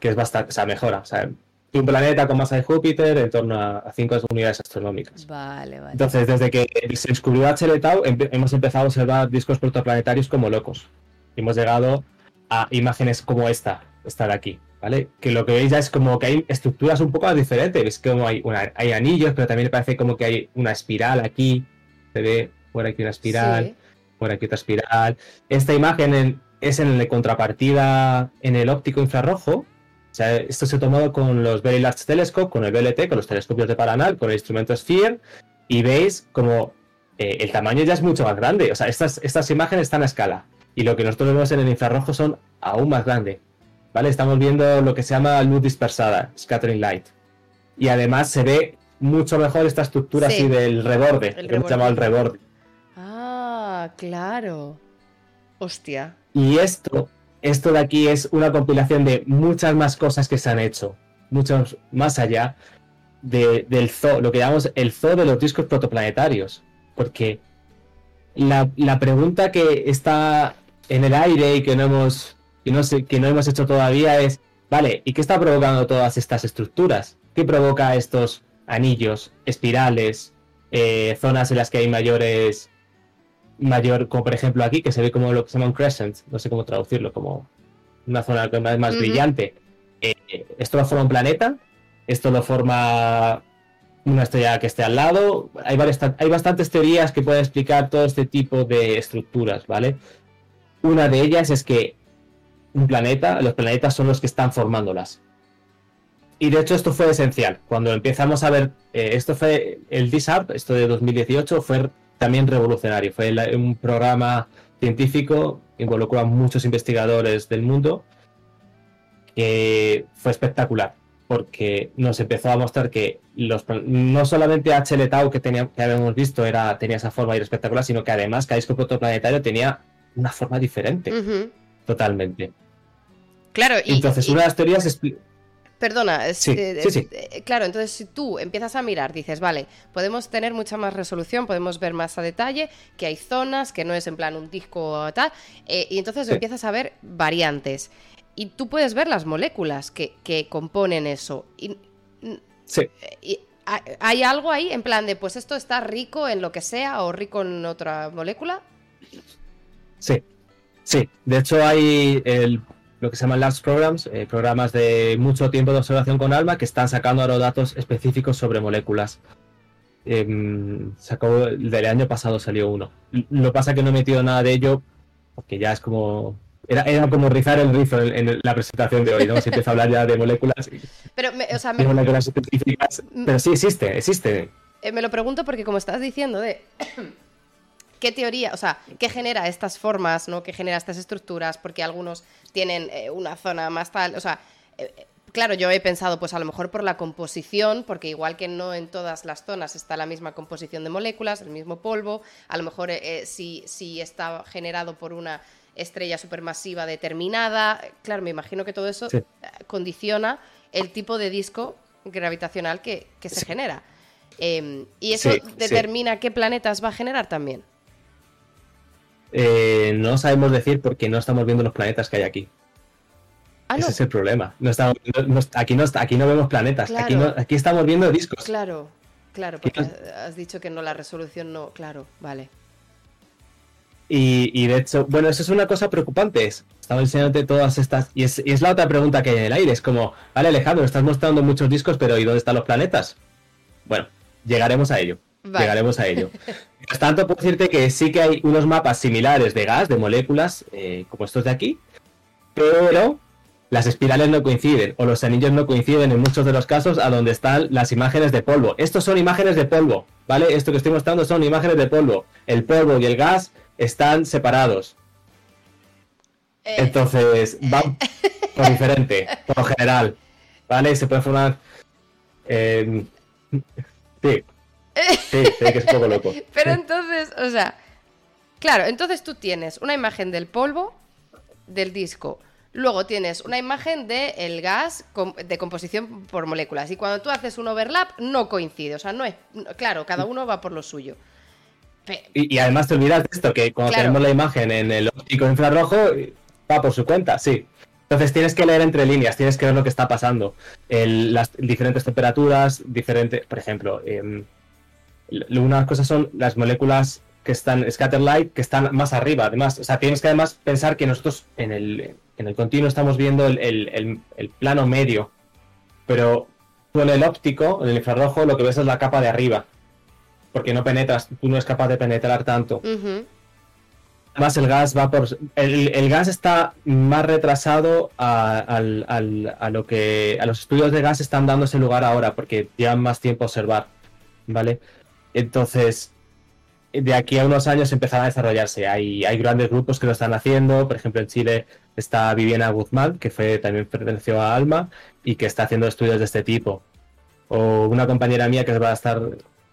Que es bastante, o sea, mejora. O sea, un planeta con masa de Júpiter en torno a 5 unidades astronómicas.
Vale, vale.
Entonces, desde que se descubrió HL Tau, hemos empezado a observar discos protoplanetarios como locos. Y hemos llegado a imágenes como esta, esta de aquí, ¿vale? Que lo que veis ya es como que hay estructuras un poco diferentes. Ves como hay, hay anillos, pero también parece como que hay una espiral aquí. Se ve por aquí una espiral, por aquí otra espiral. Esta imagen es en la contrapartida en el óptico infrarrojo, o sea, esto se ha tomado con los Very Large Telescope, con el VLT, con los telescopios de Paranal, con el instrumento Sphere, y veis como eh, el tamaño ya es mucho más grande. O sea, estas, estas imágenes están a escala. Y lo que nosotros vemos en el infrarrojo son aún más grandes. ¿Vale? Estamos viendo lo que se llama luz dispersada, scattering light. Y además se ve mucho mejor esta estructura así del reborde, que hemos llamado el reborde.
Ah, claro. Hostia.
Y esto esto de aquí es una compilación de muchas más cosas que se han hecho, muchos más allá del zoo, lo que llamamos el zoo de los discos protoplanetarios. Porque la, pregunta que está en el aire y que no hemos no sé, que no hemos hecho todavía es, vale, ¿y qué está provocando todas estas estructuras? ¿Qué provoca estos anillos, espirales, eh, zonas en las que hay mayores mayor, como por ejemplo aquí, que se ve como lo que se llama un crescent, no sé cómo traducirlo, como una zona más, más brillante. Eh, esto lo forma un planeta, esto lo forma una estrella que esté al lado. Hay, varias, hay bastantes teorías que pueden explicar todo este tipo de estructuras, ¿vale? Una de ellas es que un planeta, los planetas son los que están formándolas. Y de hecho esto fue esencial. Cuando empezamos a ver, eh, esto fue el DISAP, esto de 2018, fue también revolucionario. Fue un programa científico, involucró a muchos investigadores del mundo, que fue espectacular, porque nos empezó a mostrar que los, no solamente HL Tau que, tenía, que habíamos visto era, tenía esa forma espectacular, sino que además cada disco protoplanetario tenía una forma diferente. Totalmente.
Claro,
y, entonces una de las teorías
Perdona, eh, eh, claro, entonces si tú empiezas a mirar, dices, vale, podemos tener mucha más resolución, podemos ver más a detalle, que hay zonas, que no es en plan un disco o tal, eh, y entonces empiezas a ver variantes. Y tú puedes ver las moléculas que, componen eso. Y,
sí.
¿Hay algo ahí en plan de, pues esto está rico en lo que sea o rico en otra molécula?
Sí, sí. De hecho hay el lo que se llaman Large Programs, eh, programas de mucho tiempo de observación con ALMA que están sacando ahora datos específicos sobre moléculas. Eh, sacó, del año pasado salió uno. Lo que pasa que no he metido nada de ello porque ya es como era, era, como rizar el rizo en, la presentación de hoy, ¿no? Se empieza a hablar ya de moléculas.
Pero, o sea,
moléculas específicas. Pero sí existe, existe.
Eh, me lo pregunto porque como estás diciendo de qué teoría, o sea, qué genera estas formas, ¿no? ¿Qué genera estas estructuras? Porque algunos tienen eh, una zona más tal, o sea, eh, claro, yo he pensado, pues a lo mejor por la composición, porque igual que no en todas las zonas está la misma composición de moléculas, el mismo polvo, a lo mejor eh, si, si está generado por una estrella supermasiva determinada, claro, me imagino que todo eso condiciona el tipo de disco gravitacional que, se genera. Em, y eso determina qué planetas va a generar también.
Eh, no sabemos decir porque no estamos viendo los planetas que hay aquí. Ah, Ese es el problema. No estamos, aquí, no, aquí no vemos planetas, aquí, aquí estamos viendo discos.
Claro, claro, porque has dicho que no, la resolución no, claro, vale.
Y, de hecho, bueno, eso es una cosa preocupante. Estamos enseñándote todas estas. Y es, y es, la otra pregunta que hay en el aire. Es como, vale, Alejandro, estás mostrando muchos discos, pero ¿y dónde están los planetas? Bueno, llegaremos a ello. Llegaremos a ello. Mientras tanto, puedo decirte que sí que hay unos mapas similares de gas, de moléculas, eh, como estos de aquí, pero las espirales no coinciden, o los anillos no coinciden en muchos de los casos a donde están las imágenes de polvo. Estos son imágenes de polvo, ¿vale? Esto que estoy mostrando son imágenes de polvo. El polvo y el gas están separados. Eh. Entonces, van por diferente, por lo general, ¿vale? Se puede formar... Eh, sí, Sí, que es un poco loco.
Pero entonces, o sea, claro, entonces tú tienes una imagen del polvo, del disco, luego tienes una imagen del gas de composición por moléculas. Y cuando tú haces un overlap, no coincide. O sea, no es. Claro, cada uno va por lo suyo.
Y, además te olvidas de esto, que cuando tenemos la imagen en el óptico infrarrojo, va por su cuenta, sí. Entonces tienes que leer entre líneas, tienes que ver lo que está pasando. las diferentes temperaturas, diferentes, por ejemplo, eh, unas cosas son las moléculas que están scatter light, que están más arriba, además. O sea, tienes que además pensar que nosotros en el, en el continuo estamos viendo el, plano medio, pero tú en el óptico, en el infrarrojo, lo que ves es la capa de arriba, porque no penetras, tú no eres capaz de penetrar tanto. Además, el gas va por. El, gas está más retrasado a, lo que. A los estudios de gas están dando ese lugar ahora, porque llevan más tiempo a observar. ¿Vale? Entonces, de aquí a unos años empezará a desarrollarse. Hay, hay grandes grupos que lo están haciendo. Por ejemplo, en Chile está Viviana Guzmán, que fue, también perteneció a Alma y que está haciendo estudios de este tipo. O una compañera mía que va a estar,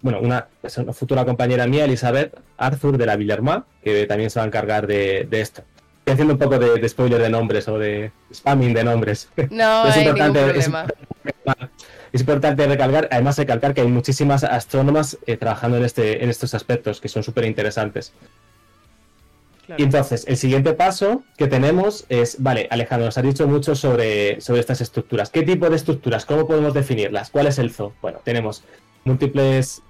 bueno, una, futura compañera mía, Elizabeth Arthur de la Villerma, que también se va a encargar de, esto. Estoy haciendo un poco de, spoiler de nombres o de spamming de nombres.
No, es importante, problema
es importante recalcar, además recalcar que hay muchísimas astrónomas eh, trabajando en, este, en estos aspectos que son súper interesantes. Y entonces, el siguiente paso que tenemos es, vale, Alejandro, nos has dicho mucho sobre, sobre estas estructuras. ¿Qué tipo de estructuras? ¿Cómo podemos definirlas? ¿Cuál es el zoo? Bueno, tenemos múltiples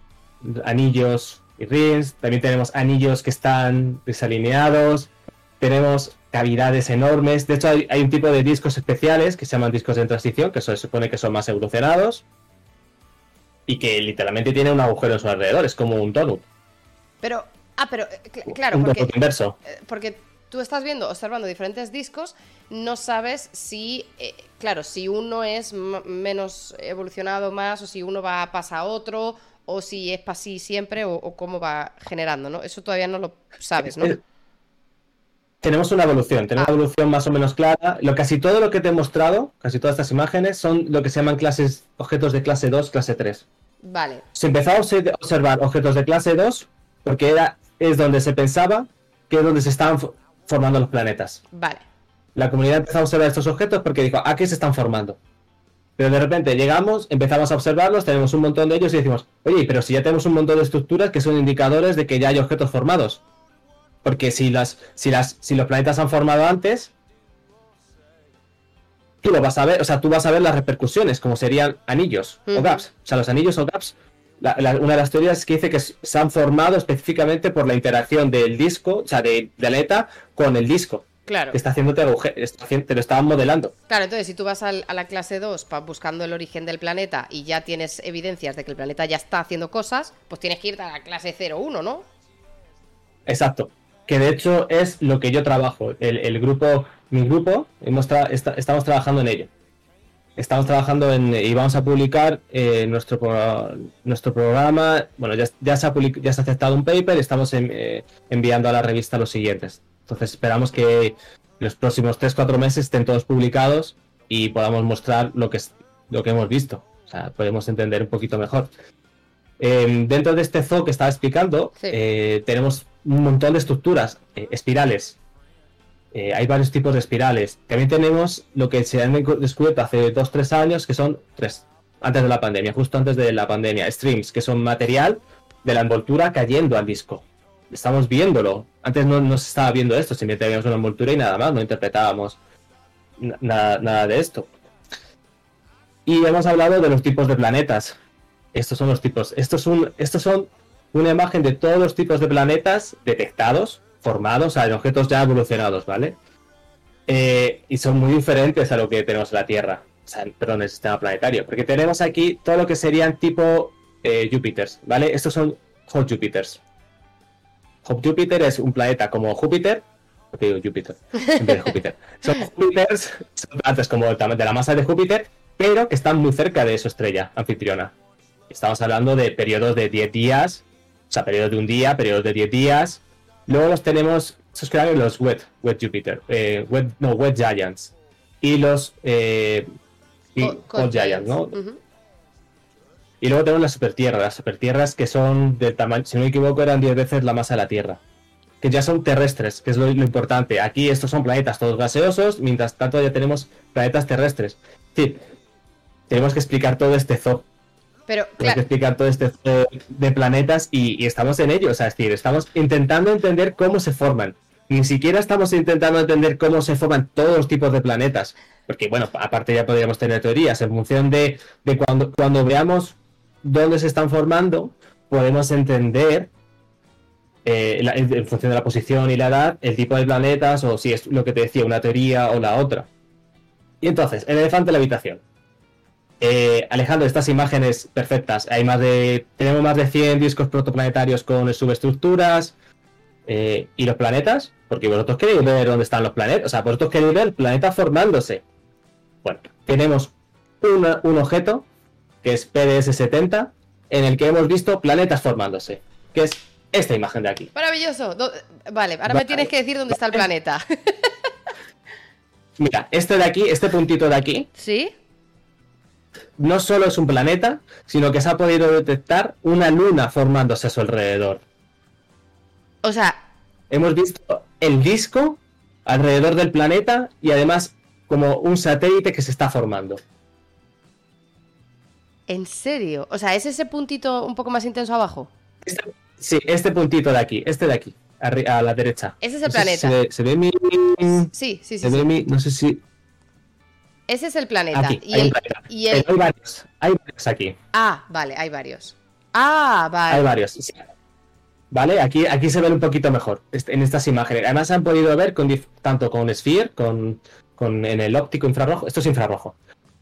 anillos y rings, también tenemos anillos que están desalineados, tenemos cavidades enormes. De hecho, hay, un tipo de discos especiales que se llaman discos de transición, que se supone que son más evolucionados y que literalmente tienen un agujero en su alrededor, es como un donut.
Pero, ah, pero, eh, claro,
un
porque,
inverso.
Eh, porque tú estás viendo, observando diferentes discos, no sabes si, eh, claro, si uno es menos evolucionado más o si uno va a pasar a otro o si es para sí siempre o, o, cómo va generando, ¿no? Eso todavía no lo sabes, ¿no?
Tenemos una evolución, tenemos una evolución más o menos clara. Lo, casi todo lo que te he mostrado, casi todas estas imágenes, son lo que se llaman clases, objetos de clase 2, clase 3.
Vale.
Se empezó a observar objetos de clase 2 porque era, es donde se pensaba que es donde se estaban formando los planetas.
Vale.
La comunidad empezó a observar estos objetos porque dijo, ¿a qué se están formando? Pero de repente llegamos, empezamos a observarlos, tenemos un montón de ellos y decimos, oye, pero si ya tenemos un montón de estructuras que son indicadores de que ya hay objetos formados. Porque si las, si las, si los planetas han formado antes, tú lo vas a ver, o sea, tú vas a ver las repercusiones, como serían anillos o gaps. O sea, los anillos o gaps, una de las teorías es que dice que se han formado específicamente por la interacción del disco, o sea, del planeta con el disco.
Claro.
Que está haciéndote te lo estaban modelando.
Claro, entonces si tú vas a la clase 2 buscando el origen del planeta y ya tienes evidencias de que el planeta ya está haciendo cosas, pues tienes que ir a la clase 0-1, ¿no?
Exacto que de hecho es lo que yo trabajo. El, grupo, mi grupo, hemos estamos trabajando en ello. Estamos trabajando en, y vamos a publicar eh, nuestro, nuestro programa. Bueno, ya, ya, se ha ya se ha aceptado un paper y estamos eh, enviando a la revista los siguientes. Entonces esperamos que los próximos 3-4 meses estén todos publicados y podamos mostrar lo que, lo que hemos visto. O sea, podemos entender un poquito mejor. Em, dentro de este zoo que estaba explicando, eh, tenemos un montón de estructuras, eh, espirales. Eh, hay varios tipos de espirales. También tenemos lo que se han descubierto hace 2-3 años, que son tres, antes de la pandemia, justo antes de la pandemia, streams, que son material de la envoltura cayendo al disco. Estamos viéndolo. Antes no, no se estaba viendo esto, simplemente teníamos una envoltura y nada más, no interpretábamos nada, nada de esto. Y hemos hablado de los tipos de planetas. Estos son los tipos. Estos son, estos son una imagen de todos los tipos de planetas detectados, formados, en objetos ya evolucionados, ¿vale? Eh, y son muy diferentes a lo que tenemos en la Tierra, o sea, perdón, el sistema planetario, porque tenemos aquí todo lo que serían tipo eh, Júpiters, ¿vale? Estos son Hot Júpiters. Hot Júpiter es un planeta como Júpiter, porque digo Júpiter, Júpiter. Son Júpiters, son planetas como de la masa de Júpiter, pero que están muy cerca de su estrella anfitriona. Estamos hablando de periodos de 10 días, o sea, periodos de un día, periodos de 10 días. Luego los tenemos, esos que los Wet, Wet Jupiter, eh, wet, no, Wet Giants. Y los eh, Cold, Giants, ¿no? Y luego tenemos las supertierras, las supertierras que son del tamaño, si no me equivoco, eran 10 veces la masa de la Tierra. Que ya son terrestres, que es lo, lo, importante. Aquí estos son planetas todos gaseosos, mientras tanto ya tenemos planetas terrestres. Sí, tenemos que explicar todo este zoo.
Pero,
claro. que explicar todo este de planetas y, estamos en ello. O sea, es decir, estamos intentando entender cómo se forman. ni siquiera estamos intentando entender cómo se forman todos los tipos de planetas. Porque, bueno, aparte ya podríamos tener teorías. En función de, de cuando, cuando veamos dónde se están formando, podemos entender, eh, la- en función de la posición y la edad, el tipo de planetas o si es lo que te decía, una teoría o la otra. Y entonces, el elefante en la habitación. Eh, Alejandro, estas imágenes perfectas. Hay más de. Tenemos más de 100 discos protoplanetarios con subestructuras. eh, ¿Y los planetas? Porque vosotros queréis ver dónde están los planetas. O sea, vosotros queréis ver el planeta formándose. Bueno, tenemos una- un objeto que es PDS-70 en el que hemos visto planetas formándose. Que es esta imagen de aquí.
Maravilloso. Do- Vale, ahora me tienes que decir dónde está el planeta.
Mira, este de aquí, este puntito de aquí,
¿Sí?
No solo es un planeta, sino que se ha podido detectar una luna formándose a su alrededor.
O sea,
Hemos visto el disco alrededor del planeta y además como un satélite que se está formando.
¿en serio? O sea, ¿es ese puntito un poco más intenso abajo?
Este- sí, este puntito de aquí, este de aquí, a la derecha.
Ese es el
No sé si
planeta.
Se ve, se ve mi...
Sí, sí, sí.
Se
sí.
ve mi... No sé si...
Ese es el planeta.
Aquí,
y
hay
el,
un planeta.
y el-
Hay varios, hay varios aquí.
Ah, vale, hay varios. Ah, vale.
Hay varios. sí. ¿Vale? Aquí, aquí se ven un poquito mejor este- en estas imágenes. Además se han podido ver con tanto con Sphere, con, con en el óptico infrarrojo. Esto es infrarrojo.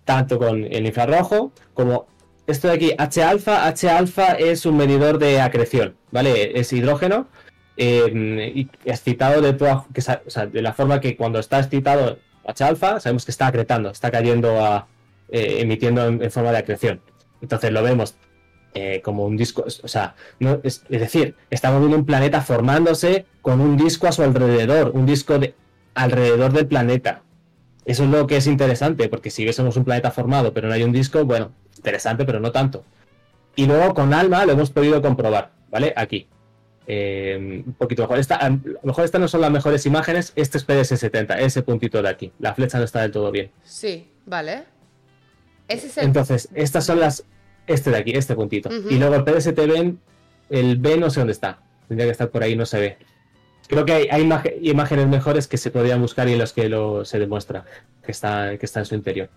Tanto con el infrarrojo como esto de aquí, H alfa. H alfa es un medidor de acreción, ¿vale? Es hidrógeno eh, y excitado de toda, que sa- o sea, de la forma que cuando está excitado H alfa, sabemos que está acretando, está cayendo a, eh, emitiendo en, forma de acreción. Entonces lo vemos eh, como un disco, o sea, es decir, estamos viendo un planeta formándose con un disco a su alrededor, un disco de, alrededor del planeta. Eso es lo que es interesante, porque si viésemos un planeta formado pero no hay un disco, bueno, interesante, pero no tanto. Y luego con ALMA lo hemos podido comprobar, ¿vale? Aquí. Eh, un poquito mejor. Esta, a lo mejor estas no son las mejores imágenes, este es PDS-70, ese puntito de aquí. La flecha no está del todo bien.
Sí, vale. Ese es el.
Entonces, estas son las. Este de aquí, este puntito. Y luego el PDST ven, el B no sé dónde está. Tendría que estar por ahí, no se ve. Creo que hay, imágenes mejores que se podrían buscar y en los que lo, se demuestra que está, que está en su interior.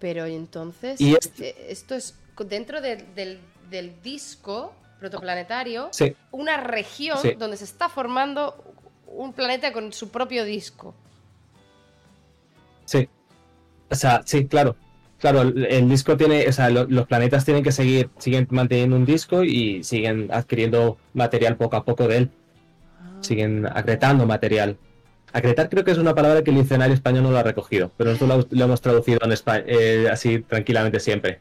Pero entonces.
Y este-
Esto es dentro de- del, del disco protoplanetario,
Sí,
una región
Sí.
donde se está formando un planeta con su propio disco.
sí. O sea, sí, claro. Claro, el, disco tiene, o sea, lo- los planetas tienen que seguir, siguen manteniendo un disco y siguen adquiriendo material poco a poco de él. siguen acretando material. Acretar creo que es una palabra que el diccionario español no lo ha recogido, pero nosotros lo, lo hemos traducido en espa- eh, así tranquilamente siempre.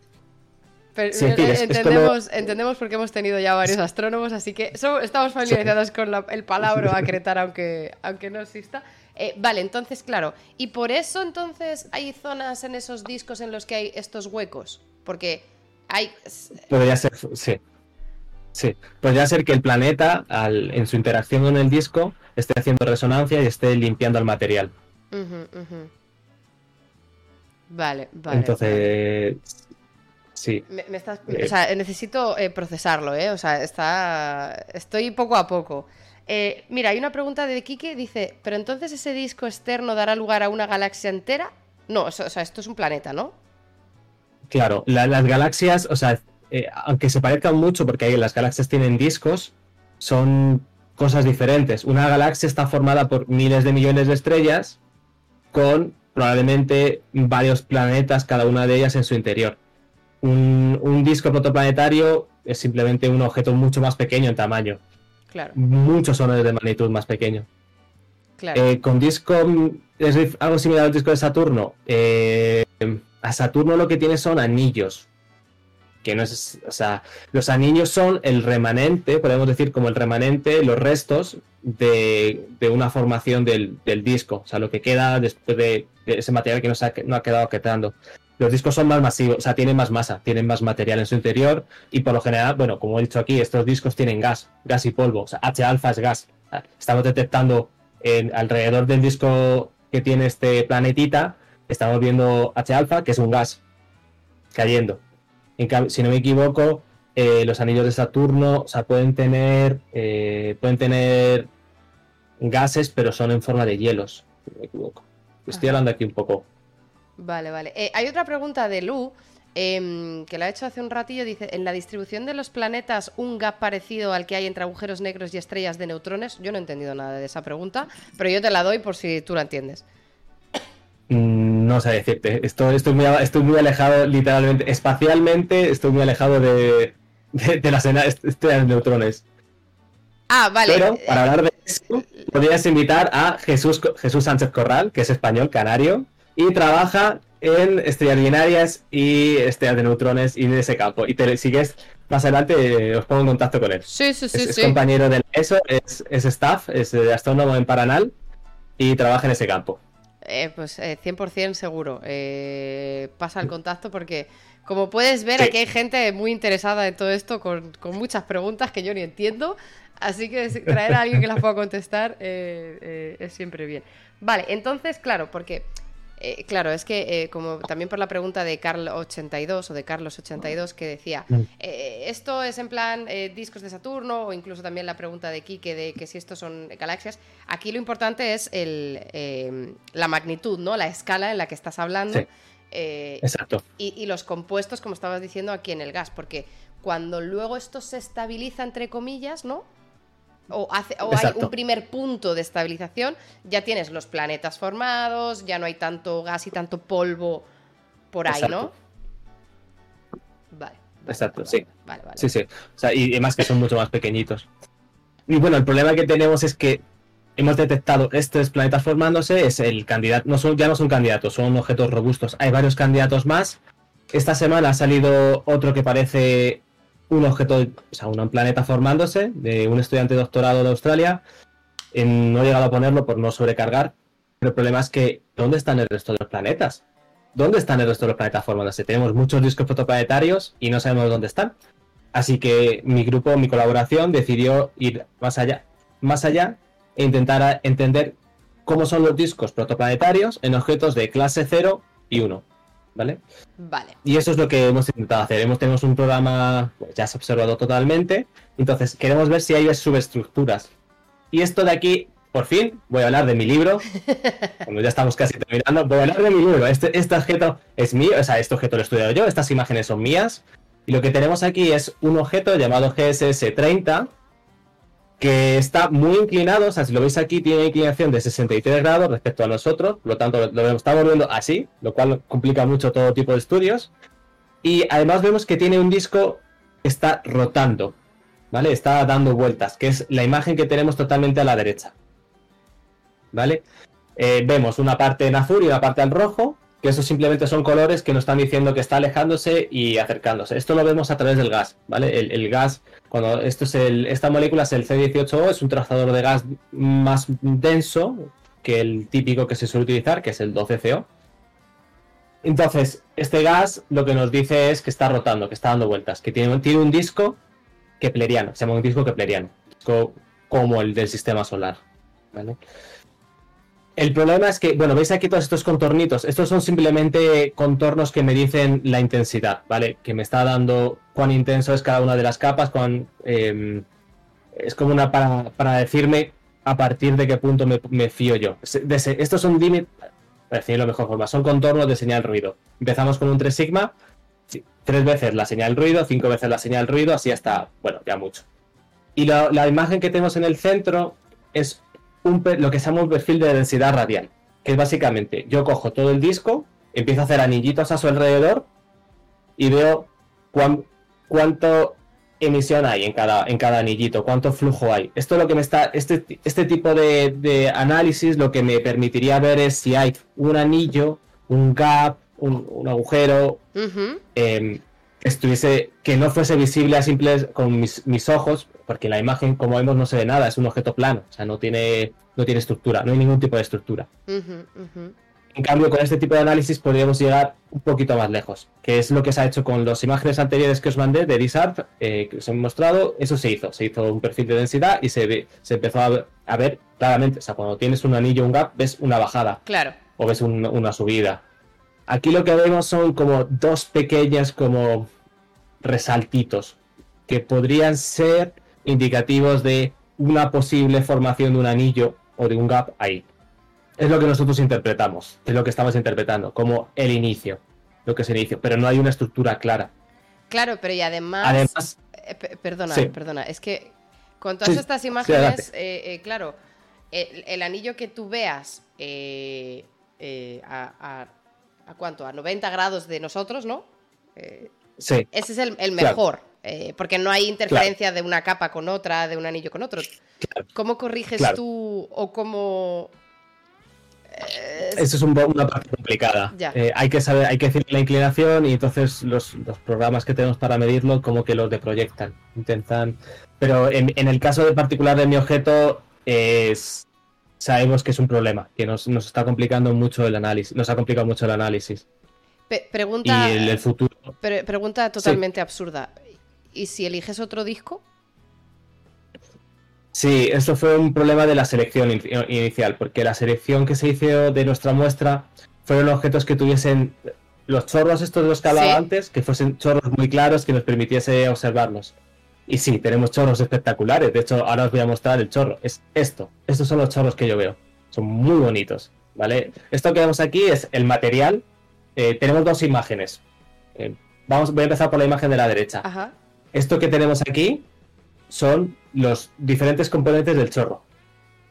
Pero,
Sí, es
entendemos, entendemos porque hemos tenido ya varios astrónomos, así que so- estamos familiarizados con la- el palabra acretar, aunque, aunque no exista. Eh, vale, entonces, claro. Y por eso, entonces, hay zonas en esos discos en los que hay estos huecos. Porque hay.
Podría ser, sí. Sí, podría ser que el planeta, al- en su interacción con el disco, esté haciendo resonancia y esté limpiando el material.
Vale, vale.
Entonces, sí.
Me, me estás-
Eh.
o sea, necesito eh, procesarlo, ¿eh? O sea, está. Estoy poco a poco. Eh, mira, hay una pregunta de Kike, dice, ¿pero entonces ese disco externo dará lugar a una galaxia entera? No, o sea, esto es un planeta, ¿no?
Claro, la- las galaxias, o sea, eh, aunque se parezcan mucho, porque ahí las galaxias tienen discos, son cosas diferentes. Una galaxia está formada por miles de millones de estrellas con probablemente varios planetas, cada una de ellas en su interior. Un, un disco protoplanetario es simplemente un objeto mucho más pequeño en tamaño,
Claro,
muchos órdenes de magnitud más pequeño.
claro.
Eh, con disco es algo similar al disco de Saturno. Eh, a Saturno lo que tiene son anillos. Que no es. O sea, los anillos son el remanente, podemos decir como el remanente, los restos de, de una formación del, del disco. O sea, lo que queda después de, de ese material que no, se ha, no ha quedado quedando. Los discos son más masivos, o sea, tienen más masa, tienen más material en su interior y por lo general, bueno, como he dicho aquí, estos discos tienen gas, gas y polvo. O sea, H alfa es gas. Estamos detectando en, alrededor del disco que tiene este planetita, estamos viendo H alfa, que es un gas cayendo. En si no me equivoco, eh, los anillos de Saturno, o sea, pueden tener, eh, pueden tener gases, pero son en forma de hielos, si no me equivoco. Estoy hablando aquí un poco.
Vale, vale. Eh, hay otra pregunta de Lu, em, que la ha hecho hace un ratillo. Dice, en la distribución de los planetas, un gap parecido al que hay entre agujeros negros y estrellas de neutrones. Yo no he entendido nada de esa pregunta, pero yo te la doy por si tú la entiendes.
Mm, No sé decirte, estoy, estoy, muy, estoy muy alejado, literalmente, espacialmente, estoy muy alejado de, de, de las estrellas de neutrones.
Ah, vale.
Pero
eh,
para hablar de eso, podrías invitar a Jesús, Jesús Sánchez Corral, que es español, canario, y trabaja en estrellas binarias y estrellas de neutrones y de ese campo. Y te sigues más adelante, eh, os pongo en contacto con él.
Sí, sí, sí,
es, compañero de ESO, es, es staff, es eh, astrónomo en Paranal y trabaja en ese campo.
Eh, pues eh, 100% seguro. Eh, pasa el contacto porque, como puedes ver,
Sí.
aquí hay gente muy interesada en todo esto con, con muchas preguntas que yo ni entiendo. Así que si- traer a alguien que las pueda contestar es siempre bien. Vale, entonces, claro, porque... eh, claro, es que eh, como también por la pregunta de Carl82 o de Carlos82 que decía,
Mm.
eh, esto es en plan eh, discos de Saturno o incluso también la pregunta de Quique de que si estos son galaxias. Aquí lo importante es el, eh, la magnitud, ¿no? La escala en la que estás hablando.
Sí.
eh,
Exacto.
y, y los compuestos, como estabas diciendo aquí en el gas, porque cuando luego esto se estabiliza, entre comillas, ¿no? O, hace, o hay un primer punto de estabilización, ya tienes los planetas formados, ya no hay tanto gas y tanto polvo por ahí, ¿no?
Exacto.
Vale. vale,
Exacto,
vale,
sí.
Vale, vale.
Sí, sí. O sea, y además que son mucho más pequeñitos. Y bueno, el problema que tenemos es que hemos detectado estos planetas formándose, es el candidato, no son, ya no son candidatos, son objetos robustos. Hay varios candidatos más. Esta semana ha salido otro que parece un objeto, o sea, un planeta formándose, de un estudiante doctorado de Australia. Eh, no he llegado a ponerlo por no sobrecargar, pero el problema es que, ¿dónde están el resto de los planetas? ¿Dónde están el resto de los planetas formándose? Tenemos muchos discos protoplanetarios y no sabemos dónde están. Así que mi grupo, mi colaboración, decidió ir más allá, más allá e intentar entender cómo son los discos protoplanetarios en objetos de clase 0 y 1. ¿Vale?
Vale.
Y eso es lo que hemos intentado hacer. Hemos tenemos un programa, pues, ya se ha observado totalmente. Entonces, queremos ver si hay subestructuras. Y esto de aquí, por fin, voy a hablar de mi libro. Como ya estamos casi terminando, voy a hablar de mi libro. Este, este objeto es mío, o sea, este objeto lo he estudiado yo, estas imágenes son mías. Y lo que tenemos aquí es un objeto llamado GSS30, que está muy inclinado, o sea, si lo veis aquí, tiene inclinación de 63 grados respecto a nosotros, por lo tanto, lo estamos viendo así, lo cual complica mucho todo tipo de estudios. Y además vemos que tiene un disco que está rotando, ¿vale? Está dando vueltas, que es la imagen que tenemos totalmente a la derecha. ¿Vale? Eh, vemos una parte en azul y una parte en rojo, que esos simplemente son colores que nos están diciendo que está alejándose y acercándose. Esto lo vemos a través del gas, ¿vale? El, gas, cuando esto es esta molécula es el C18O, es un trazador de gas más denso que el típico que se suele utilizar, que es el 12CO. Entonces, este gas lo que nos dice es que está rotando, que está dando vueltas, que tiene, tiene un disco kepleriano, se llama un disco kepleriano, disco como el del sistema solar. ¿vale? El problema es que, bueno, veis aquí todos estos contornitos. Estos son simplemente contornos que me dicen la intensidad, ¿vale? Que me está dando cuán intenso es cada una de las capas, cuán. eh, es como una para, decirme a partir de qué punto me, fío yo. Estos son límites, para decirlo de mejor forma, son contornos de señal ruido. Empezamos con un 3 sigma, tres veces la señal ruido, cinco veces la señal ruido, así hasta, bueno, ya mucho. Y la imagen que tenemos en el centro es un lo que se llama un perfil de densidad radial, que es básicamente yo cojo todo el disco, empiezo a hacer anillitos a su alrededor y veo cuán- cuánto emisión hay en cada, en cada anillito, cuánto flujo hay. Esto lo que me está, este, este tipo de, de análisis lo que me permitiría ver es si hay un anillo, un gap, un, un agujero, eh, estuviese que no fuese visible a simples con mis, mis ojos, porque la imagen, como vemos, no se ve nada, es un objeto plano, o sea, no tiene, no tiene estructura, no hay ningún tipo de estructura. En cambio, con este tipo de análisis podríamos llegar un poquito más lejos, que es lo que se ha hecho con las imágenes anteriores que os mandé de DISARP, eh, que os he mostrado, eso se hizo, se hizo un perfil de densidad y se, ve- se empezó a ver, a ver claramente, o sea, cuando tienes un anillo, un gap, ves una bajada
Claro.
o ves un- una subida. Aquí lo que vemos son como dos pequeñas como resaltitos que podrían ser indicativos de una posible formación de un anillo o de un gap ahí. Es lo que nosotros interpretamos, es lo que estamos interpretando, como el inicio, lo que es el inicio, pero no hay una estructura clara.
Claro, pero y además...
Además,
eh, pe- perdona,
Sí.
perdona, es que con todas
Sí,
estas imágenes, eh, eh, claro, el, el anillo que tú veas a, a- ¿a cuánto? A 90 grados de nosotros, ¿no? Eh,
sí,
ese es el, el
Claro.
mejor, eh, porque no hay interferencia de una capa con otra, de un anillo con otro.
Claro.
¿Cómo corriges tú o cómo... eh,
Eso es un una parte complicada. Hay que saber, hay que decir la inclinación y entonces los, los programas que tenemos para medirlo como que los deproyectan. Intentan. Pero en, en el caso de particular de mi objeto, es, sabemos que es un problema, que nos, nos está complicando mucho el análisis. Nos ha complicado mucho el análisis.
pe-
Y
pregunta,
el, el futuro.
pre- pregunta totalmente absurda. ¿Y si eliges otro disco?
Sí, esto fue un problema de la selección in- inicial, porque la selección que se hizo de nuestra muestra fueron objetos que tuviesen los chorros estos de los que hablaba
Sí.
antes, que fuesen chorros muy claros que nos permitiese observarlos. Y sí, tenemos chorros espectaculares. De hecho, ahora os voy a mostrar el chorro. Es esto. Estos son los chorros que yo veo. Son muy bonitos. ¿Vale? Esto que vemos aquí es el material. Eh, tenemos dos imágenes. Eh, vamos, voy a empezar por la imagen de la derecha.
Ajá.
Esto que tenemos aquí son los diferentes componentes del chorro.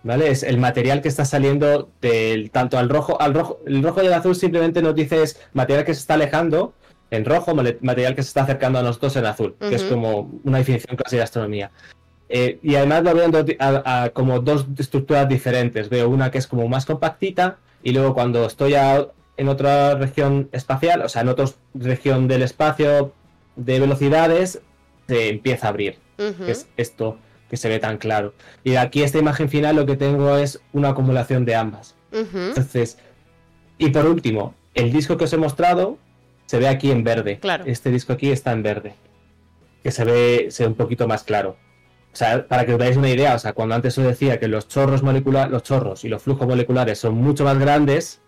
¿Vale? Es el material que está saliendo del tanto al rojo, al rojo, el rojo y el azul simplemente nos dice es material que se está alejando en rojo, material que se está acercando a nosotros en azul, que es como una definición casi de astronomía. Eh, y además lo veo en dos a- a como dos estructuras diferentes. Veo una que es como más compactita y luego cuando estoy a- en otra región espacial, o sea, en otra región del espacio de velocidades, se empieza a abrir que es esto que se ve tan claro. Y aquí esta imagen final lo que tengo es una acumulación de ambas. Entonces, y por último, el disco que os he mostrado se ve aquí en verde.
Claro.
Este disco aquí está en verde. Que se ve, se ve un poquito más claro. O sea, para que os veáis una idea, o sea, cuando antes os decía que los chorros moleculares, los chorros y los flujos moleculares son mucho más grandes,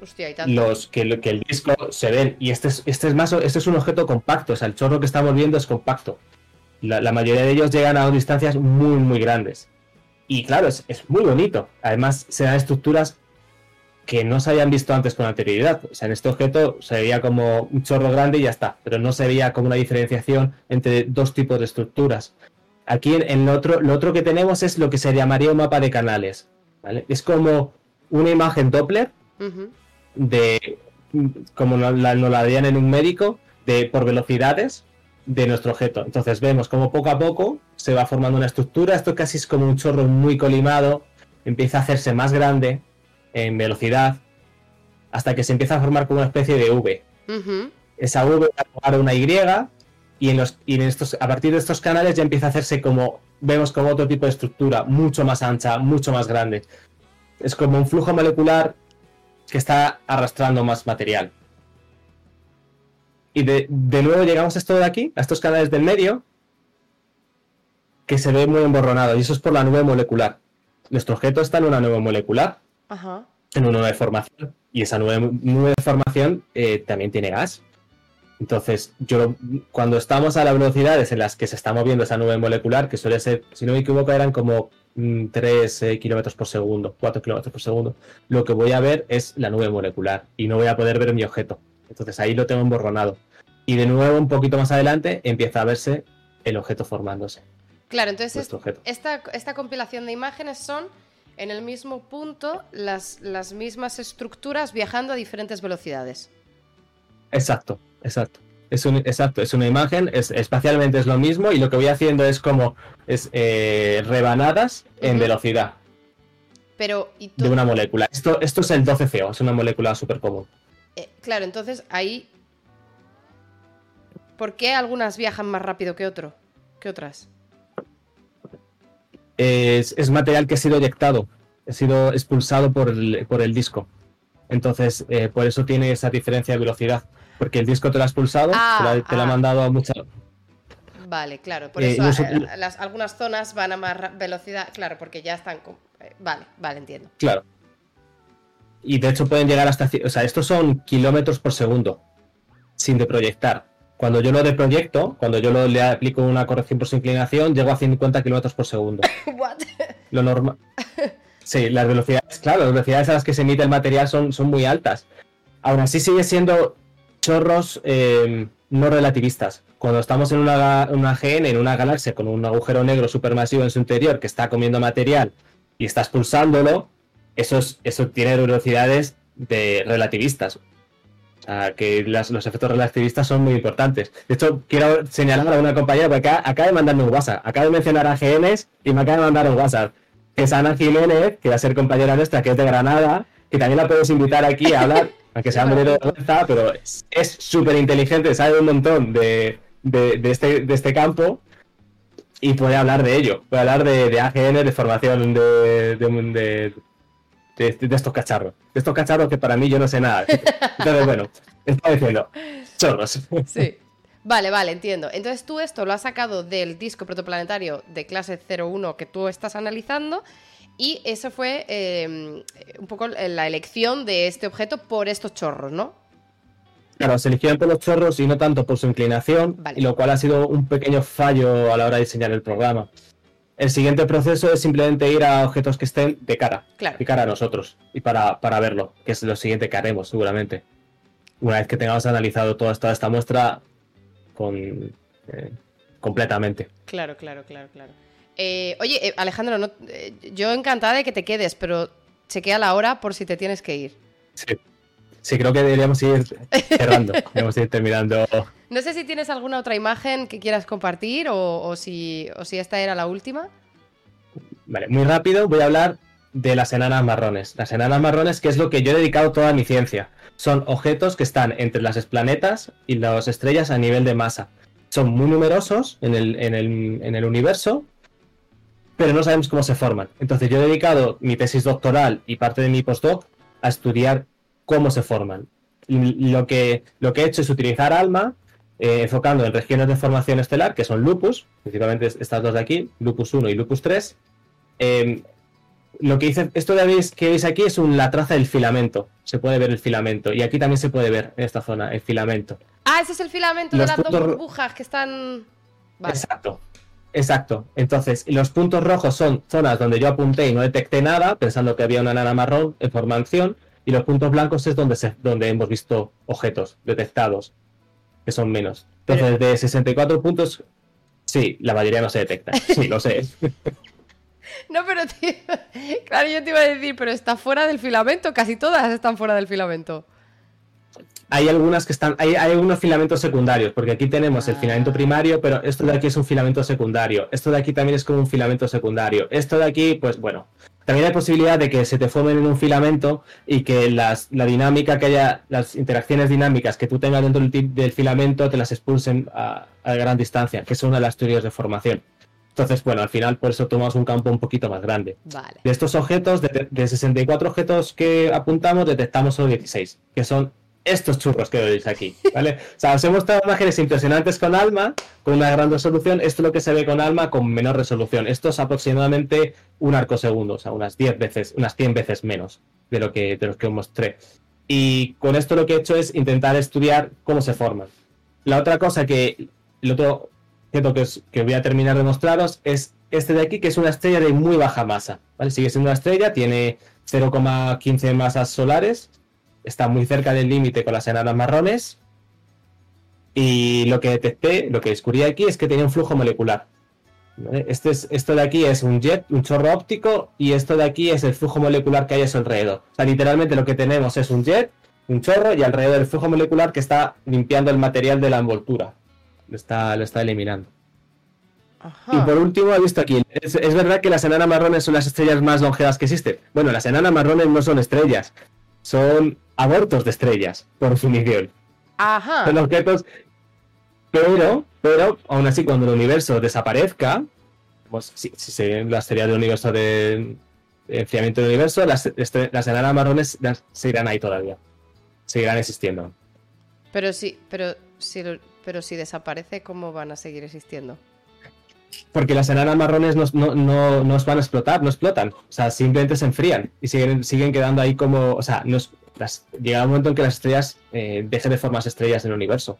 Hostia, y tanto.
los que, lo- que el disco se ven. Y este es, este es más, este es un objeto compacto, o sea, el chorro que estamos viendo es compacto. La, la mayoría de ellos llegan a distancias muy, muy grandes. Y claro, es, es muy bonito. Además, se dan estructuras que no se habían visto antes con anterioridad. O sea, en este objeto se veía como un chorro grande y ya está, pero no se veía como una diferenciación entre dos tipos de estructuras. Aquí en, en lo, otro, lo otro que tenemos es lo que se llamaría un mapa de canales. ¿vale? Es como una imagen Doppler de como nos la, nos la darían en un médico de por velocidades de nuestro objeto. Entonces vemos como poco a poco se va formando una estructura. Esto casi es como un chorro muy colimado. Empieza a hacerse más grande en velocidad hasta que se empieza a formar como una especie de V. Esa V va a una Y y, en los, y en estos, a partir de estos canales ya empieza a hacerse como vemos como otro tipo de estructura mucho más ancha, mucho más grande. Es como un flujo molecular que está arrastrando más material. Y de, de nuevo llegamos a esto de aquí, a estos canales del medio, que se ve muy emborronado, y eso es por la nube molecular. Nuestro objeto está en una nube molecular,
Ajá.
en una nube de formación, y esa nube de formación eh, también tiene gas. Entonces, yo cuando estamos a las velocidades en las que se está moviendo esa nube molecular, que suele ser, si no me equivoco, eran como 3 kilómetros por segundo, 4 kilómetros por segundo, lo que voy a ver es la nube molecular y no voy a poder ver mi objeto. Entonces ahí lo tengo emborronado. Y de nuevo, un poquito más adelante, empieza a verse el objeto formándose.
Claro, entonces esta, esta compilación de imágenes son en el mismo punto las, las mismas estructuras viajando a diferentes velocidades.
Exacto, exacto. Es un, exacto, es una imagen, es, espacialmente es lo mismo y lo que voy haciendo es como es, eh, rebanadas en velocidad
Pero, ¿y tú?
de una molécula. Esto, esto es el 12CO, es una molécula súper común.
Eh, claro, entonces ahí... ¿Por qué algunas viajan más rápido que otro? que otras?
Es, es material que ha sido eyectado, ha sido expulsado por el, por el disco. Entonces, eh, por eso tiene esa diferencia de velocidad. Porque el disco te lo ha expulsado,
Ah,
te, lo ha, lo ha
ah.
mandado a mucha.
Vale, claro, por
Eh,
eso
sé-
eh, las, algunas zonas van a más velocidad, claro, porque ya están... con- Vale, vale, entiendo.
Claro. Y de hecho pueden llegar hasta. O sea, estos son kilómetros por segundo, sin deproyectar. Cuando yo lo deproyecto, cuando yo lo, le aplico una corrección por su inclinación, llego a 50 kilómetros por segundo.
What?
Lo normal. Sí, las velocidades, claro, las velocidades a las que se emite el material son, son muy altas. Aún así sigue siendo chorros eh, no relativistas. Cuando estamos en una, una GN, en una galaxia con un agujero negro supermasivo en su interior que está comiendo material y estás pulsándolo, eso, eso tiene velocidades de relativistas. O que las- los efectos relativistas son muy importantes. De hecho, quiero señalar a una compañera porque acaba de mandarme un WhatsApp. Acaba de mencionar a GNs y me acaba de mandar un WhatsApp. Es Ana Jiménez, que va a ser compañera nuestra, que es de Granada, que también la puedes invitar aquí a hablar, aunque sea muy de vergüenza, pero es súper inteligente, sabe un montón de, de- de este, de este campo y puede hablar de ello. Puede hablar de, de AGN, de formación de, de, de- de- de estos cacharros. De estos cacharros que para mí yo no sé nada. Entonces, bueno, estaba diciendo, chorros.
Sí. Vale, vale, entiendo. Entonces tú esto lo has sacado del disco protoplanetario de clase 01 que tú estás analizando y eso fue eh, un poco la elección de este objeto por estos chorros, ¿no?
Claro, se eligieron por los chorros y no tanto por su inclinación,
Vale.
y lo cual ha sido un pequeño fallo a la hora de diseñar el programa. El siguiente proceso es simplemente ir a objetos que estén de cara,
Claro.
de cara a nosotros, y para, para verlo, que es lo siguiente que haremos seguramente. Una vez que tengamos analizado toda esta, esta muestra con, eh, completamente.
Claro, claro, claro, claro. Eh, oye, eh, Alejandro, no- eh, yo encantada de que te quedes, pero chequea la hora por si te tienes que ir.
Sí, sí creo que deberíamos ir cerrando, deberíamos ir terminando.
No sé si tienes alguna otra imagen que quieras compartir o, o si, o si esta era la última.
Vale, muy rápido voy a hablar de las enanas marrones. Las enanas marrones, que es lo que yo he dedicado toda mi ciencia. Son objetos que están entre las planetas y las estrellas a nivel de masa. Son muy numerosos en el, en el, en el universo, pero no sabemos cómo se forman. Entonces yo he dedicado mi tesis doctoral y parte de mi postdoc a estudiar cómo se forman. Lo que, lo que he hecho es utilizar ALMA, eh, enfocando en regiones de formación estelar, que son lupus, principalmente estas dos de aquí, lupus 1 y lupus 3. Eh, lo que hice, esto de veis, que veis aquí es un, la traza del filamento. Se puede ver el filamento. Y aquí también se puede ver en esta zona el filamento.
Ah, ese es el filamento
Los
de las dos burbujas que están. Vale.
Exacto. Exacto. Entonces, los puntos rojos son zonas donde yo apunté y no detecté nada, pensando que había una nana marrón en formación. Y los puntos blancos es donde, se, donde hemos visto objetos detectados, que son menos. Entonces, de 64 puntos, sí, la mayoría no se detecta. Sí, lo sé.
No, pero tío, claro, yo te iba a decir, pero está fuera del filamento, casi todas están fuera del filamento.
Hay algunas que están, hay, hay unos filamentos secundarios, porque aquí tenemos el
Ah.
filamento primario, pero esto de aquí es un filamento secundario. Esto de aquí también es como un filamento secundario. Esto de aquí, pues bueno, también hay posibilidad de que se te formen en un filamento y que las, la dinámica que haya, las interacciones dinámicas que tú tengas dentro del, del filamento te las expulsen a, a gran distancia, que es una de las teorías de formación. Entonces, bueno, al final por eso tomamos un campo un poquito más grande.
Vale.
De estos objetos, de, de 64 objetos que apuntamos, detectamos solo 16, que son estos churros que veis aquí, ¿vale? O sea, os he mostrado imágenes impresionantes con ALMA, con una gran resolución. Esto es lo que se ve con ALMA con menor resolución. Esto es aproximadamente un arco segundo, o sea, unas 10 veces, unas 100 veces menos de lo que, de los que os mostré. Y con esto lo que he hecho es intentar estudiar cómo se forman. La otra cosa que, el otro objeto que, os- que voy a terminar de mostraros es este de aquí, que es una estrella de muy baja masa. ¿vale? Sigue siendo una estrella, tiene 0,15 masas solares, está muy cerca del límite con las enanas marrones. Y lo que detecté, lo que descubrí aquí es que tenía un flujo molecular. ¿vale? Este es, esto de aquí es un jet, un chorro óptico, y esto de aquí es el flujo molecular que hay a su alrededor. O sea, literalmente lo que tenemos es un jet, un chorro, y alrededor el flujo molecular que está limpiando el material de la envoltura. Lo está, lo está eliminando.
Ajá.
Y por último, he visto aquí, es, es verdad que las enanas marrones son las estrellas más longevas que existen. Bueno, las enanas marrones no son estrellas, son abortos de estrellas, por definición.
Ajá.
Son objetos, pero, pero, aún así, cuando el universo desaparezca, pues si, si se las teorías del universo de, enfriamiento del universo, las, enanas marrones las- seguirán ahí todavía. Seguirán existiendo.
Pero sí, pero si, pero si desaparece, ¿cómo van a seguir existiendo?
Porque las enanas marrones no, no, no, no os van a explotar, no explotan. O sea, simplemente se enfrían y siguen, siguen quedando ahí como. O sea, no es- las- llega un momento en que las estrellas eh, dejen de formarse estrellas en el universo.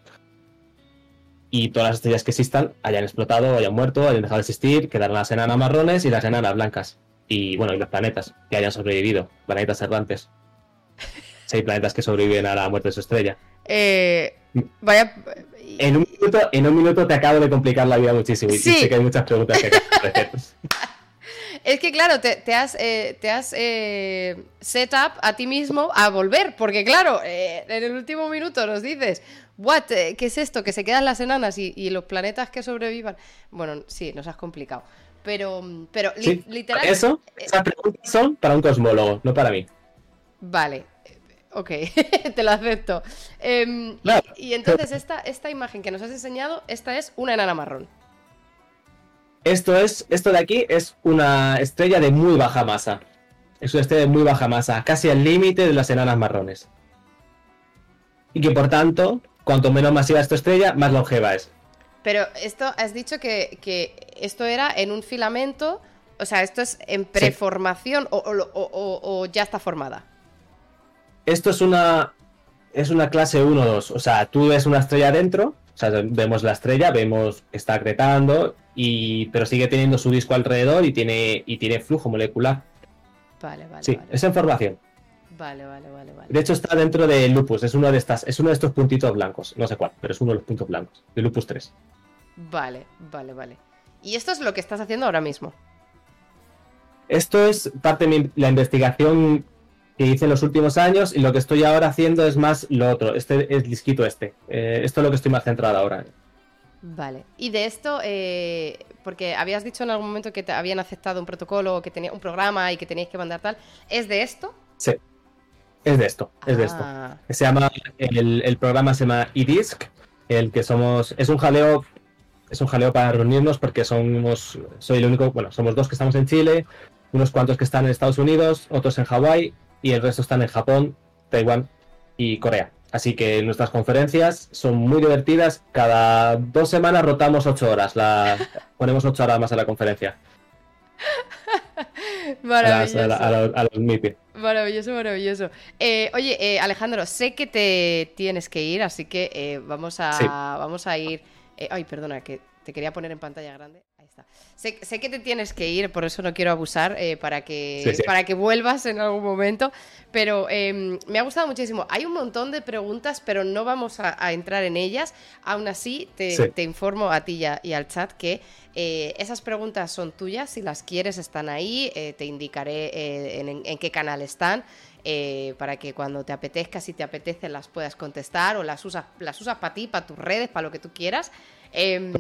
Y todas las estrellas que existan hayan explotado, hayan muerto, hayan dejado de existir, quedarán las enanas marrones y las enanas blancas. y bueno, y los planetas que hayan sobrevivido, planetas errantes. Seis planetas que sobreviven a la muerte de su estrella.
Eh, vaya.
En un, minuto, en un minuto te acabo de complicar la vida muchísimo y
Sí.
sé que hay muchas preguntas que hacer.
Es que claro, te, te has, eh, te has eh, set up a ti mismo a volver, porque claro, eh, en el último minuto nos dices, what, eh, ¿qué es esto? Que se quedan las enanas y, y los planetas que sobrevivan. Bueno, sí, nos has complicado. Pero, pero li-
Sí,
literal.
Eso, esas preguntas son para un cosmólogo, no para mí.
Vale, eh, ok, te lo acepto. Em, y-
Claro.
y, entonces esta, esta imagen que nos has enseñado, esta es una enana marrón.
Esto es, esto de aquí es una estrella de muy baja masa. Es una estrella de muy baja masa, casi al límite de las enanas marrones. Y que por tanto, cuanto menos masiva es tu estrella, más longeva es.
Pero esto, has dicho que, que esto era en un filamento, o sea, esto es en preformación o, o lo- o- o- o ya está formada.
Esto es una es una clase 1-2. O sea, tú ves una estrella dentro, o sea, vemos la estrella, vemos que está acretando, y, pero sigue teniendo su disco alrededor y tiene, y tiene flujo molecular.
Vale, vale,
Sí,
vale.
es en formación.
Vale, vale, vale, vale.
De hecho, está dentro de Lupus, es uno de estas, es uno de estos puntitos blancos. No sé cuál, pero es uno de los puntos blancos. De Lupus 3.
Vale, vale, vale. Y esto es lo que estás haciendo ahora mismo.
Esto es parte de mi- la investigación que hice en los últimos años y lo que estoy ahora haciendo es más lo otro. Este es disquito este. Eh, esto es lo que estoy más centrado ahora.
Vale. Y de esto, eh, porque habías dicho en algún momento que te habían aceptado un protocolo, que tenía un programa y que teníais que mandar tal. ¿Es de esto?
Sí. Es de esto, es de esto.
Ah,
Se llama, el, el programa se llama eDisc, el que somos, es un jaleo, es un jaleo para reunirnos porque somos, soy el único, bueno, somos dos que estamos en Chile, unos cuantos que están en Estados Unidos, otros en Hawái y el resto están en Japón, Taiwán y Corea. Así que nuestras conferencias son muy divertidas. Cada dos semanas rotamos ocho horas. La, ponemos ocho horas más a la conferencia. A, las-
Maravilloso.
a la- a los, a los MIPI.
Maravilloso, maravilloso. Eh, oye, eh, Alejandro, sé que te tienes que ir, así que eh, vamos, a,
Sí.
vamos a ir. eh, ay, perdona, que te quería poner en pantalla grande. Está. Sé, sé que te tienes que ir, por eso no quiero abusar, eh, para, que,
Sí, sí.
para que vuelvas en algún momento. Pero eh, me ha gustado muchísimo. Hay un montón de preguntas, pero no vamos a, a entrar en ellas. Aún así, te,
Sí.
te informo a ti y, al chat que eh, esas preguntas son tuyas. Si las quieres, están ahí. eh, te indicaré en, en- en qué canal están. eh, para que cuando te apetezca, si te apetece, las puedas contestar o las usas, las usas para ti, para tus redes, para lo que tú quieras. Em,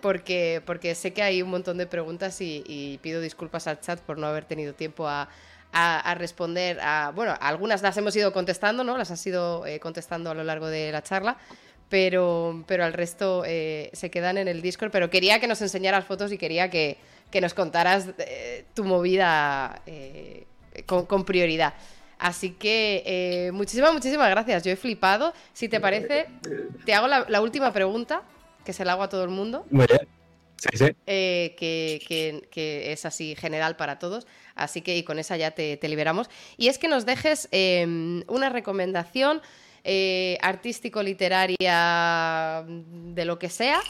porque, porque sé que hay un montón de preguntas y, y pido disculpas al chat por no haber tenido tiempo a, a- a responder a. Bueno, algunas las hemos ido contestando, ¿no? Las has ido eh, contestando a lo largo de la charla. Pero, pero al resto eh, se quedan en el Discord. Pero quería que nos enseñaras fotos y quería que, que nos contaras eh, tu movida eh, con, con prioridad. Así que eh, muchísimas, muchísimas gracias. Yo he flipado. Si te parece, te hago la, la última pregunta, que se la hago a todo el mundo
Muy bien. Sí, sí.
eh, que, que- que es así general para todos. Así que y con esa ya te, te liberamos. Y es que nos dejes eh, una recomendación eh, artístico-literaria de lo que sea.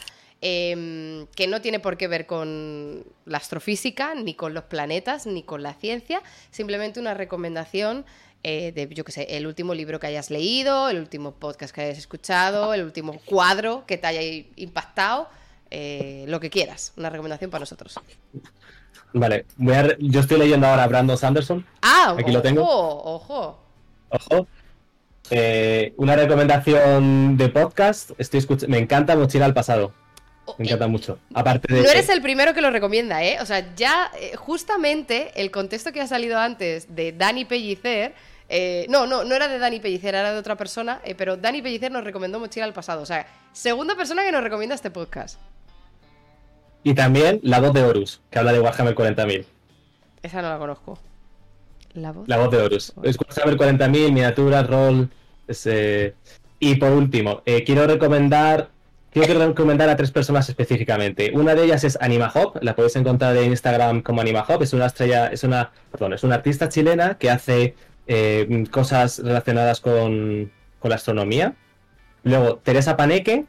eh, que no tiene por qué ver con la astrofísica, ni con los planetas, ni con la ciencia, simplemente una recomendación eh, de, yo qué sé, el último libro que hayas leído, el último podcast que hayas escuchado, el último cuadro que te haya impactado, eh, lo que quieras, una recomendación para nosotros.
Vale, voy a yo estoy leyendo ahora a Brandon Sanderson.
Ah,
Aquí lo tengo.
Ojo, ojo.
Eh, una recomendación de podcast. Estoy escuch- Me encanta Mochila al pasado.
Oh,
Me encanta mucho. Aparte de.
No eres el primero que lo recomienda, ¿eh? O sea, ya eh, justamente el contexto que ha salido antes de Dani Pellicer. Eh, no, no, no era de Dani Pellicer, era de otra persona, eh, pero Dani Pellicer nos recomendó Mochila al pasado. O sea, segunda persona que nos recomienda este podcast.
Y también la voz de Horus, que habla de Warhammer 40.000.
Esa no la conozco. ¿La voz?
La voz de Horus. Es Warhammer 40.000, miniaturas, rol. Y por último, eh, quiero recomendar. Quiero recomendar a tres personas específicamente. Una de ellas es Anima Hop, la podéis encontrar en Instagram como Anima Hop. Es una estrella, es una, perdón, es una artista chilena que hace eh, cosas relacionadas con, la astronomía. Luego, Teresa Paneque,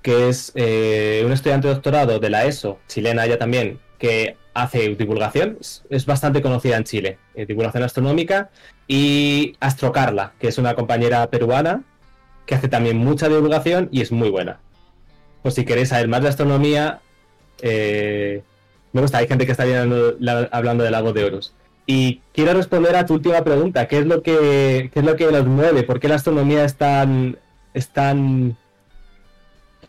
que es eh, un estudiante de doctorado de la ESO, chilena ella también, que hace divulgación, es, bastante conocida en Chile, eh, divulgación astronómica, y Astrocarla, que es una compañera peruana que hace también mucha divulgación y es muy buena. Pues si queréis saber más de astronomía, eh, me gusta, hay gente que está hablando del lago de Horus. Y quiero responder a tu última pregunta, ¿qué es lo que, qué es lo que los mueve? ¿Por qué la astronomía es tan, es tan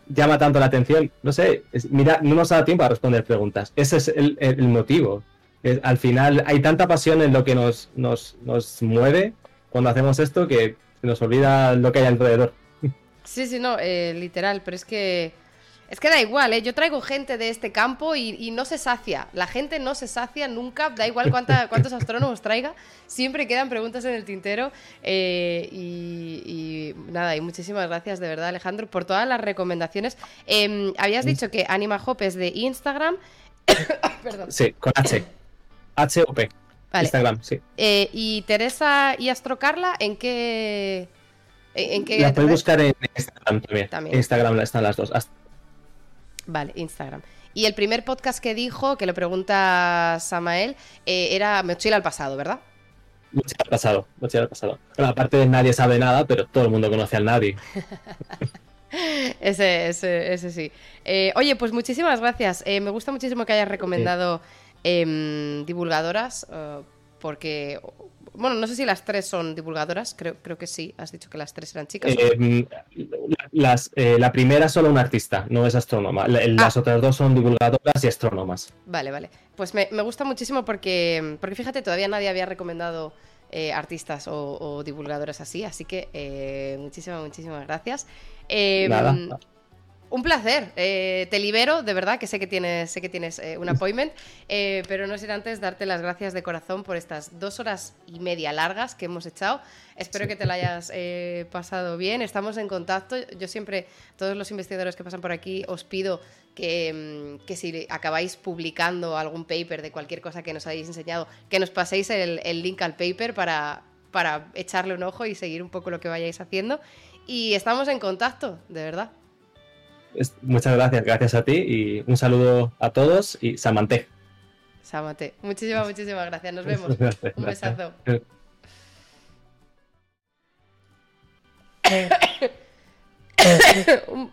llama tanto la atención? No sé, mira, no nos da tiempo a responder preguntas. Ese es el, motivo. al final hay tanta pasión en lo que nos, nos, nos mueve cuando hacemos esto que se nos olvida lo que hay alrededor.
Sí, sí, no, eh, literal, pero es que es que da igual, ¿eh? Yo traigo gente de este campo y, no se sacia. La gente no se sacia nunca, da igual cuánta, cuántos astrónomos traiga. Siempre quedan preguntas en el tintero. Eh, y, nada, y muchísimas gracias de verdad, Alejandro, por todas las recomendaciones. Em, habías dicho que Anima Hop es de Instagram.
Perdón. Sí, con H. H-O-P. Instagram, sí.
Eh, y Teresa y Astrocarla, ¿en qué...? ¿En qué
la puedes buscar en Instagram también. también. Instagram están las dos.
Vale, Instagram. Y el primer podcast que dijo, que lo pregunta Samael, eh, era Mochila al pasado, ¿verdad?
Mochila al pasado, mochila al pasado. Aparte de nadie sabe nada, pero todo el mundo conoce al nadie.
ese, ese, ese, sí. Eh, oye, pues muchísimas gracias. Eh, me gusta muchísimo que hayas recomendado em, divulgadoras, porque bueno, no sé si las tres son divulgadoras, creo, creo que sí, has dicho que las tres eran chicas.
Eh, las, eh, la primera es solo un artista, no es astrónoma. Las ah. otras dos son divulgadoras y astrónomas.
Vale, vale. Pues me, gusta muchísimo porque, porque fíjate, todavía nadie había recomendado eh, artistas o, divulgadoras así, así que muchísimas, muchísimas gracias. Nada. Un placer. Eh, te libero, de verdad, que sé que tienes, sé que tienes eh, un appointment, eh, pero no sin antes darte las gracias de corazón por estas dos horas y media largas que hemos echado. Espero que te la hayas pasado bien. Estamos en contacto. Yo siempre, todos los investigadores que pasan por aquí, os pido que, mm, si acabáis publicando algún paper de cualquier cosa que nos hayáis enseñado, que nos paséis el, el link al paper para, para echarle un ojo y seguir un poco lo que vayáis haciendo. Y estamos en contacto, de verdad
muchas gracias, gracias a ti y un saludo a todos y Samanté.
Samanté. Muchísimas, muchísimas gracias. Nos vemos. un besazo.